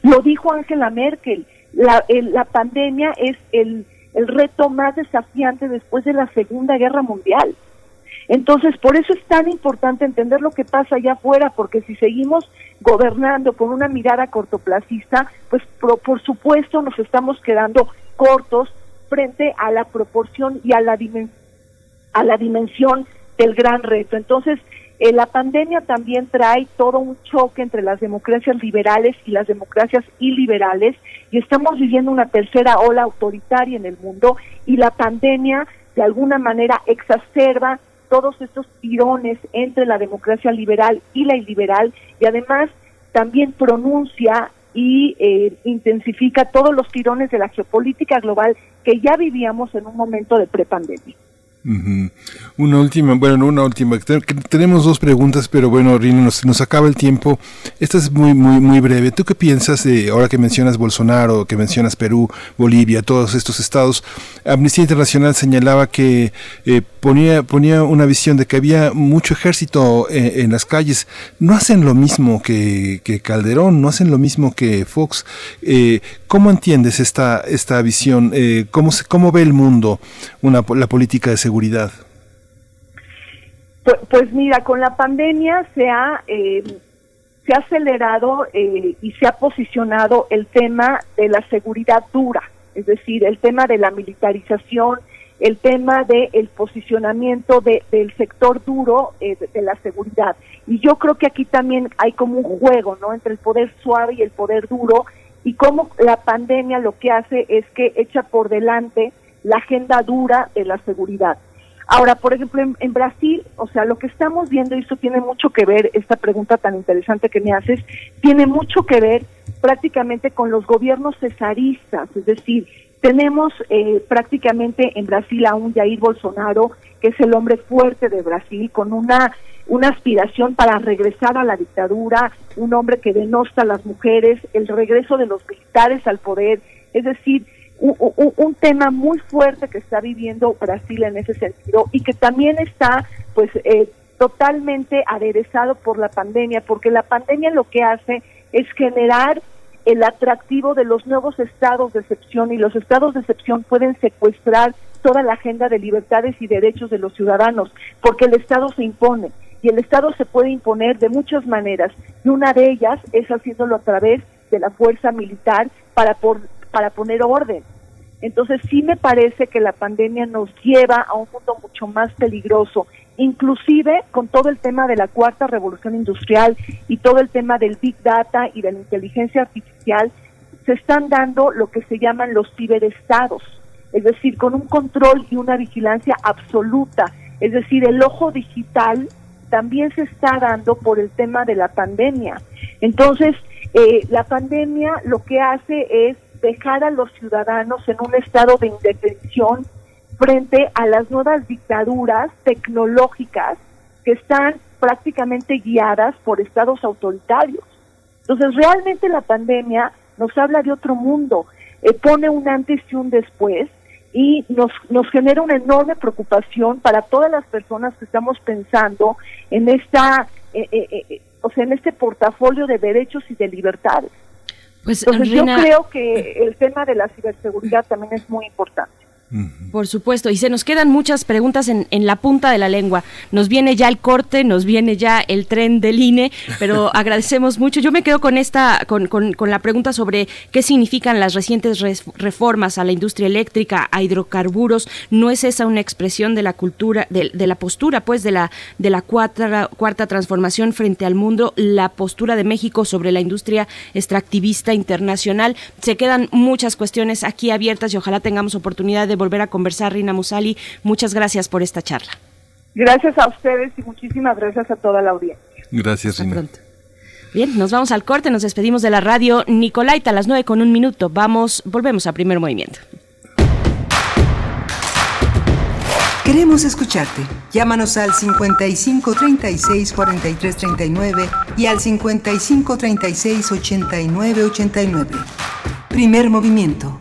Lo dijo Angela Merkel, la, la pandemia es el, el reto más desafiante después de la Segunda Guerra Mundial. Entonces, por eso es tan importante entender lo que pasa allá afuera, porque si seguimos gobernando con una mirada cortoplacista, pues por, supuesto nos estamos quedando cortos frente a la proporción y a la, a la dimensión del gran reto. Entonces, eh, la pandemia también trae todo un choque entre las democracias liberales y las democracias iliberales y estamos viviendo una tercera ola autoritaria en el mundo y la pandemia de alguna manera exacerba todos estos tirones entre la democracia liberal y la iliberal y además también pronuncia y eh, intensifica todos los tirones de la geopolítica global que ya vivíamos en un momento de prepandemia. Una última, bueno, una última. Tenemos dos preguntas, pero bueno, Rino, nos, nos acaba el tiempo. Esta es muy, muy, muy breve. ¿Tú qué piensas de, ahora que mencionas Bolsonaro, que mencionas Perú, Bolivia, todos estos estados? Amnistía Internacional señalaba que eh, ponía, ponía una visión de que había mucho ejército eh, en, las calles. No hacen lo mismo que, Calderón, no hacen lo mismo que Fox. Eh, ¿Cómo entiendes esta, esta visión? ¿cómo, se, ¿Cómo ve el mundo una, la política de seguridad? Seguridad? Pues, pues, mira, con la pandemia se ha, eh, se ha acelerado eh, y se ha posicionado el tema de la seguridad dura, es decir, el tema de la militarización, el tema del posicionamiento del sector duro eh, de, la seguridad. Y yo creo que aquí también hay como un juego, ¿no? Entre el poder suave y el poder duro, y cómo la pandemia lo que hace es que echa por delante la agenda dura de la seguridad. Ahora, por ejemplo, en, Brasil, o sea, lo que estamos viendo, y esto tiene mucho que ver, esta pregunta tan interesante que me haces, tiene mucho que ver prácticamente con los gobiernos cesaristas, es decir, tenemos eh, prácticamente en Brasil a un Jair Bolsonaro, que es el hombre fuerte de Brasil, con una, una aspiración para regresar a la dictadura, un hombre que denosta a las mujeres, el regreso de los militares al poder, es decir, un, tema muy fuerte que está viviendo Brasil en ese sentido y que también está pues eh, totalmente aderezado por la pandemia, porque la pandemia lo que hace es generar el atractivo de los nuevos estados de excepción y los estados de excepción pueden secuestrar toda la agenda de libertades y derechos de los ciudadanos, porque el Estado se impone y el Estado se puede imponer de muchas maneras y una de ellas es haciéndolo a través de la fuerza militar para, por, para poner orden. Entonces sí me parece que la pandemia nos lleva a un mundo mucho más peligroso, inclusive con todo el tema de la cuarta revolución industrial y todo el tema del big data y de la inteligencia artificial, se están dando lo que se llaman los ciberestados, es decir, con un control y una vigilancia absoluta, es decir, el ojo digital también se está dando por el tema de la pandemia. Entonces, eh, la pandemia lo que hace es dejar a los ciudadanos en un estado de indefensión frente a las nuevas dictaduras tecnológicas que están prácticamente guiadas por estados autoritarios. Entonces, realmente la pandemia nos habla de otro mundo, eh, pone un antes y un después y nos, nos genera una enorme preocupación para todas las personas que estamos pensando en esta, eh, eh, o sea, en este portafolio de derechos y de libertades. Pues, Entonces yo creo que el tema de la ciberseguridad también es muy importante. Por supuesto, y se nos quedan muchas preguntas en, en, la punta de la lengua. Nos viene ya el corte, nos viene ya el tren del INE, pero agradecemos mucho. Yo me quedo con esta, con, con, con la pregunta sobre qué significan las recientes reformas a la industria eléctrica, a hidrocarburos. ¿No es esa una expresión de la cultura, de, de la postura, pues, de la, de la cuarta, cuarta transformación frente al mundo, la postura de México sobre la industria extractivista internacional? Se quedan muchas cuestiones aquí abiertas y ojalá tengamos oportunidad de volver a conversar, Rina Musali. Muchas gracias por esta charla. Gracias a ustedes y muchísimas gracias a toda la audiencia. Gracias, Rina. Bien, nos vamos al corte, nos despedimos de la radio Nicolaita a las nueve con un minuto. Vamos, volvemos a primer movimiento. Queremos escucharte. Llámanos al 55 36 43 39 y al 55 36 89 89. Primer movimiento.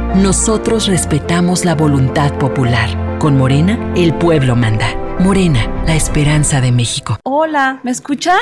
Nosotros respetamos la voluntad popular. Con Morena, el pueblo manda. Morena, la esperanza de México. Hola, ¿me escuchan?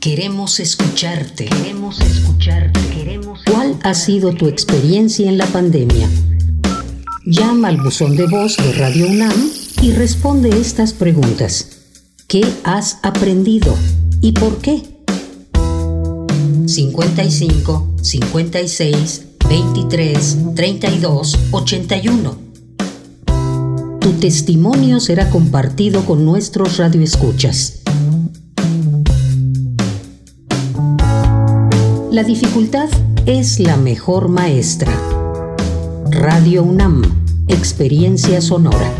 Queremos escucharte. Queremos escucharte. Queremos ¿Cuál ha sido tu experiencia en la pandemia? Llama al buzón de voz de Radio UNAM y responde estas preguntas. ¿Qué has aprendido y por qué? 55 56 23 32 81. Tu testimonio será compartido con nuestros radioescuchas. La dificultad es la mejor maestra. Radio UNAM, Experiencia Sonora.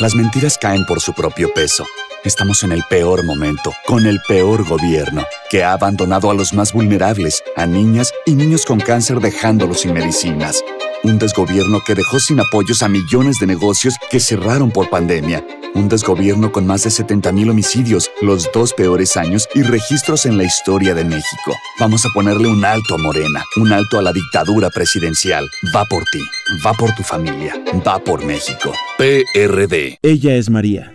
Las mentiras caen por su propio peso. Estamos en el peor momento, con el peor gobierno, que ha abandonado a los más vulnerables, a niñas y niños con cáncer dejándolos sin medicinas. Un desgobierno que dejó sin apoyos a millones de negocios que cerraron por pandemia. Un desgobierno con más de 70.000 homicidios, los dos peores años y registros en la historia de México. Vamos a ponerle un alto a Morena, un alto a la dictadura presidencial. Va por ti, va por tu familia, va por México. PRD. Ella es María.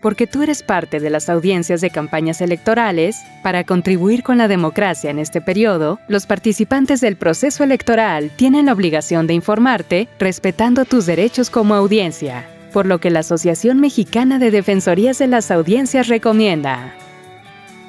Porque tú eres parte de las audiencias de campañas electorales, para contribuir con la democracia en este periodo, los participantes del proceso electoral tienen la obligación de informarte respetando tus derechos como audiencia, por lo que la Asociación Mexicana de Defensorías de las Audiencias recomienda.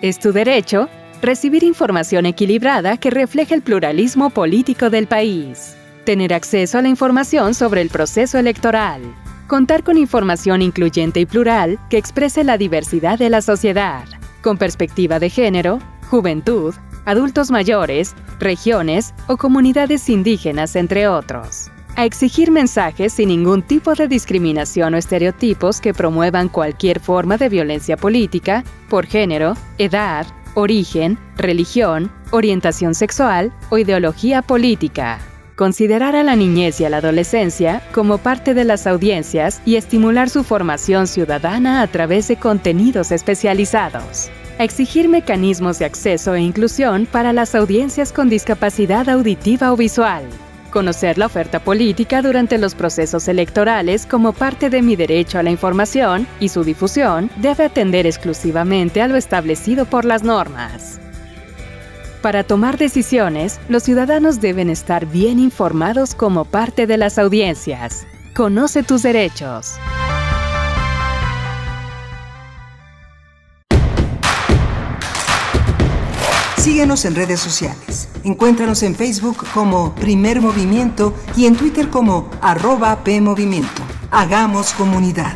Es tu derecho recibir información equilibrada que refleje el pluralismo político del país, tener acceso a la información sobre el proceso electoral, contar con información incluyente y plural que exprese la diversidad de la sociedad, con perspectiva de género, juventud, adultos mayores, regiones o comunidades indígenas, entre otros. A exigir mensajes sin ningún tipo de discriminación o estereotipos que promuevan cualquier forma de violencia política, por género, edad, origen, religión, orientación sexual o ideología política. Considerar a la niñez y a la adolescencia como parte de las audiencias y estimular su formación ciudadana a través de contenidos especializados. Exigir mecanismos de acceso e inclusión para las audiencias con discapacidad auditiva o visual. Conocer la oferta política durante los procesos electorales como parte de mi derecho a la información y su difusión debe atender exclusivamente a lo establecido por las normas. Para tomar decisiones, los ciudadanos deben estar bien informados como parte de las audiencias. Conoce tus derechos. Síguenos en redes sociales. Encuéntranos en Facebook como Primer Movimiento y en Twitter como arroba PMovimiento. Hagamos comunidad.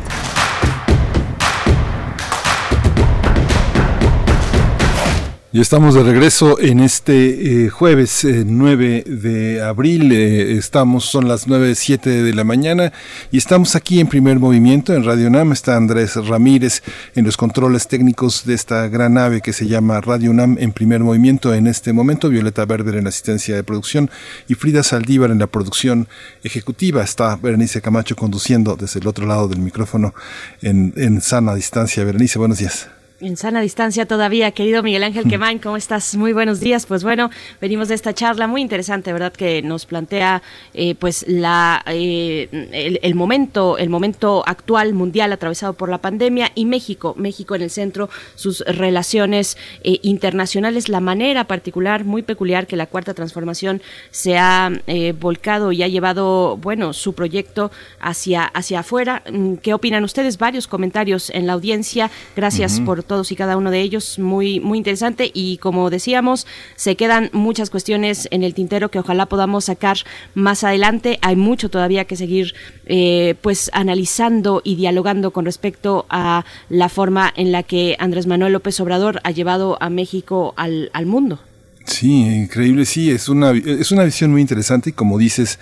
Ya estamos de regreso en este eh, jueves 9 de abril. Eh, estamos, son las 9.07 de la mañana y estamos aquí en primer movimiento en Radio UNAM. Está Andrés Ramírez en los controles técnicos de esta gran nave que se llama Radio UNAM en primer movimiento en este momento. Violeta Berber en la asistencia de producción y Frida Saldívar en la producción ejecutiva. Está Berenice Camacho conduciendo desde el otro lado del micrófono en, en sana distancia. Berenice, buenos días. En sana distancia todavía, querido Miguel Ángel Quemain, ¿cómo estás? Muy buenos días. Pues bueno, venimos de esta charla muy interesante, ¿verdad? Que nos plantea eh, pues la eh, el, momento, el momento actual mundial atravesado por la pandemia y México, México en el centro, sus relaciones eh, internacionales, la manera particular, muy peculiar que la cuarta transformación se ha volcado y ha llevado, bueno, su proyecto hacia, hacia afuera. Mm, ¿Qué opinan ustedes? Varios comentarios en la audiencia. Gracias por todos y cada uno de ellos, muy, muy interesante. Y como decíamos, se quedan muchas cuestiones en el tintero que ojalá podamos sacar más adelante. Hay mucho todavía que seguir eh, pues analizando y dialogando con respecto a la forma en la que Andrés Manuel López Obrador ha llevado a México al, al mundo. Sí, increíble, sí, es una, es una visión muy interesante y como dices,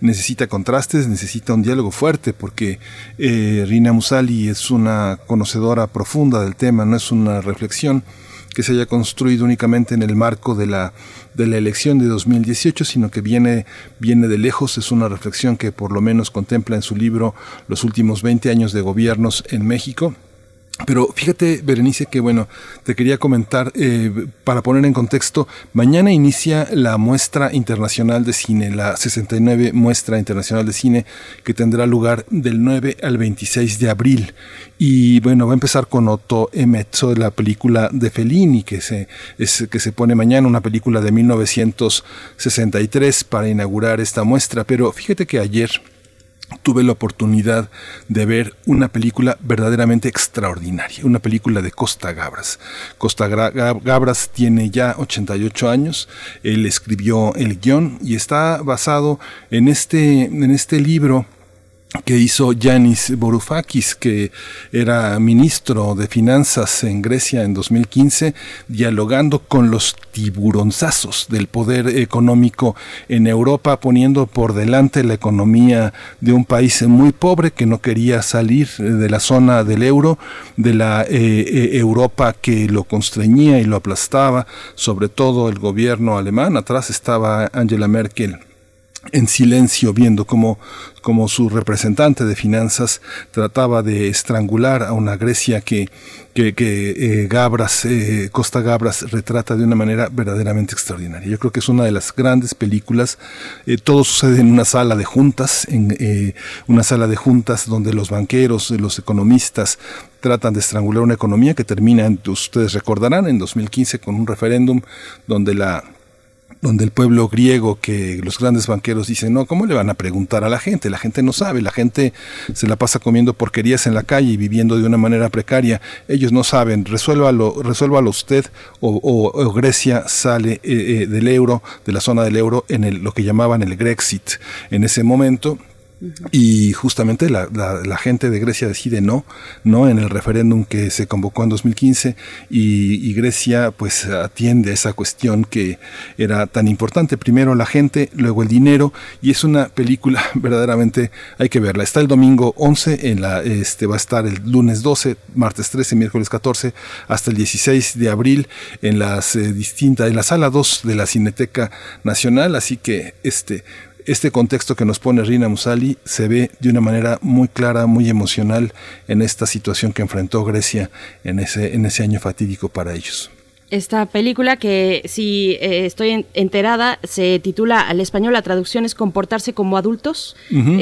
necesita contrastes, necesita un diálogo fuerte, porque eh, Rina Musali es una conocedora profunda del tema, no es una reflexión que se haya construido únicamente en el marco de la, de la elección de 2018, sino que viene, viene de lejos, es una reflexión que por lo menos contempla en su libro los últimos 20 años de gobiernos en México pero fíjate, Berenice, que bueno, te quería comentar, eh, para poner en contexto, mañana inicia la muestra internacional de cine, la 69 muestra internacional de cine, que tendrá lugar del 9 al 26 de abril. Y bueno, va a empezar con Otto Emezzo, la película de Fellini, que se, es, que se pone mañana, una película de 1963 para inaugurar esta muestra. Pero fíjate que ayer, tuve la oportunidad de ver una película verdaderamente extraordinaria, una película de Costa Gabras. Costa Gabras tiene ya 88 años, él escribió el guion y está basado en este, en este libro que hizo Yanis Varoufakis, que era ministro de Finanzas en Grecia en 2015, dialogando con los tiburonzazos del poder económico en Europa, poniendo por delante la economía de un país muy pobre que no quería salir de la zona del euro, de la eh, eh, Europa que lo constreñía y lo aplastaba, sobre todo el gobierno alemán. Atrás estaba Angela Merkel en silencio viendo cómo, como su representante de finanzas trataba de estrangular a una Grecia que, que, eh, Gabras, eh, Costa Gabras retrata de una manera verdaderamente extraordinaria. Yo creo que es una de las grandes películas. Eh, todo sucede en una sala de juntas, en una sala de juntas donde los banqueros, los economistas tratan de estrangular una economía que termina, ustedes recordarán, en 2015 con un referéndum donde la donde el pueblo griego, que los grandes banqueros dicen, no, ¿cómo le van a preguntar a la gente? La gente no sabe, la gente se la pasa comiendo porquerías en la calle y viviendo de una manera precaria. Ellos no saben, resuélvalo, resuélvalo usted o, Grecia sale eh, eh, del euro, de la zona del euro, en el, lo que llamaban el Grexit. En ese momento y justamente la, la, gente de Grecia decide no, no en el referéndum que se convocó en 2015 y, Grecia pues atiende esa cuestión que era tan importante. Primero la gente, luego el dinero y es una película verdaderamente hay que verla. Está el domingo 11, en la, este, va a estar el lunes 12, martes 13, miércoles 14 hasta el 16 de abril en las eh, distintas, en la sala 2 de la Cineteca Nacional. Así que este este contexto que nos pone Rina Musali se ve de una manera muy clara, muy emocional en esta situación que enfrentó Grecia en ese, en ese año fatídico para ellos. Esta película que, si eh, estoy enterada, se titula al español, la traducción es Comportarse como adultos.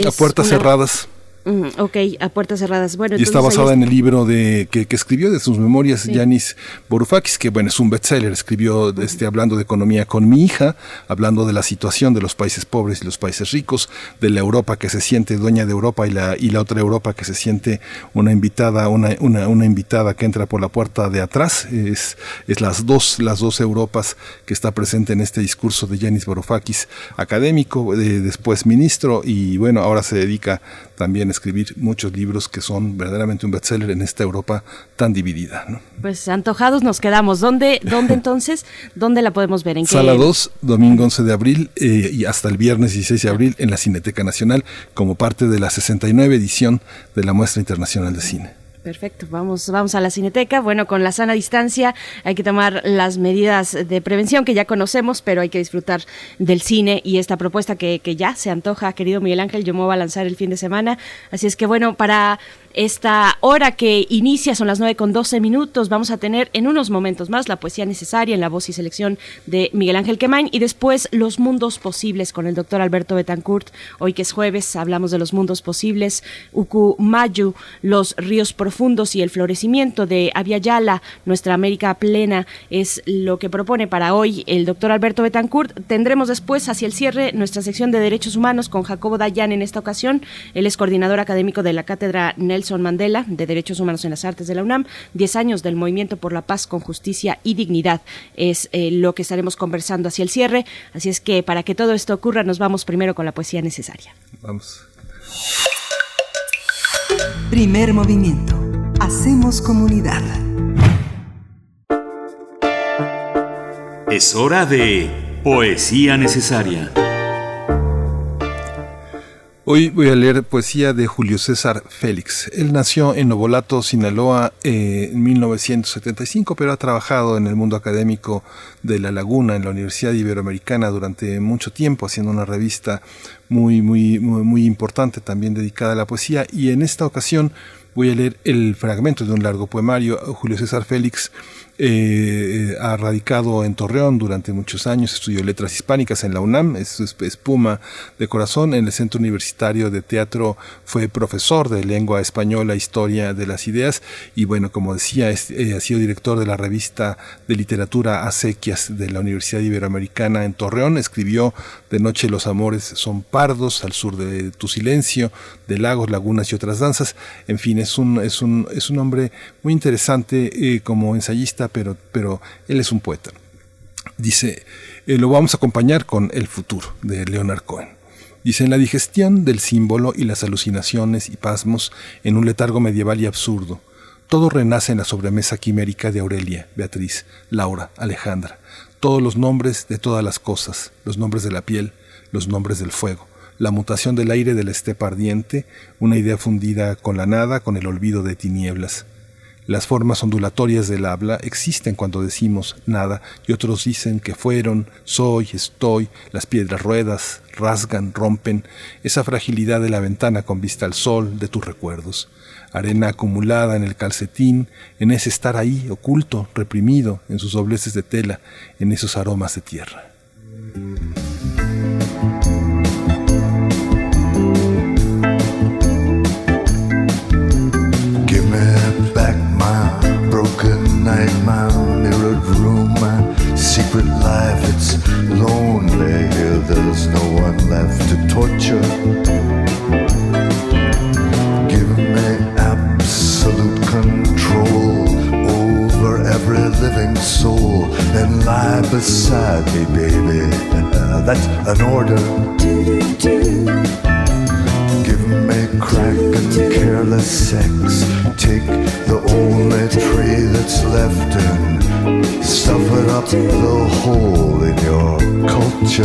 a puertas cerradas. Mm, ok, a puertas cerradas. Bueno, y está basada en el libro de que, escribió de sus memorias Yanis Borufakis, que bueno, es un bestseller, escribió este, hablando de economía con mi hija, hablando de la situación de los países pobres y los países ricos, de la Europa que se siente dueña de Europa y la, y la otra Europa que se siente una invitada, una, una, una invitada que entra por la puerta de atrás. Es, es las dos, las dos Europas que está presente en este discurso de Yanis Varoufakis, académico, después ministro, y bueno, ahora se dedica también escribir muchos libros que son verdaderamente un bestseller en esta Europa tan dividida. Pues antojados nos quedamos. ¿Dónde, dónde entonces? ¿Dónde la podemos ver? ¿En Sala 2, domingo 11 de abril eh, y hasta el viernes 16 de abril en la Cineteca Nacional como parte de la 69 edición de la Muestra Internacional de Cine. Perfecto, vamos, vamos a la cineteca. Bueno, con la sana distancia hay que tomar las medidas de prevención que ya conocemos, pero hay que disfrutar del cine y esta propuesta que, que ya se antoja, querido Miguel Ángel, yo me voy a lanzar el fin de semana. Así es que bueno, para esta hora que inicia, son las 9 con 12 minutos. Vamos a tener en unos momentos más la poesía necesaria en la voz y selección de Miguel Ángel Quemain y después los mundos posibles con el doctor Alberto Betancourt. Hoy que es jueves, hablamos de los mundos posibles. Ucumayu, los ríos profundos y el florecimiento de Aviala, nuestra América plena, es lo que propone para hoy el doctor Alberto Betancourt. Tendremos después, hacia el cierre, nuestra sección de derechos humanos con Jacobo Dayan en esta ocasión. Él es coordinador académico de la Cátedra Nelson Mandela de Derechos Humanos en las Artes de la UNAM. Diez años del movimiento por la paz con justicia y dignidad es eh, lo que estaremos conversando hacia el cierre. Así es que para que todo esto ocurra, nos vamos primero con la poesía necesaria. Vamos. Primer movimiento. Hacemos comunidad. Es hora de poesía necesaria. Hoy voy a leer poesía de Julio César Félix. Él nació en Novolato, Sinaloa, en 1975, pero ha trabajado en el mundo académico de La Laguna, en la Universidad Iberoamericana, durante mucho tiempo, haciendo una revista muy, muy, muy, muy importante también dedicada a la poesía. Y en esta ocasión voy a leer el fragmento de un largo poemario. Julio César Félix eh, ha radicado en Torreón durante muchos años, estudió letras hispánicas en la UNAM, es espuma de corazón, en el Centro Universitario de Teatro fue profesor de lengua española, historia de las ideas y bueno, como decía, eh, ha sido director de la revista de literatura Acequias de la Universidad Iberoamericana en Torreón, escribió De noche los amores son pardos, al sur de tu silencio, de lagos, lagunas y otras danzas, en fin, es un, es un, es un hombre muy interesante eh, como ensayista pero, él es un poeta. Dice, eh, lo vamos a acompañar con El futuro de Leonard Cohen. Dice, en la digestión del símbolo y las alucinaciones y pasmos en un letargo medieval y absurdo, todo renace en la sobremesa quimérica de Aurelia, Beatriz, Laura, Alejandra, todos los nombres de todas las cosas, los nombres de la piel, los nombres del fuego, la mutación del aire de la estepa ardiente, una idea fundida con la nada, con el olvido de tinieblas, las formas ondulatorias del habla existen cuando decimos nada y otros dicen que fueron, soy, estoy, las piedras ruedas, rasgan, rompen, esa fragilidad de la ventana con vista al sol de tus recuerdos, arena acumulada en el calcetín, en ese estar ahí, oculto, reprimido, en sus dobleces de tela, en esos aromas de tierra. My mirrored room, my secret life. It's lonely here, there's no one left to torture. Give me absolute control over every living soul, then lie beside me, baby. Uh, that's an order. Me crack and careless sex. Take the only tree that's left and stuff it up the hole in your culture.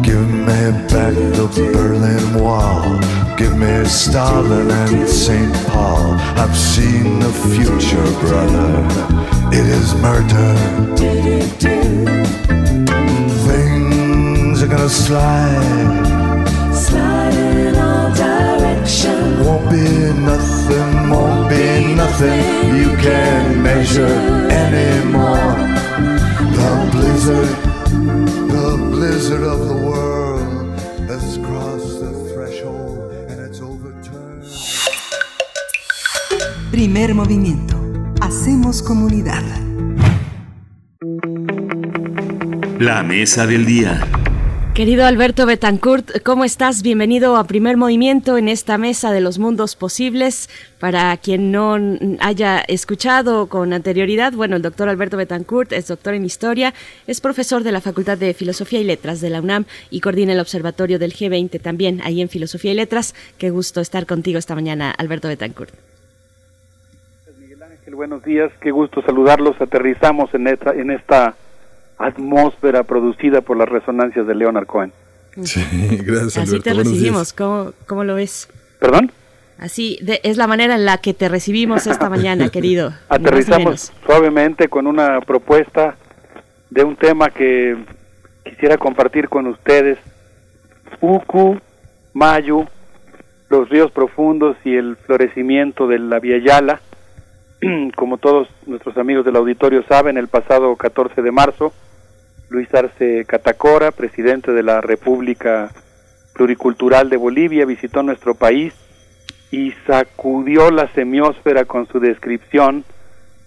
Give me back the Berlin Wall. Give me Stalin and St. Paul. I've seen the future, brother. It is murder. Things are gonna slide directions. Won't be nothing, won't be nothing you can measure anymore. The blizzard, the blizzard of the world has crossed the threshold and it's overturned. Primer movimiento. Hacemos comunidad. La mesa del día. Querido Alberto Betancourt, ¿cómo estás? Bienvenido a Primer Movimiento en esta mesa de los mundos posibles. Para quien no haya escuchado con anterioridad, bueno, el doctor Alberto Betancourt es doctor en Historia, es profesor de la Facultad de Filosofía y Letras de la UNAM y coordina el Observatorio del G20 también ahí en Filosofía y Letras. Qué gusto estar contigo esta mañana, Alberto Betancourt. Miguel Ángel, buenos días, qué gusto saludarlos. Aterrizamos en esta, en esta atmósfera producida por las resonancias de Leonard Cohen. Sí, gracias. Así te recibimos, ¿Cómo, ¿Cómo, lo ves? ¿Perdón? Así es la manera en la que te recibimos esta mañana, querido. Aterrizamos suavemente con una propuesta de un tema que quisiera compartir con ustedes. Uku, Mayu, los ríos profundos y el florecimiento de la Via Yala. Como todos nuestros amigos del auditorio saben, el pasado 14 de marzo, Luis Arce Catacora, presidente de la República Pluricultural de Bolivia, visitó nuestro país y sacudió la semiósfera con su descripción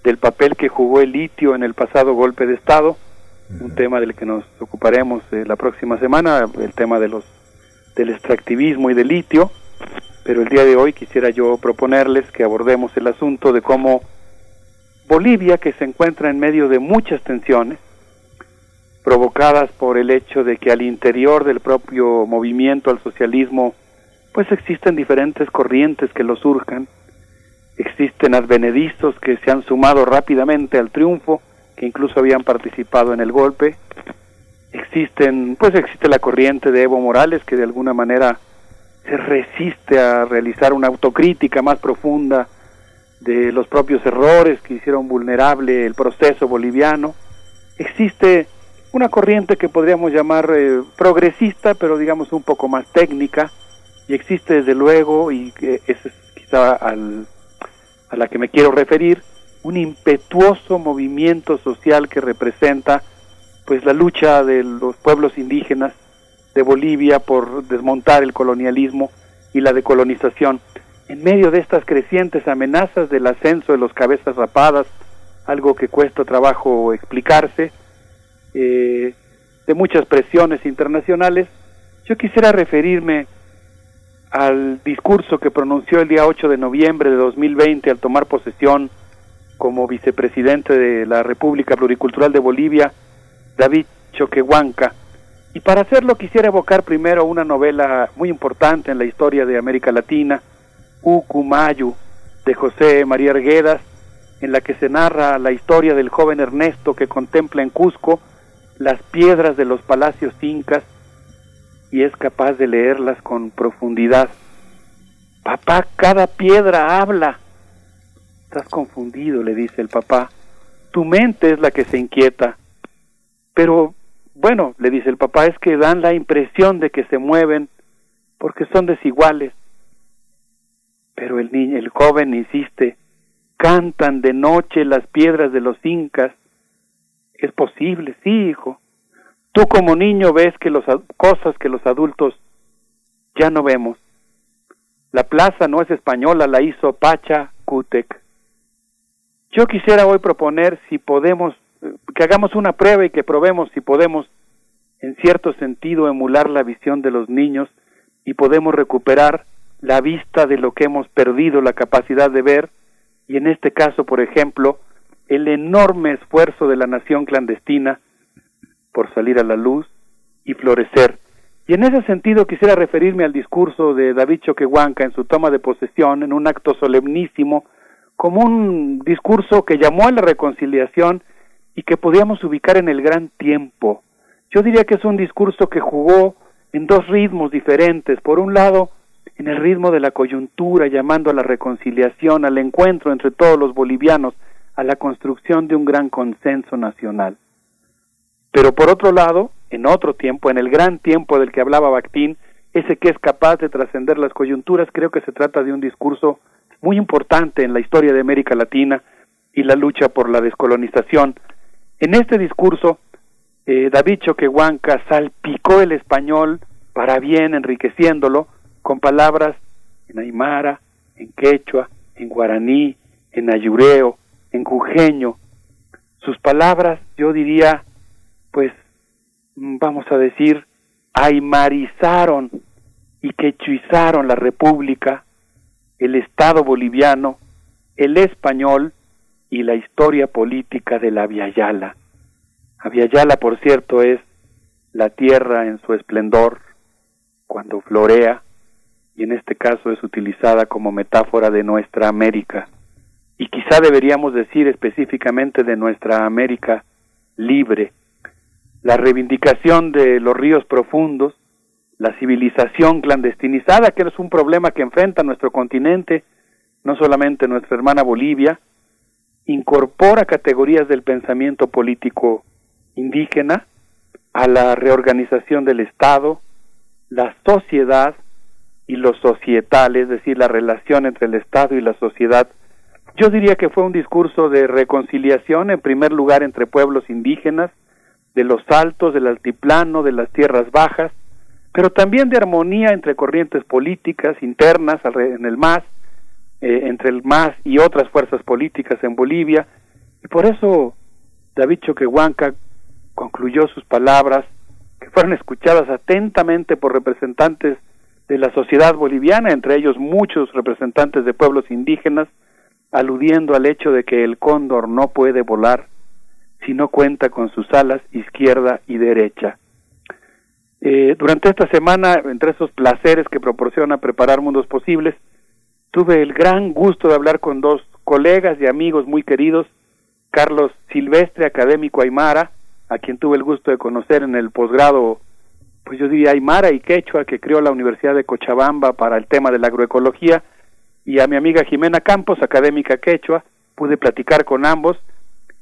del papel que jugó el litio en el pasado golpe de Estado, un tema del que nos ocuparemos eh, la próxima semana, el tema de los del extractivismo y del litio, pero el día de hoy quisiera yo proponerles que abordemos el asunto de cómo Bolivia, que se encuentra en medio de muchas tensiones, provocadas por el hecho de que al interior del propio movimiento al socialismo, pues existen diferentes corrientes que lo surjan, existen advenedizos que se han sumado rápidamente al triunfo, que incluso habían participado en el golpe, existen, pues existe la corriente de Evo Morales que de alguna manera se resiste a realizar una autocrítica más profunda de los propios errores que hicieron vulnerable el proceso boliviano. Existe una corriente que podríamos llamar eh, progresista, pero digamos un poco más técnica, y existe desde luego, y esa es quizá al, a la que me quiero referir, un impetuoso movimiento social que representa pues la lucha de los pueblos indígenas de Bolivia por desmontar el colonialismo y la decolonización. En medio de estas crecientes amenazas del ascenso de los cabezas rapadas, algo que cuesta trabajo explicarse, eh, de muchas presiones internacionales, yo quisiera referirme al discurso que pronunció el día 8 de noviembre de 2020 al tomar posesión como vicepresidente de la República Pluricultural de Bolivia, David Choquehuanca. Y para hacerlo quisiera evocar primero una novela muy importante en la historia de América Latina, Ucumayu, de José María Arguedas, en la que se narra la historia del joven Ernesto que contempla en Cusco las piedras de los palacios incas y es capaz de leerlas con profundidad. Papá, cada piedra habla. Estás confundido, le dice el papá. Tu mente es la que se inquieta. Pero, bueno, le dice el papá, es que dan la impresión de que se mueven porque son desiguales. Pero el niño, el joven insiste, cantan de noche las piedras de los incas. Es posible, sí, hijo. Tú como niño ves que las cosas que los adultos ya no vemos. La plaza no es española, la hizo Pacha Cutec. Yo quisiera hoy proponer si podemos que hagamos una prueba y que probemos si podemos, en cierto sentido, emular la visión de los niños y podemos recuperar la vista de lo que hemos perdido, la capacidad de ver, y en este caso, por ejemplo, el enorme esfuerzo de la nación clandestina por salir a la luz y florecer. Y en ese sentido quisiera referirme al discurso de David Choquehuanca en su toma de posesión, en un acto solemnísimo, como un discurso que llamó a la reconciliación y que podíamos ubicar en el gran tiempo. Yo diría que es un discurso que jugó en dos ritmos diferentes. Por un lado, en el ritmo de la coyuntura, llamando a la reconciliación, al encuentro entre todos los bolivianos, a la construcción de un gran consenso nacional. Pero por otro lado, en otro tiempo, en el gran tiempo del que hablaba Bakhtin, ese que es capaz de trascender las coyunturas, creo que se trata de un discurso muy importante en la historia de América Latina y la lucha por la descolonización, en este discurso, eh, David Choquehuanca salpicó el español para bien, enriqueciéndolo con palabras en aymara, en quechua, en guaraní, en ayureo, en jujeño. Sus palabras, yo diría, pues, mm, vamos a decir, aymarizaron y quechuizaron la República, el Estado boliviano, el español y la historia política de la Aviala. Aviala, por cierto, es la tierra en su esplendor cuando florea y en este caso es utilizada como metáfora de nuestra América. Y quizá deberíamos decir específicamente de nuestra América libre. La reivindicación de los ríos profundos, la civilización clandestinizada, que es un problema que enfrenta nuestro continente, no solamente nuestra hermana Bolivia, incorpora categorías del pensamiento político indígena a la reorganización del Estado, la sociedad y lo societal, es decir, la relación entre el Estado y la sociedad. Yo diría que fue un discurso de reconciliación, en primer lugar, entre pueblos indígenas, de los altos, del altiplano, de las tierras bajas, pero también de armonía entre corrientes políticas internas en el MAS, eh, entre el MAS y otras fuerzas políticas en Bolivia. Y por eso David Choquehuanca concluyó sus palabras, que fueron escuchadas atentamente por representantes de la sociedad boliviana, entre ellos muchos representantes de pueblos indígenas, aludiendo al hecho de que el cóndor no puede volar si no cuenta con sus alas izquierda y derecha. Eh, durante esta semana, entre esos placeres que proporciona preparar mundos posibles, tuve el gran gusto de hablar con dos colegas y amigos muy queridos, Carlos Silvestre, académico Aymara, a quien tuve el gusto de conocer en el posgrado pues yo diría Aymara y Quechua, que creó la Universidad de Cochabamba para el tema de la agroecología, y a mi amiga Jimena Campos, académica Quechua, pude platicar con ambos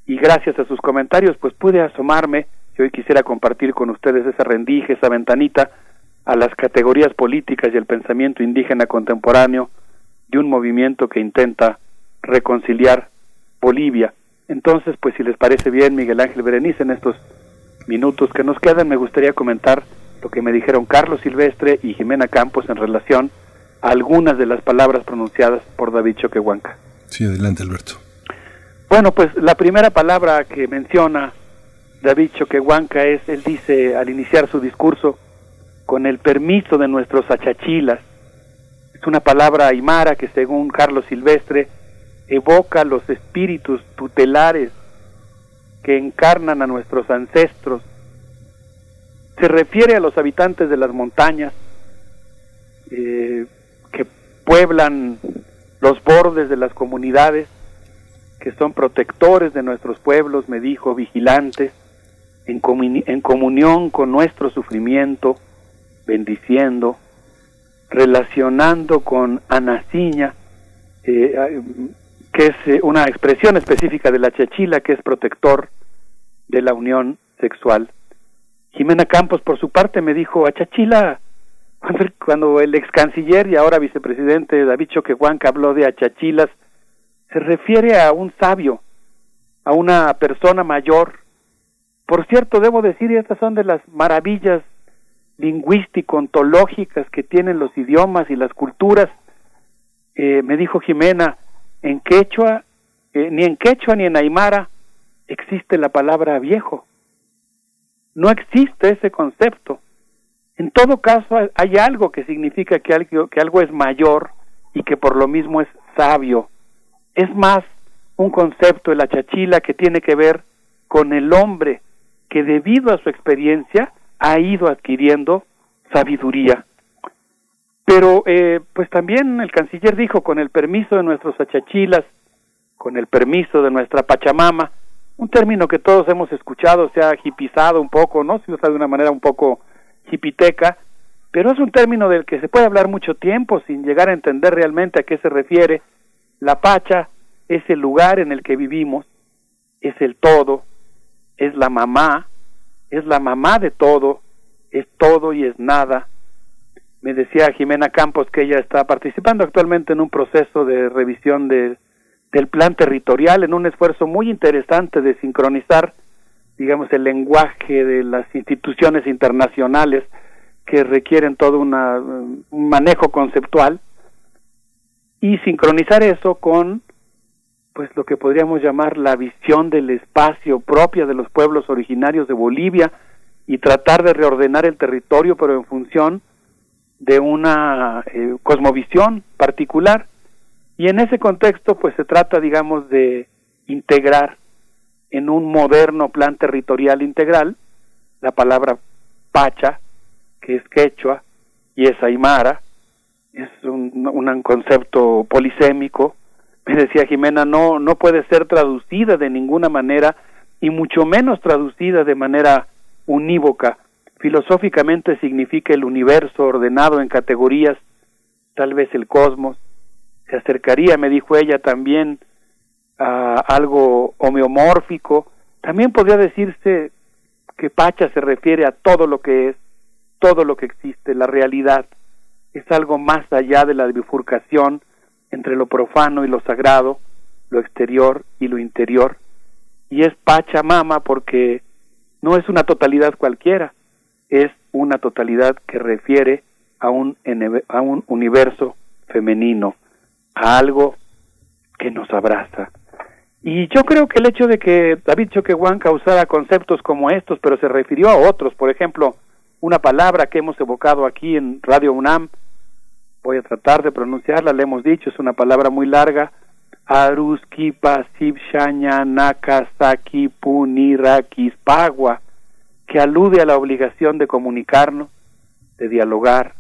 y gracias a sus comentarios pues pude asomarme, y hoy quisiera compartir con ustedes esa rendija, esa ventanita a las categorías políticas y el pensamiento indígena contemporáneo de un movimiento que intenta reconciliar Bolivia. Entonces, pues si les parece bien, Miguel Ángel Berenice, en estos minutos que nos quedan, me gustaría comentar lo que me dijeron Carlos Silvestre y Jimena Campos en relación algunas de las palabras pronunciadas por David Choquehuanca. Sí, adelante Alberto. Bueno, pues la primera palabra que menciona David Choquehuanca es, él dice al iniciar su discurso, con el permiso de nuestros achachilas. Es una palabra aymara que según Carlos Silvestre evoca los espíritus tutelares que encarnan a nuestros ancestros se refiere a los habitantes de las montañas eh, pueblan los bordes de las comunidades, que son protectores de nuestros pueblos, me dijo, vigilantes, en, en comunión con nuestro sufrimiento, bendiciendo, relacionando con Anaciña, eh, que es eh, una expresión específica de la chachila, que es protector de la unión sexual. Jimena Campos, por su parte, me dijo, a Cuando el ex canciller y ahora vicepresidente David Choquehuanca habló de achachilas, se refiere a un sabio, a una persona mayor. Por cierto, debo decir, y estas son de las maravillas lingüístico-ontológicas que tienen los idiomas y las culturas. Eh, me dijo Jimena, en quechua, eh, ni en quechua ni en aymara existe la palabra viejo. No existe ese concepto. En todo caso, hay algo que significa que algo, es mayor y que por lo mismo es sabio. Es más un concepto de la chachila que tiene que ver con el hombre que debido a su experiencia ha ido adquiriendo sabiduría. Pero eh, pues también el canciller dijo, con el permiso de nuestros achachilas, con el permiso de nuestra Pachamama, un término que todos hemos escuchado, se ha hipizado un poco, ¿no? Se usa de una manera un poco hipiteca, pero es un término del que se puede hablar mucho tiempo sin llegar a entender realmente a qué se refiere. La pacha es el lugar en el que vivimos, es el todo, es la mamá, es la mamá de todo, es todo y es nada. Me decía Jimena Campos que ella está participando actualmente en un proceso de revisión de del plan territorial en un esfuerzo muy interesante de sincronizar, digamos, el lenguaje de las instituciones internacionales que requieren todo una, un manejo conceptual y sincronizar eso con pues lo que podríamos llamar la visión del espacio propia de los pueblos originarios de Bolivia y tratar de reordenar el territorio pero en función de una eh, cosmovisión particular. Y en ese contexto, pues se trata, digamos, de integrar en un moderno plan territorial integral la palabra pacha, que es quechua, y es aymara, es un, un concepto polisémico. Me decía Jimena, no, no puede ser traducida de ninguna manera, y mucho menos traducida de manera unívoca. Filosóficamente significa el universo ordenado en categorías, tal vez el cosmos, se acercaría, me dijo ella, también a algo homeomórfico. También podría decirse que Pacha se refiere a todo lo que es, todo lo que existe, la realidad, es algo más allá de la bifurcación entre lo profano y lo sagrado, lo exterior y lo interior. Y es Pachamama porque no es una totalidad cualquiera, es una totalidad que refiere a un, a un universo femenino, a algo que nos abraza. Y yo creo que el hecho de que David Choquehuanca usara conceptos como estos, pero se refirió a otros, por ejemplo, una palabra que hemos evocado aquí en Radio UNAM, voy a tratar de pronunciarla, le hemos dicho, es una palabra muy larga, Aruski Pasib Shanya Nakasaki Pagua, que alude a la obligación de comunicarnos, de dialogar,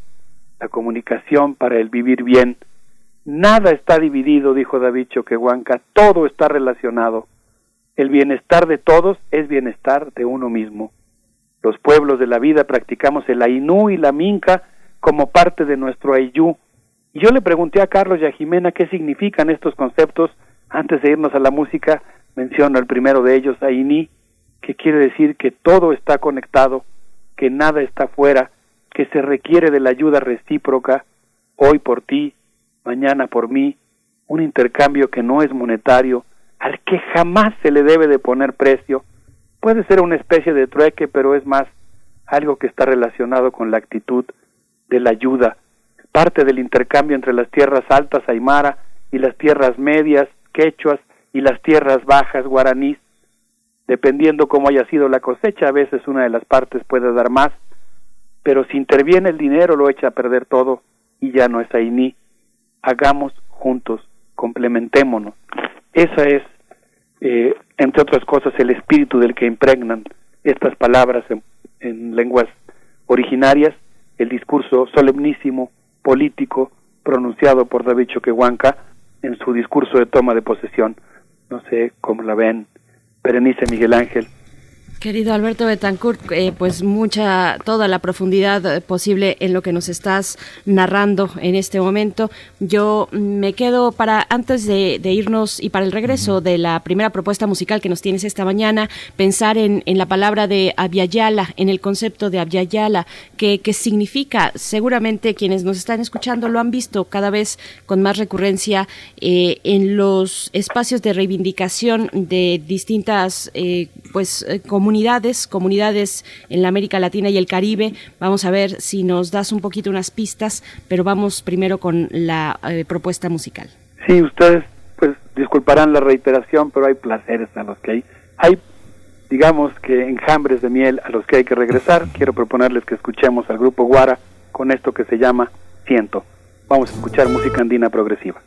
la comunicación para el vivir bien. Nada está dividido, dijo David Choquehuanca, todo está relacionado. El bienestar de todos es bienestar de uno mismo. Los pueblos de la vida practicamos el Ainú y la Minca como parte de nuestro Ayú. Y yo le pregunté a Carlos y a Jimena qué significan estos conceptos. Antes de irnos a la música, menciono el primero de ellos, Ainí, que quiere decir que todo está conectado, que nada está fuera, que se requiere de la ayuda recíproca, hoy por ti, mañana por mí, un intercambio que no es monetario, al que jamás se le debe de poner precio. Puede ser una especie de trueque, pero es más algo que está relacionado con la actitud de la ayuda, parte del intercambio entre las tierras altas aymara y las tierras medias quechuas y las tierras bajas guaraníes. Dependiendo cómo haya sido la cosecha, a veces una de las partes puede dar más, pero si interviene el dinero lo echa a perder todo y ya no es ni. Hagamos juntos, complementémonos. Esa es, eh, entre otras cosas, el espíritu del que impregnan estas palabras en, en lenguas originarias, el discurso solemnísimo, político, pronunciado por David Choquehuanca en su discurso de toma de posesión. No sé cómo la ven, Berenice Miguel Ángel. Querido Alberto Betancourt, eh, pues mucha, toda la profundidad eh, posible en lo que nos estás narrando en este momento. Yo me quedo para, antes de, irnos y para el regreso de la primera propuesta musical que nos tienes esta mañana, pensar en, la palabra de Abyayala, en el concepto de Abyayala, que, que significa, seguramente quienes nos están escuchando lo han visto cada vez con más recurrencia eh, en los espacios de reivindicación de distintas, pues, comunidades comunidades, comunidades en la América Latina y el Caribe. Vamos a ver si nos das un poquito unas pistas, pero vamos primero con la eh, propuesta musical. Sí, ustedes pues disculparán la reiteración, pero hay placeres a los que hay. Hay, digamos que enjambres de miel a los que hay que regresar. Quiero proponerles que escuchemos al grupo Guara con esto que se llama Ciento. Vamos a escuchar música andina progresiva.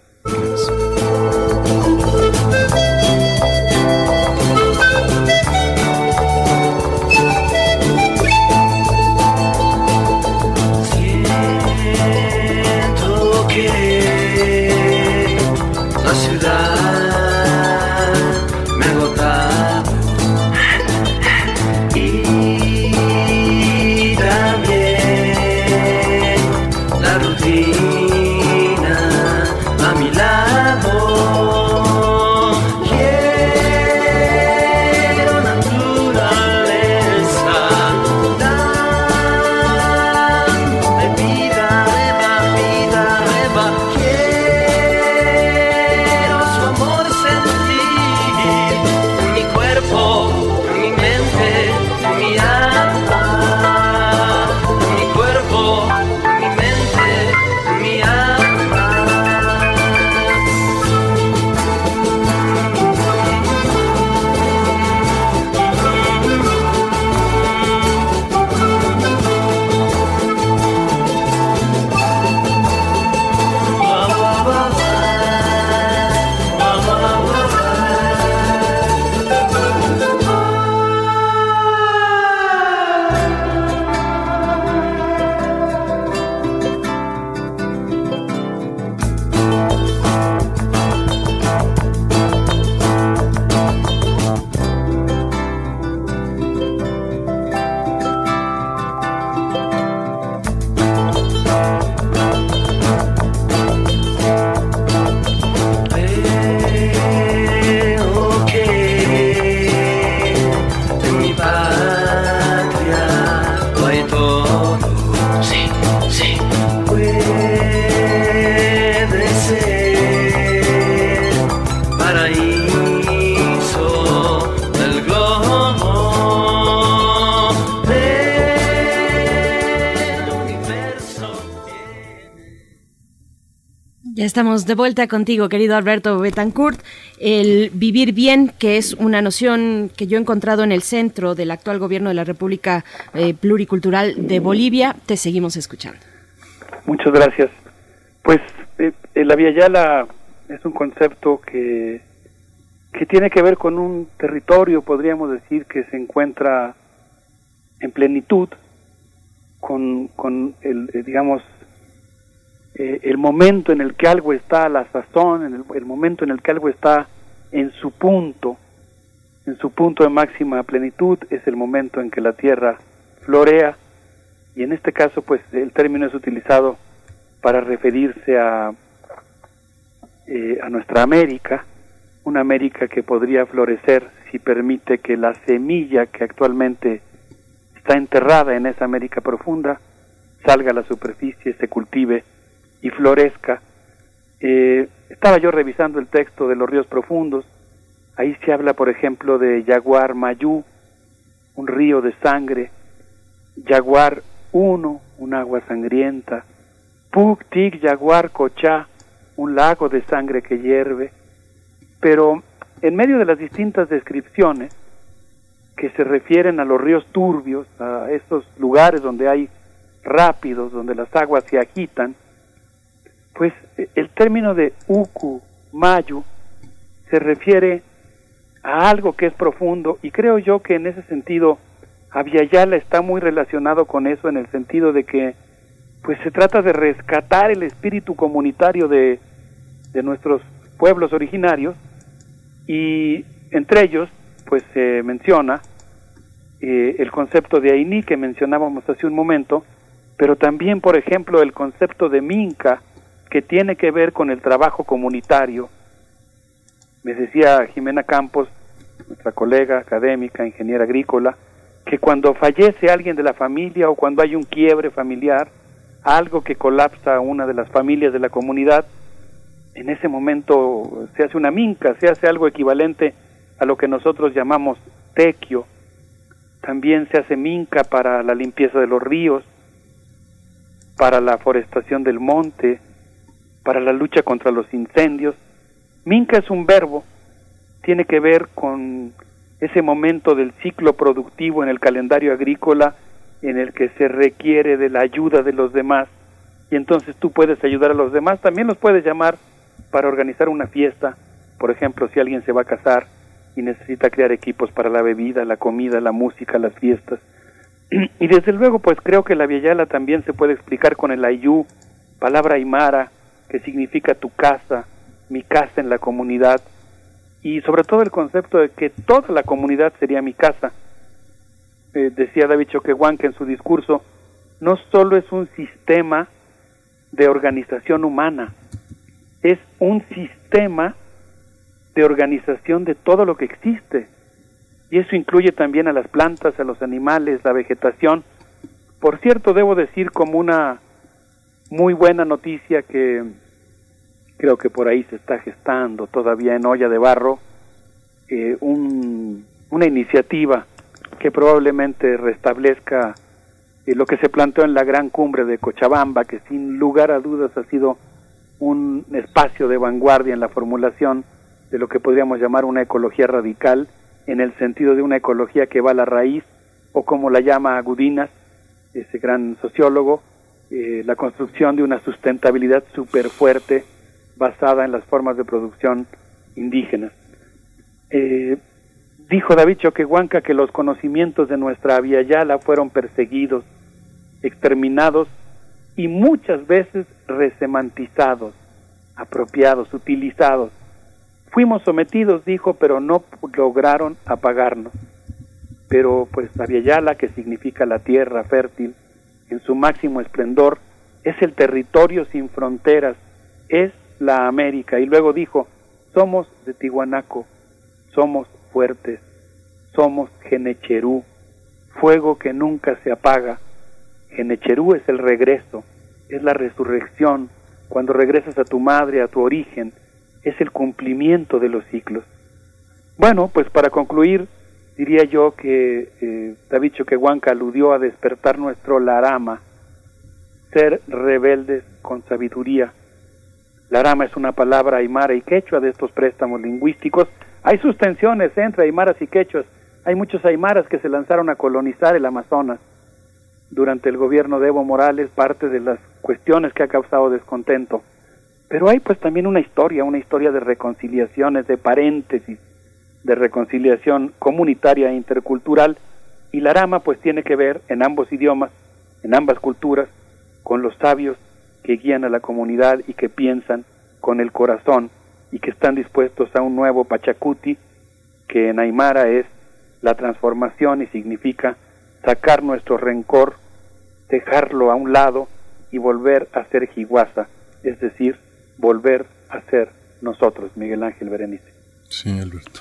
Estamos de vuelta contigo, querido Alberto Betancourt. El vivir bien, que es una noción que yo he encontrado en el centro del actual gobierno de la República eh, Pluricultural de Bolivia, te seguimos escuchando. Muchas gracias. Pues eh, eh, la Via Yala es un concepto que, que tiene que ver con un territorio, podríamos decir, que se encuentra en plenitud con, con el, eh, digamos, eh, el momento en el que algo está a la sazón, en el, momento en el que algo está en su punto, en su punto de máxima plenitud, es el momento en que la tierra florea. Y en este caso pues el término es utilizado para referirse a, eh, a nuestra América, una América que podría florecer si permite que la semilla que actualmente está enterrada en esa América profunda salga a la superficie, se cultive y florezca. Eh, estaba yo revisando el texto de los ríos profundos, ahí se habla por ejemplo de Yaguar Mayú, un río de sangre, Yaguar 1, un agua sangrienta, Puk Tik Yaguar Cochá, un lago de sangre que hierve, pero en medio de las distintas descripciones que se refieren a los ríos turbios, a estos lugares donde hay rápidos, donde las aguas se agitan, pues el término de uku, mayu, se refiere a algo que es profundo y creo yo que en ese sentido Aviala está muy relacionado con eso en el sentido de que pues se trata de rescatar el espíritu comunitario de, de nuestros pueblos originarios y entre ellos pues se menciona eh, el concepto de Aini que mencionábamos hace un momento, pero también por ejemplo el concepto de Minca que tiene que ver con el trabajo comunitario. Me decía Jimena Campos, nuestra colega académica, ingeniera agrícola, que cuando fallece alguien de la familia o cuando hay un quiebre familiar, algo que colapsa una de las familias de la comunidad, en ese momento se hace una minca, se hace algo equivalente a lo que nosotros llamamos tequio. También se hace minca para la limpieza de los ríos, para la forestación del monte, para la lucha contra los incendios. Minca es un verbo, tiene que ver con ese momento del ciclo productivo en el calendario agrícola en el que se requiere de la ayuda de los demás y entonces tú puedes ayudar a los demás, también los puedes llamar para organizar una fiesta, por ejemplo, si alguien se va a casar y necesita crear equipos para la bebida, la comida, la música, las fiestas. Y desde luego, pues creo que la Viayala también se puede explicar con el ayú, palabra aymara, que significa tu casa, mi casa en la comunidad, y sobre todo el concepto de que toda la comunidad sería mi casa. Eh, decía David Choquehuanca en su discurso, no solo es un sistema de organización humana, es un sistema de organización de todo lo que existe. Y eso incluye también a las plantas, a los animales, la vegetación. Por cierto, debo decir como una muy buena noticia que creo que por ahí se está gestando todavía en olla de barro eh, un, una iniciativa que probablemente restablezca eh, lo que se planteó en la gran cumbre de Cochabamba, que sin lugar a dudas ha sido un espacio de vanguardia en la formulación de lo que podríamos llamar una ecología radical, en el sentido de una ecología que va a la raíz, o como la llama Agudinas, ese gran sociólogo, eh, la construcción de una sustentabilidad súper fuerte basada en las formas de producción indígenas. Eh, dijo David Choquehuanca que los conocimientos de nuestra Yala fueron perseguidos, exterminados y muchas veces resemantizados, apropiados, utilizados. Fuimos sometidos, dijo, pero no lograron apagarnos. Pero pues Yala, que significa la tierra fértil, en su máximo esplendor, es el territorio sin fronteras, es la América. Y luego dijo, somos de Tihuanaco, somos fuertes, somos Genecherú, fuego que nunca se apaga. Genecherú es el regreso, es la resurrección, cuando regresas a tu madre, a tu origen, es el cumplimiento de los ciclos. Bueno, pues para concluir, diría yo que eh, David Choquehuanca aludió a despertar nuestro larama, ser rebeldes con sabiduría, La rama es una palabra aymara y quechua de estos préstamos lingüísticos. Hay sus tensiones entre aymaras y quechuas. Hay muchos aymaras que se lanzaron a colonizar el Amazonas durante el gobierno de Evo Morales, parte de las cuestiones que ha causado descontento. Pero hay pues también una historia, una historia de reconciliaciones, de paréntesis, de reconciliación comunitaria e intercultural, y la rama pues tiene que ver en ambos idiomas, en ambas culturas, con los sabios que guían a la comunidad y que piensan con el corazón y que están dispuestos a un nuevo Pachacuti, que en Aymara es la transformación y significa sacar nuestro rencor, dejarlo a un lado y volver a ser jiguasa, es decir, volver a ser nosotros, Miguel Ángel Berenice. Sí, Alberto.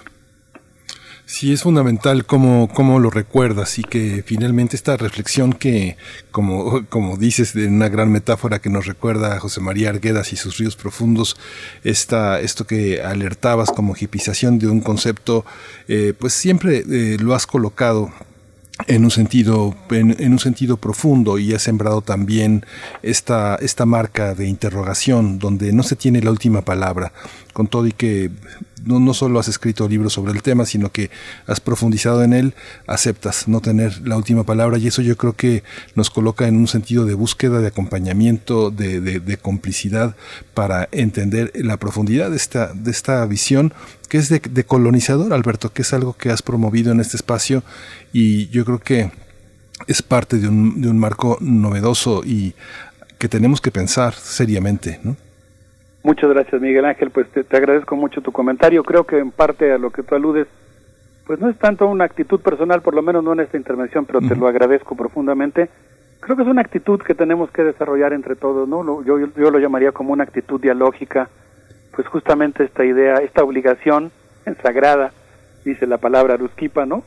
Sí, es fundamental cómo, cómo lo recuerdas y que finalmente esta reflexión que, como, como dices, de una gran metáfora que nos recuerda a José María Arguedas y sus ríos profundos, esta, esto que alertabas como hipización de un concepto, eh, pues siempre eh, lo has colocado en un sentido en, un sentido profundo y ha sembrado también esta esta marca de interrogación donde no se tiene la última palabra. Con todo y que no, no solo has escrito libros sobre el tema, sino que has profundizado en él, aceptas no tener la última palabra y eso yo creo que nos coloca en un sentido de búsqueda, de acompañamiento, de, de, de complicidad para entender la profundidad de esta, de esta visión que es de, de colonizador, Alberto, que es algo que has promovido en este espacio y yo creo que es parte de un, de un marco novedoso y que tenemos que pensar seriamente, ¿no? Muchas gracias, Miguel Ángel. Pues te, te, agradezco mucho tu comentario. Creo que en parte a lo que tú aludes, pues no es tanto una actitud personal, por lo menos no en esta intervención, pero uh -huh. te lo agradezco profundamente. Creo que es una actitud que tenemos que desarrollar entre todos, ¿no? Yo, yo lo llamaría como una actitud dialógica, pues justamente esta idea, esta obligación sagrada, dice la palabra rusquipa, ¿no?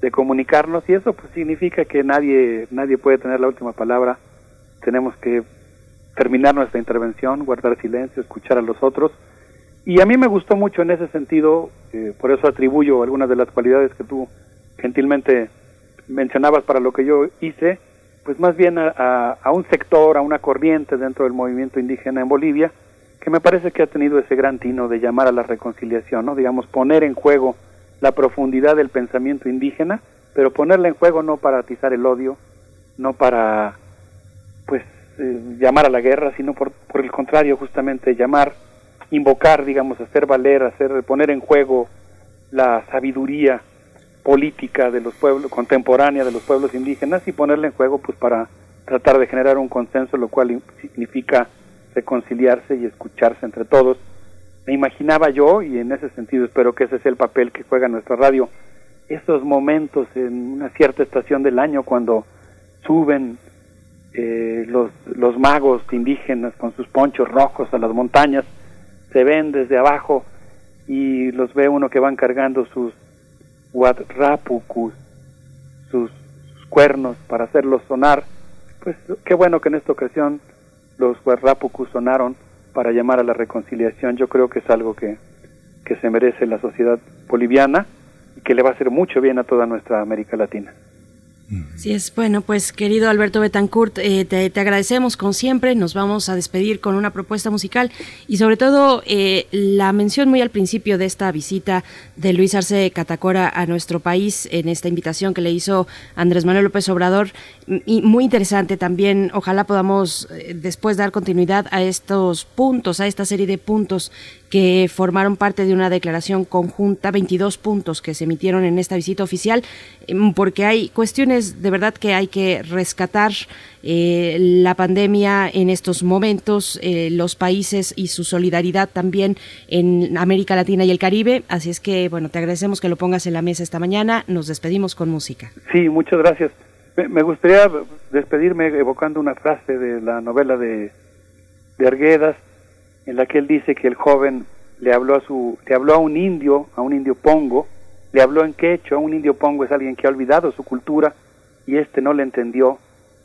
De comunicarnos y eso pues significa que nadie nadie puede tener la última palabra. Tenemos que terminar nuestra intervención, guardar silencio, escuchar a los otros. Y a mí me gustó mucho en ese sentido, eh, por eso atribuyo algunas de las cualidades que tú gentilmente mencionabas para lo que yo hice, pues más bien a, a, un sector, a una corriente dentro del movimiento indígena en Bolivia, que me parece que ha tenido ese gran tino de llamar a la reconciliación, ¿no? digamos, poner en juego la profundidad del pensamiento indígena, pero ponerla en juego no para atizar el odio, no para, pues, eh, llamar a la guerra, sino por, por el contrario, justamente llamar, invocar, digamos, hacer valer, hacer poner en juego la sabiduría política de los pueblos, contemporánea de los pueblos indígenas y ponerla en juego pues para tratar de generar un consenso, lo cual significa reconciliarse y escucharse entre todos. Me imaginaba yo, y en ese sentido espero que ese sea el papel que juega nuestra radio, esos momentos en una cierta estación del año cuando suben eh, los, los magos indígenas con sus ponchos rojos a las montañas, se ven desde abajo y los ve uno que van cargando sus huatrapucus, sus, sus cuernos para hacerlos sonar. Pues qué bueno que en esta ocasión los huatrapucus sonaron para llamar a la reconciliación. Yo creo que es algo que, que se merece la sociedad boliviana y que le va a hacer mucho bien a toda nuestra América Latina. Sí es, bueno, pues querido Alberto Betancourt, eh, te, agradecemos como siempre, nos vamos a despedir con una propuesta musical y sobre todo eh, la mención muy al principio de esta visita de Luis Arce Catacora a nuestro país en esta invitación que le hizo Andrés Manuel López Obrador. Y muy interesante también, ojalá podamos eh, después dar continuidad a estos puntos, a esta serie de puntos que formaron parte de una declaración conjunta, 22 puntos que se emitieron en esta visita oficial, em, porque hay cuestiones de verdad que hay que rescatar eh, la pandemia en estos momentos, eh, los países y su solidaridad también en América Latina y el Caribe. Así es que, bueno, te agradecemos que lo pongas en la mesa esta mañana. Nos despedimos con música. Sí, muchas gracias. Me, gustaría despedirme evocando una frase de la novela de Arguedas, en la que él dice que el joven le habló a su le habló a un indio, a un indio pongo, le habló en quechua, un indio pongo es alguien que ha olvidado su cultura y este no le entendió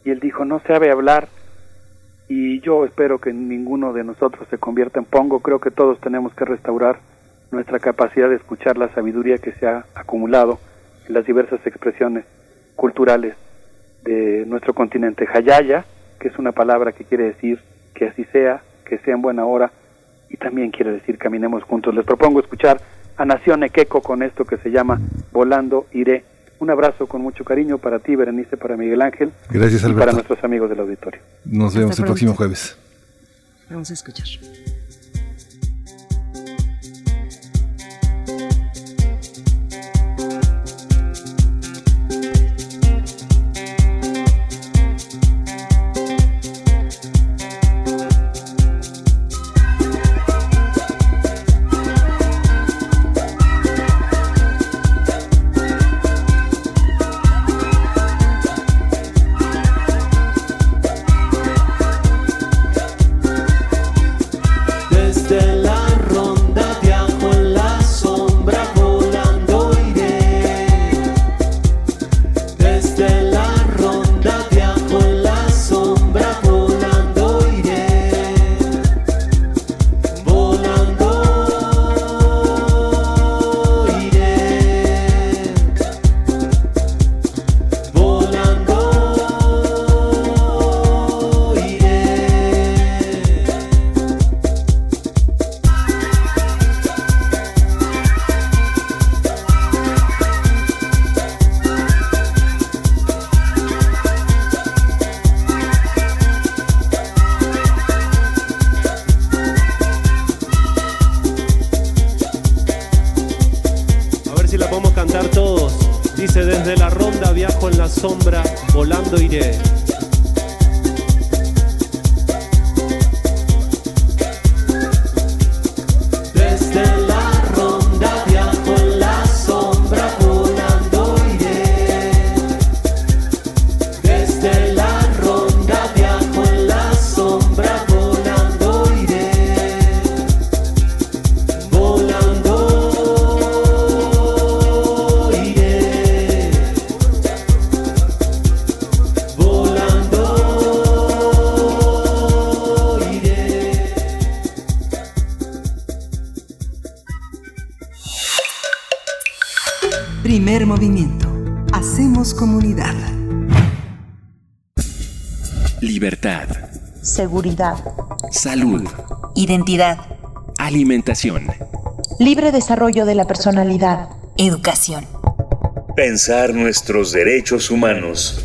y él dijo, "No sabe hablar." Y yo espero que ninguno de nosotros se convierta en pongo, creo que todos tenemos que restaurar nuestra capacidad de escuchar la sabiduría que se ha acumulado en las diversas expresiones culturales de nuestro continente. Hayaya, que es una palabra que quiere decir que así sea, que sea en buena hora y también quiere decir caminemos juntos. Les propongo escuchar a Nación Equeco con esto que se llama Volando Iré. Un abrazo con mucho cariño para ti, Berenice, para Miguel Ángel. Gracias, y Alberto. para nuestros amigos del auditorio. Nos vemos el próximo jueves. Vamos a escuchar. Sombra, volando iré. Seguridad. Salud. Identidad. Alimentación. Libre desarrollo de la personalidad. Educación. Pensar nuestros derechos humanos.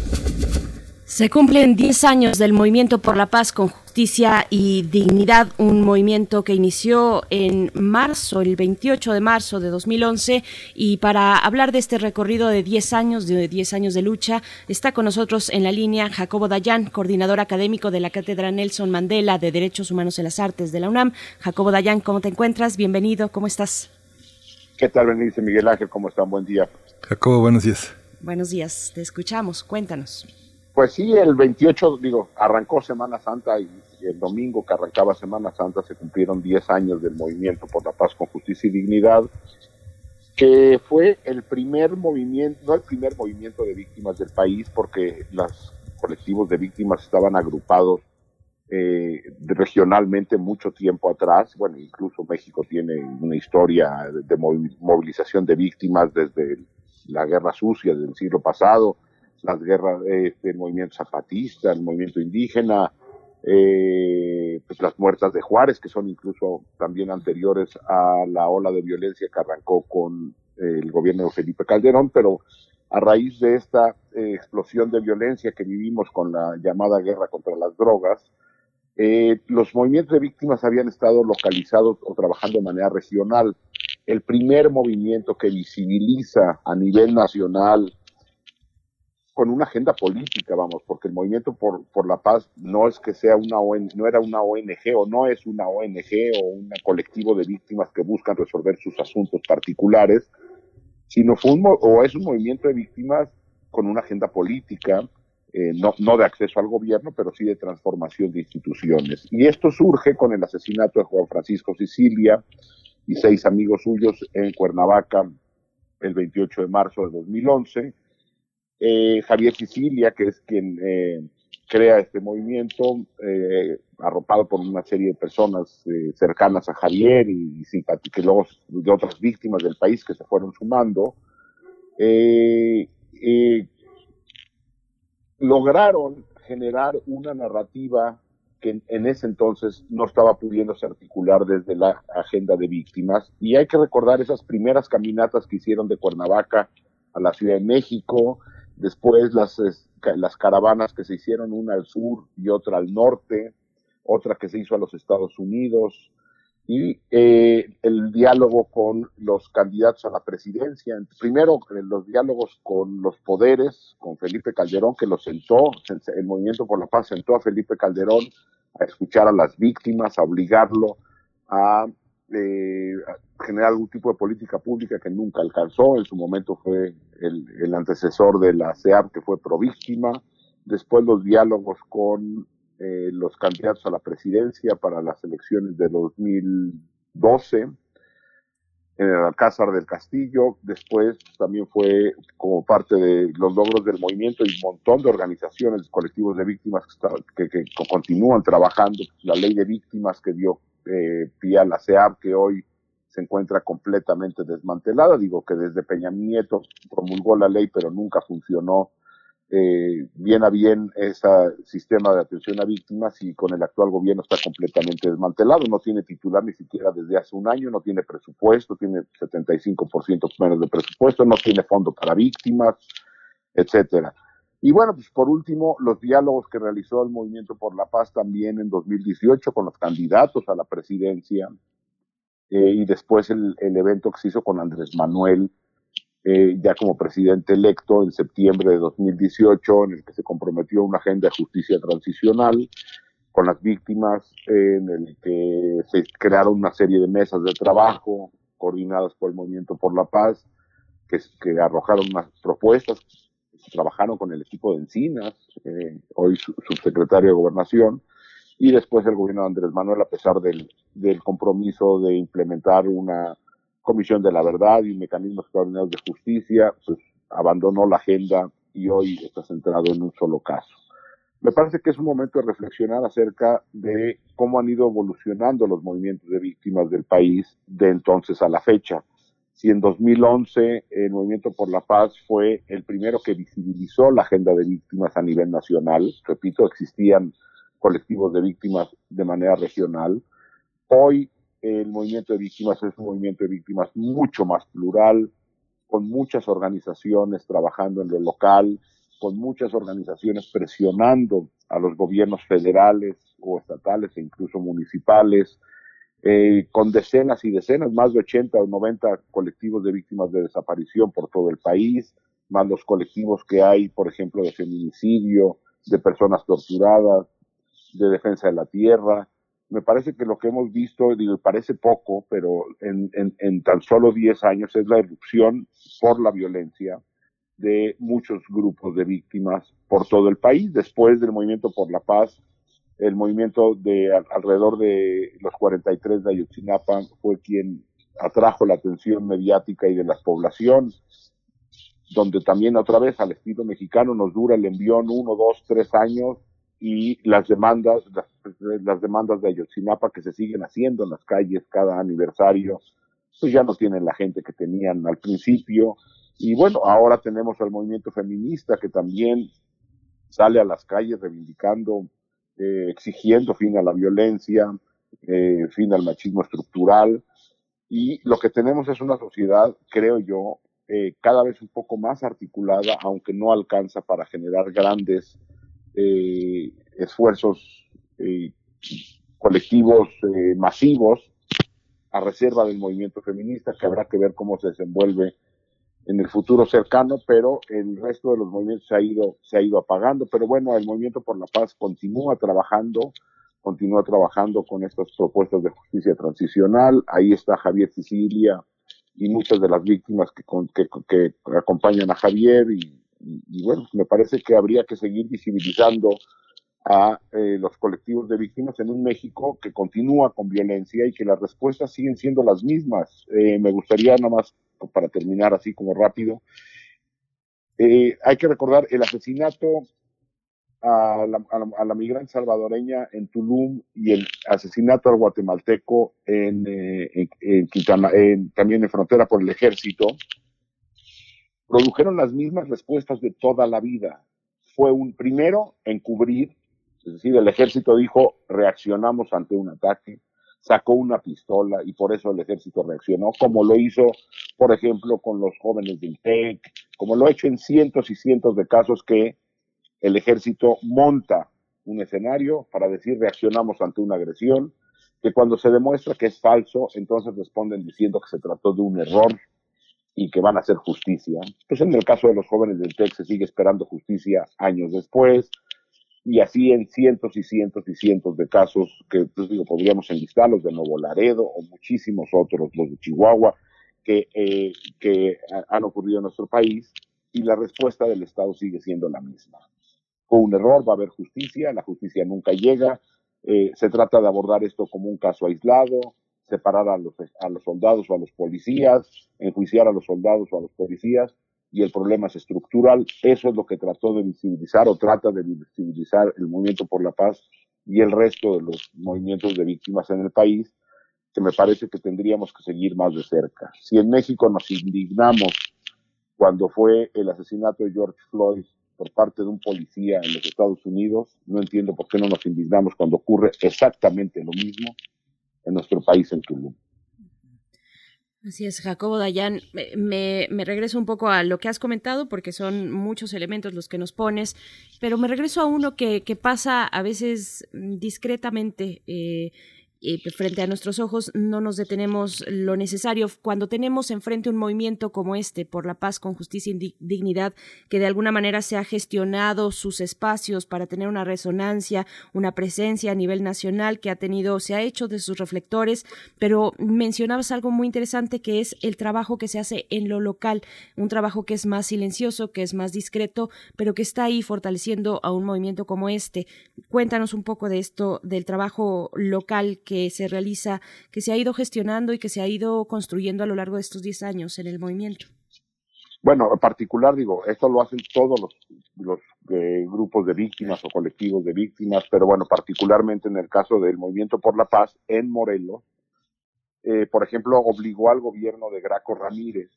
Se cumplen 10 años del Movimiento por la Paz con Justicia y Dignidad, un movimiento que inició en marzo, el 28 de marzo de 2011. Y para hablar de este recorrido de 10 años, de 10 años de lucha, está con nosotros en la línea Jacobo Dayan, coordinador académico de la Cátedra Nelson Mandela de Derechos Humanos en las Artes de la UNAM. Jacobo Dayan, ¿cómo te encuentras? Bienvenido, ¿cómo estás? ¿Qué tal, Berenice Miguel Ángel? ¿Cómo están? Buen día. Jacobo, buenos días. Buenos días, te escuchamos, cuéntanos. Pues sí, el 28, digo, arrancó Semana Santa y el domingo que arrancaba Semana Santa se cumplieron 10 años del Movimiento por la Paz con Justicia y Dignidad, que fue el primer movimiento, no el primer movimiento de víctimas del país, porque los colectivos de víctimas estaban agrupados eh, regionalmente mucho tiempo atrás. Bueno, incluso México tiene una historia de, de movi- movilización de víctimas desde la guerra sucia del siglo pasado, las guerras, este, el movimiento zapatista, el movimiento indígena, eh, pues las muertas de Juárez, que son incluso también anteriores a la ola de violencia que arrancó con el gobierno de Felipe Calderón, pero a raíz de esta eh, explosión de violencia que vivimos con la llamada guerra contra las drogas, eh, los movimientos de víctimas habían estado localizados o trabajando de manera regional. El primer movimiento que visibiliza a nivel nacional con una agenda política, vamos, porque el movimiento por, por la paz no es que sea una ONG, no era una ONG o no es una ONG o un colectivo de víctimas que buscan resolver sus asuntos particulares, sino fue un, o es un movimiento de víctimas con una agenda política, eh, no, no de acceso al gobierno, pero sí de transformación de instituciones. Y esto surge con el asesinato de Juan Francisco Sicilia y seis amigos suyos en Cuernavaca el 28 de marzo de 2011. Eh, Javier Sicilia, que es quien eh, crea este movimiento, eh, arropado por una serie de personas eh, cercanas a Javier y, simpáticos de otras víctimas del país que se fueron sumando, eh, eh, lograron generar una narrativa que que en, en ese entonces no estaba pudiéndose articular desde la agenda de víctimas. Y hay que recordar esas primeras caminatas que hicieron de Cuernavaca a la Ciudad de México, después las, las caravanas que se hicieron, una al sur y otra al norte, otra que se hizo a los Estados Unidos, y eh, el diálogo con los candidatos a la presidencia. Primero, eh, los diálogos con los poderes, con Felipe Calderón, que lo sentó, se- el Movimiento por la Paz sentó a Felipe Calderón a escuchar a las víctimas, a obligarlo a, eh, generar algún tipo de política pública que nunca alcanzó. En su momento fue el, antecesor de la CEAP, que fue pro víctima. Después los diálogos con eh, los candidatos a la presidencia para las elecciones de 2012 en el Alcázar del Castillo, después también fue como parte de los logros del movimiento y un montón de organizaciones, colectivos de víctimas que continúan trabajando, la ley de víctimas que dio eh, pie a la CEAP, que hoy se encuentra completamente desmantelada, digo que desde Peña Nieto promulgó la ley, pero nunca funcionó eh, bien a bien ese sistema de atención a víctimas y con el actual gobierno está completamente desmantelado. No tiene titular ni siquiera desde hace un año, no tiene presupuesto, tiene 75% menos de presupuesto, no tiene fondo para víctimas, etcétera. Y bueno, pues por último, los diálogos que realizó el Movimiento por la Paz también en 2018 con los candidatos a la presidencia eh, y después el, el evento que se hizo con Andrés Manuel eh, ya como presidente electo en septiembre de 2018, en el que se comprometió una agenda de justicia transicional con las víctimas, en el que se crearon una serie de mesas de trabajo coordinadas por el Movimiento por la Paz, que, que arrojaron unas propuestas, trabajaron con el equipo de Encinas, eh, hoy su- subsecretario de Gobernación, y después el gobierno de Andrés Manuel, a pesar del, del compromiso de implementar una comisión de la verdad y mecanismos extraordinarios de justicia, pues abandonó la agenda y hoy está centrado en un solo caso. Me parece que es un momento de reflexionar acerca de cómo han ido evolucionando los movimientos de víctimas del país de entonces a la fecha. Si en 2011 el Movimiento por la Paz fue el primero que visibilizó la agenda de víctimas a nivel nacional, repito, existían colectivos de víctimas de manera regional, hoy el movimiento de víctimas es un movimiento de víctimas mucho más plural, con muchas organizaciones trabajando en lo local, con muchas organizaciones presionando a los gobiernos federales o estatales e incluso municipales, eh, con decenas y decenas, más de 80 o 90 colectivos de víctimas de desaparición por todo el país, más los colectivos que hay, por ejemplo, de feminicidio, de personas torturadas, de defensa de la tierra. Me parece que lo que hemos visto, digo, parece poco, pero en, en, tan solo 10 años es la erupción por la violencia de muchos grupos de víctimas por todo el país. Después del movimiento por la paz, el movimiento de al- alrededor de los 43 de Ayotzinapa fue quien atrajo la atención mediática y de la población, donde también otra vez al estilo mexicano nos dura el envión uno, dos, tres años y las demandas, las, las demandas de Ayotzinapa que se siguen haciendo en las calles cada aniversario, pues ya no tienen la gente que tenían al principio. Y bueno, ahora tenemos al movimiento feminista que también sale a las calles reivindicando, eh, exigiendo fin a la violencia, eh, fin al machismo estructural. Y lo que tenemos es una sociedad, creo yo, eh, cada vez un poco más articulada, aunque no alcanza para generar grandes eh, esfuerzos colectivos masivos a reserva del movimiento feminista, que habrá que ver cómo se desenvuelve en el futuro cercano, pero el resto de los movimientos se ha ido, se ha ido apagando. Pero bueno, el movimiento por la paz continúa trabajando, continúa trabajando con estas propuestas de justicia transicional. Ahí está Javier Sicilia y muchas de las víctimas que, que, que acompañan a Javier y bueno, me parece que habría que seguir visibilizando a eh, los colectivos de víctimas en un México que continúa con violencia y que las respuestas siguen siendo las mismas. Eh, me gustaría nada más, para terminar así como rápido, eh, hay que recordar el asesinato a la, a la- migrante salvadoreña en Tulum y el asesinato al guatemalteco en, eh, en- en- también en frontera por el ejército, produjeron las mismas respuestas de toda la vida. Fue un primero encubrir Es decir, el ejército dijo, reaccionamos ante un ataque, sacó una pistola y por eso el ejército reaccionó, como lo hizo, por ejemplo, con los jóvenes del TEC, como lo ha hecho en cientos y cientos de casos que el ejército monta un escenario para decir reaccionamos ante una agresión, que cuando se demuestra que es falso, entonces responden diciendo que se trató de un error y que van a hacer justicia. Pues en el caso de los jóvenes del TEC se sigue esperando justicia años después, y así en cientos y cientos y cientos de casos que pues digo, podríamos enlistar, los de Nuevo Laredo o muchísimos otros, los de Chihuahua, que, eh, que han ocurrido en nuestro país, y la respuesta del Estado sigue siendo la misma. Fue un error, va a haber justicia, la justicia nunca llega, eh, se trata de abordar esto como un caso aislado, separar a los, a los soldados o a los policías, enjuiciar a los soldados o a los policías, y el problema es estructural. Eso es lo que trató de visibilizar o trata de visibilizar el Movimiento por la Paz y el resto de los movimientos de víctimas en el país, que me parece que tendríamos que seguir más de cerca. Si en México nos indignamos cuando fue el asesinato de George Floyd por parte de un policía en los Estados Unidos, no entiendo por qué no nos indignamos cuando ocurre exactamente lo mismo en nuestro país, en Tulum. Así es, Jacobo Dayan. Me, me, regreso un poco a lo que has comentado, porque son muchos elementos los que nos pones, pero me regreso a uno que, que pasa a veces discretamente. Eh, frente a nuestros ojos no nos detenemos lo necesario. Cuando tenemos enfrente un movimiento como este, por la paz con justicia y dignidad, que de alguna manera se ha gestionado sus espacios para tener una resonancia, una presencia a nivel nacional, que ha tenido, se ha hecho de sus reflectores, pero mencionabas algo muy interesante que es el trabajo que se hace en lo local, un trabajo que es más silencioso, que es más discreto, pero que está ahí fortaleciendo a un movimiento como este. Cuéntanos un poco de esto, del trabajo local que se realiza, que se ha ido gestionando y que se ha ido construyendo a lo largo de estos 10 años en el movimiento? Bueno, en particular, digo, esto lo hacen todos los, los eh, grupos de víctimas o colectivos de víctimas, pero bueno, particularmente en el caso del Movimiento por la Paz en Morelos, eh, por ejemplo, obligó al gobierno de Graco Ramírez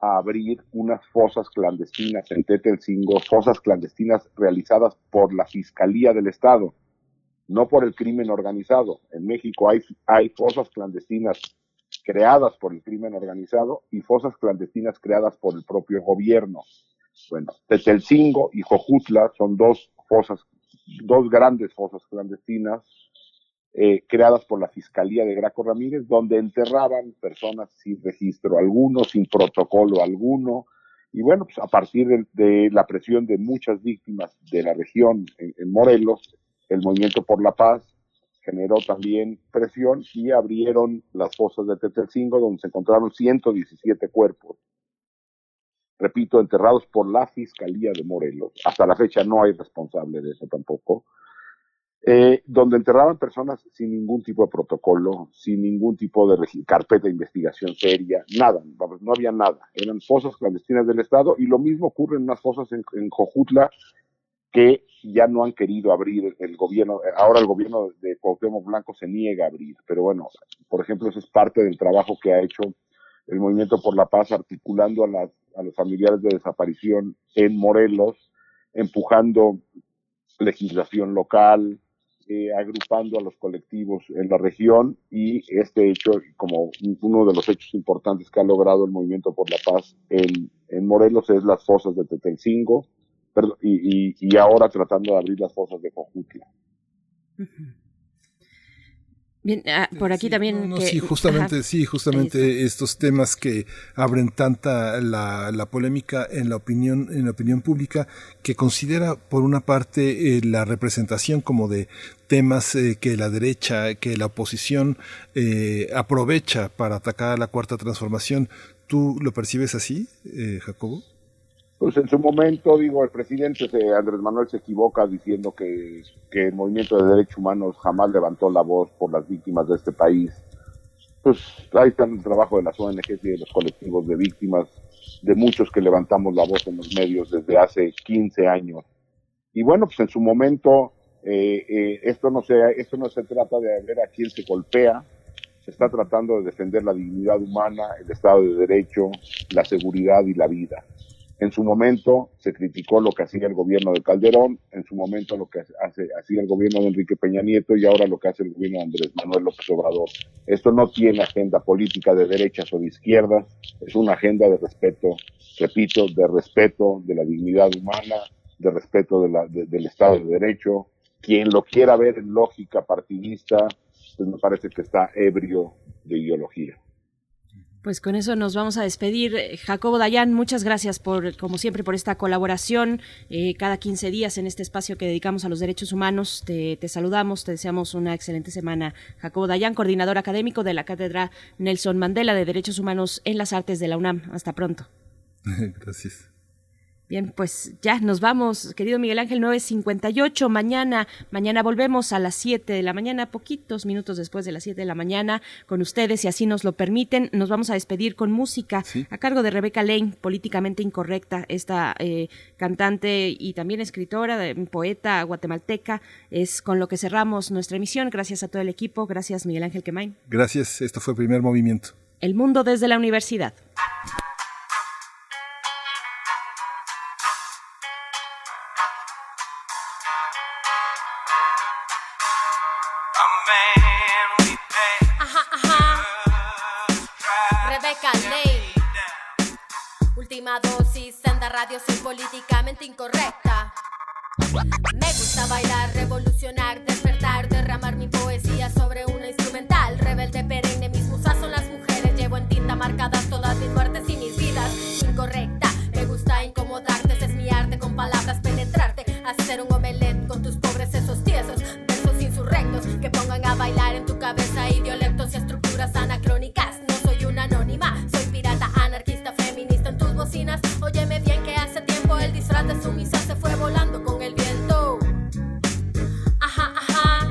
a abrir unas fosas clandestinas en Tetelcingo, fosas clandestinas realizadas por la Fiscalía del Estado no por el crimen organizado. En México hay, hay fosas clandestinas creadas por el crimen organizado y fosas clandestinas creadas por el propio gobierno. Bueno, Tetelcingo y Jojutla son dos fosas, dos grandes fosas clandestinas eh, creadas por la Fiscalía de Graco Ramírez, donde enterraban personas sin registro alguno, sin protocolo alguno. Y bueno, pues a partir de, la presión de muchas víctimas de la región en Morelos, el Movimiento por la Paz generó también presión y abrieron las fosas de Tetelcingo, donde se encontraron 117 cuerpos. Repito, enterrados por la Fiscalía de Morelos. Hasta la fecha no hay responsable de eso tampoco. Eh, donde enterraban personas sin ningún tipo de protocolo, sin ningún tipo de carpeta de investigación seria, nada, no había nada. Eran fosas clandestinas del Estado y lo mismo ocurre en unas fosas en, en Jojutla que ya no han querido abrir el gobierno, ahora el gobierno de Cuauhtémoc Blanco se niega a abrir, pero bueno, por ejemplo, eso es parte del trabajo que ha hecho el Movimiento por la Paz articulando a, las, a los familiares de desaparición en Morelos, empujando legislación local, eh, agrupando a los colectivos en la región y este hecho como uno de los hechos importantes que ha logrado el Movimiento por la Paz en, Morelos es las fosas de Tetelcingo, y, y, ahora tratando de abrir las fosas de Cojutla. Bien, ah, por aquí también. sí, justamente, sí, justamente estos temas que abren tanta la, la, polémica en la opinión, en la opinión pública, que considera por una parte eh, la representación como de temas eh, que la derecha, que la oposición eh, aprovecha para atacar a la cuarta transformación. ¿Tú lo percibes así, Jacobo? Pues en su momento, digo, el presidente Andrés Manuel se equivoca diciendo que, el movimiento de derechos humanos jamás levantó la voz por las víctimas de este país. Pues ahí está el trabajo de las ONGs y de los colectivos de víctimas, de muchos que levantamos la voz en los medios desde hace 15 años. Y bueno, pues en su momento, eh, eh, esto, no se, esto no se trata de ver a quién se golpea, se está tratando de defender la dignidad humana, el Estado de Derecho, la seguridad y la vida. En su momento se criticó lo que hacía el gobierno de Calderón, en su momento lo que hace, hacía el gobierno de Enrique Peña Nieto y ahora lo que hace el gobierno de Andrés Manuel López Obrador. Esto no tiene agenda política de derechas o de izquierdas, es una agenda de respeto, repito, de respeto de la dignidad humana, de respeto de la, de- del Estado de Derecho. Quien lo quiera ver en lógica partidista, pues me parece que está ebrio de ideología. Pues con eso nos vamos a despedir. Eh, Jacobo Dayan, muchas gracias por, como siempre, por esta colaboración eh, cada 15 días en este espacio que dedicamos a los derechos humanos. Te, te saludamos, te deseamos una excelente semana. Jacobo Dayan, coordinador académico de la Cátedra Nelson Mandela de Derechos Humanos en las Artes de la UNAM. Hasta pronto. Gracias. Bien, pues ya nos vamos, querido Miguel Ángel 958. Mañana, mañana volvemos a las 7 de la mañana, poquitos minutos después de las 7 de la mañana, con ustedes, si así nos lo permiten. Nos vamos a despedir con música a cargo de Rebeca Lane, políticamente incorrecta, esta eh, cantante y también escritora, de- poeta guatemalteca. Es con lo que cerramos nuestra emisión. Gracias a todo el equipo. Gracias, Miguel Ángel Quemain. Gracias, esto fue Primer Movimiento. El mundo desde la universidad. Última dosis, senda radio, soy políticamente incorrecta. Me gusta bailar, revolucionar, despertar, derramar mi poesía sobre una instrumental. Rebelde perenne, mis musas son las mujeres. Llevo en tinta marcadas todas mis muertes y mis vidas. Incorrecta, me gusta incomodarte, es mi arte con palabras penetrarte. Hacer un omelette con tus pobres sesos tiesos, versos insurrectos que pongan a bailar en tu cabeza idiolectos y estructuras anacrónicas. Sumisa se fue volando con el viento. Ajá, ajá.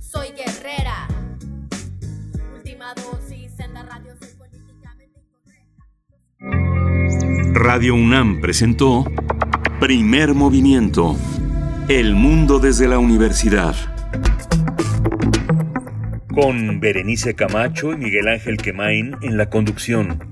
Soy guerrera. Última dosis en la radio. Soy políticamente Radio UNAM presentó Primer Movimiento. El mundo desde la universidad. Con Berenice Camacho y Miguel Ángel Quemain en la conducción.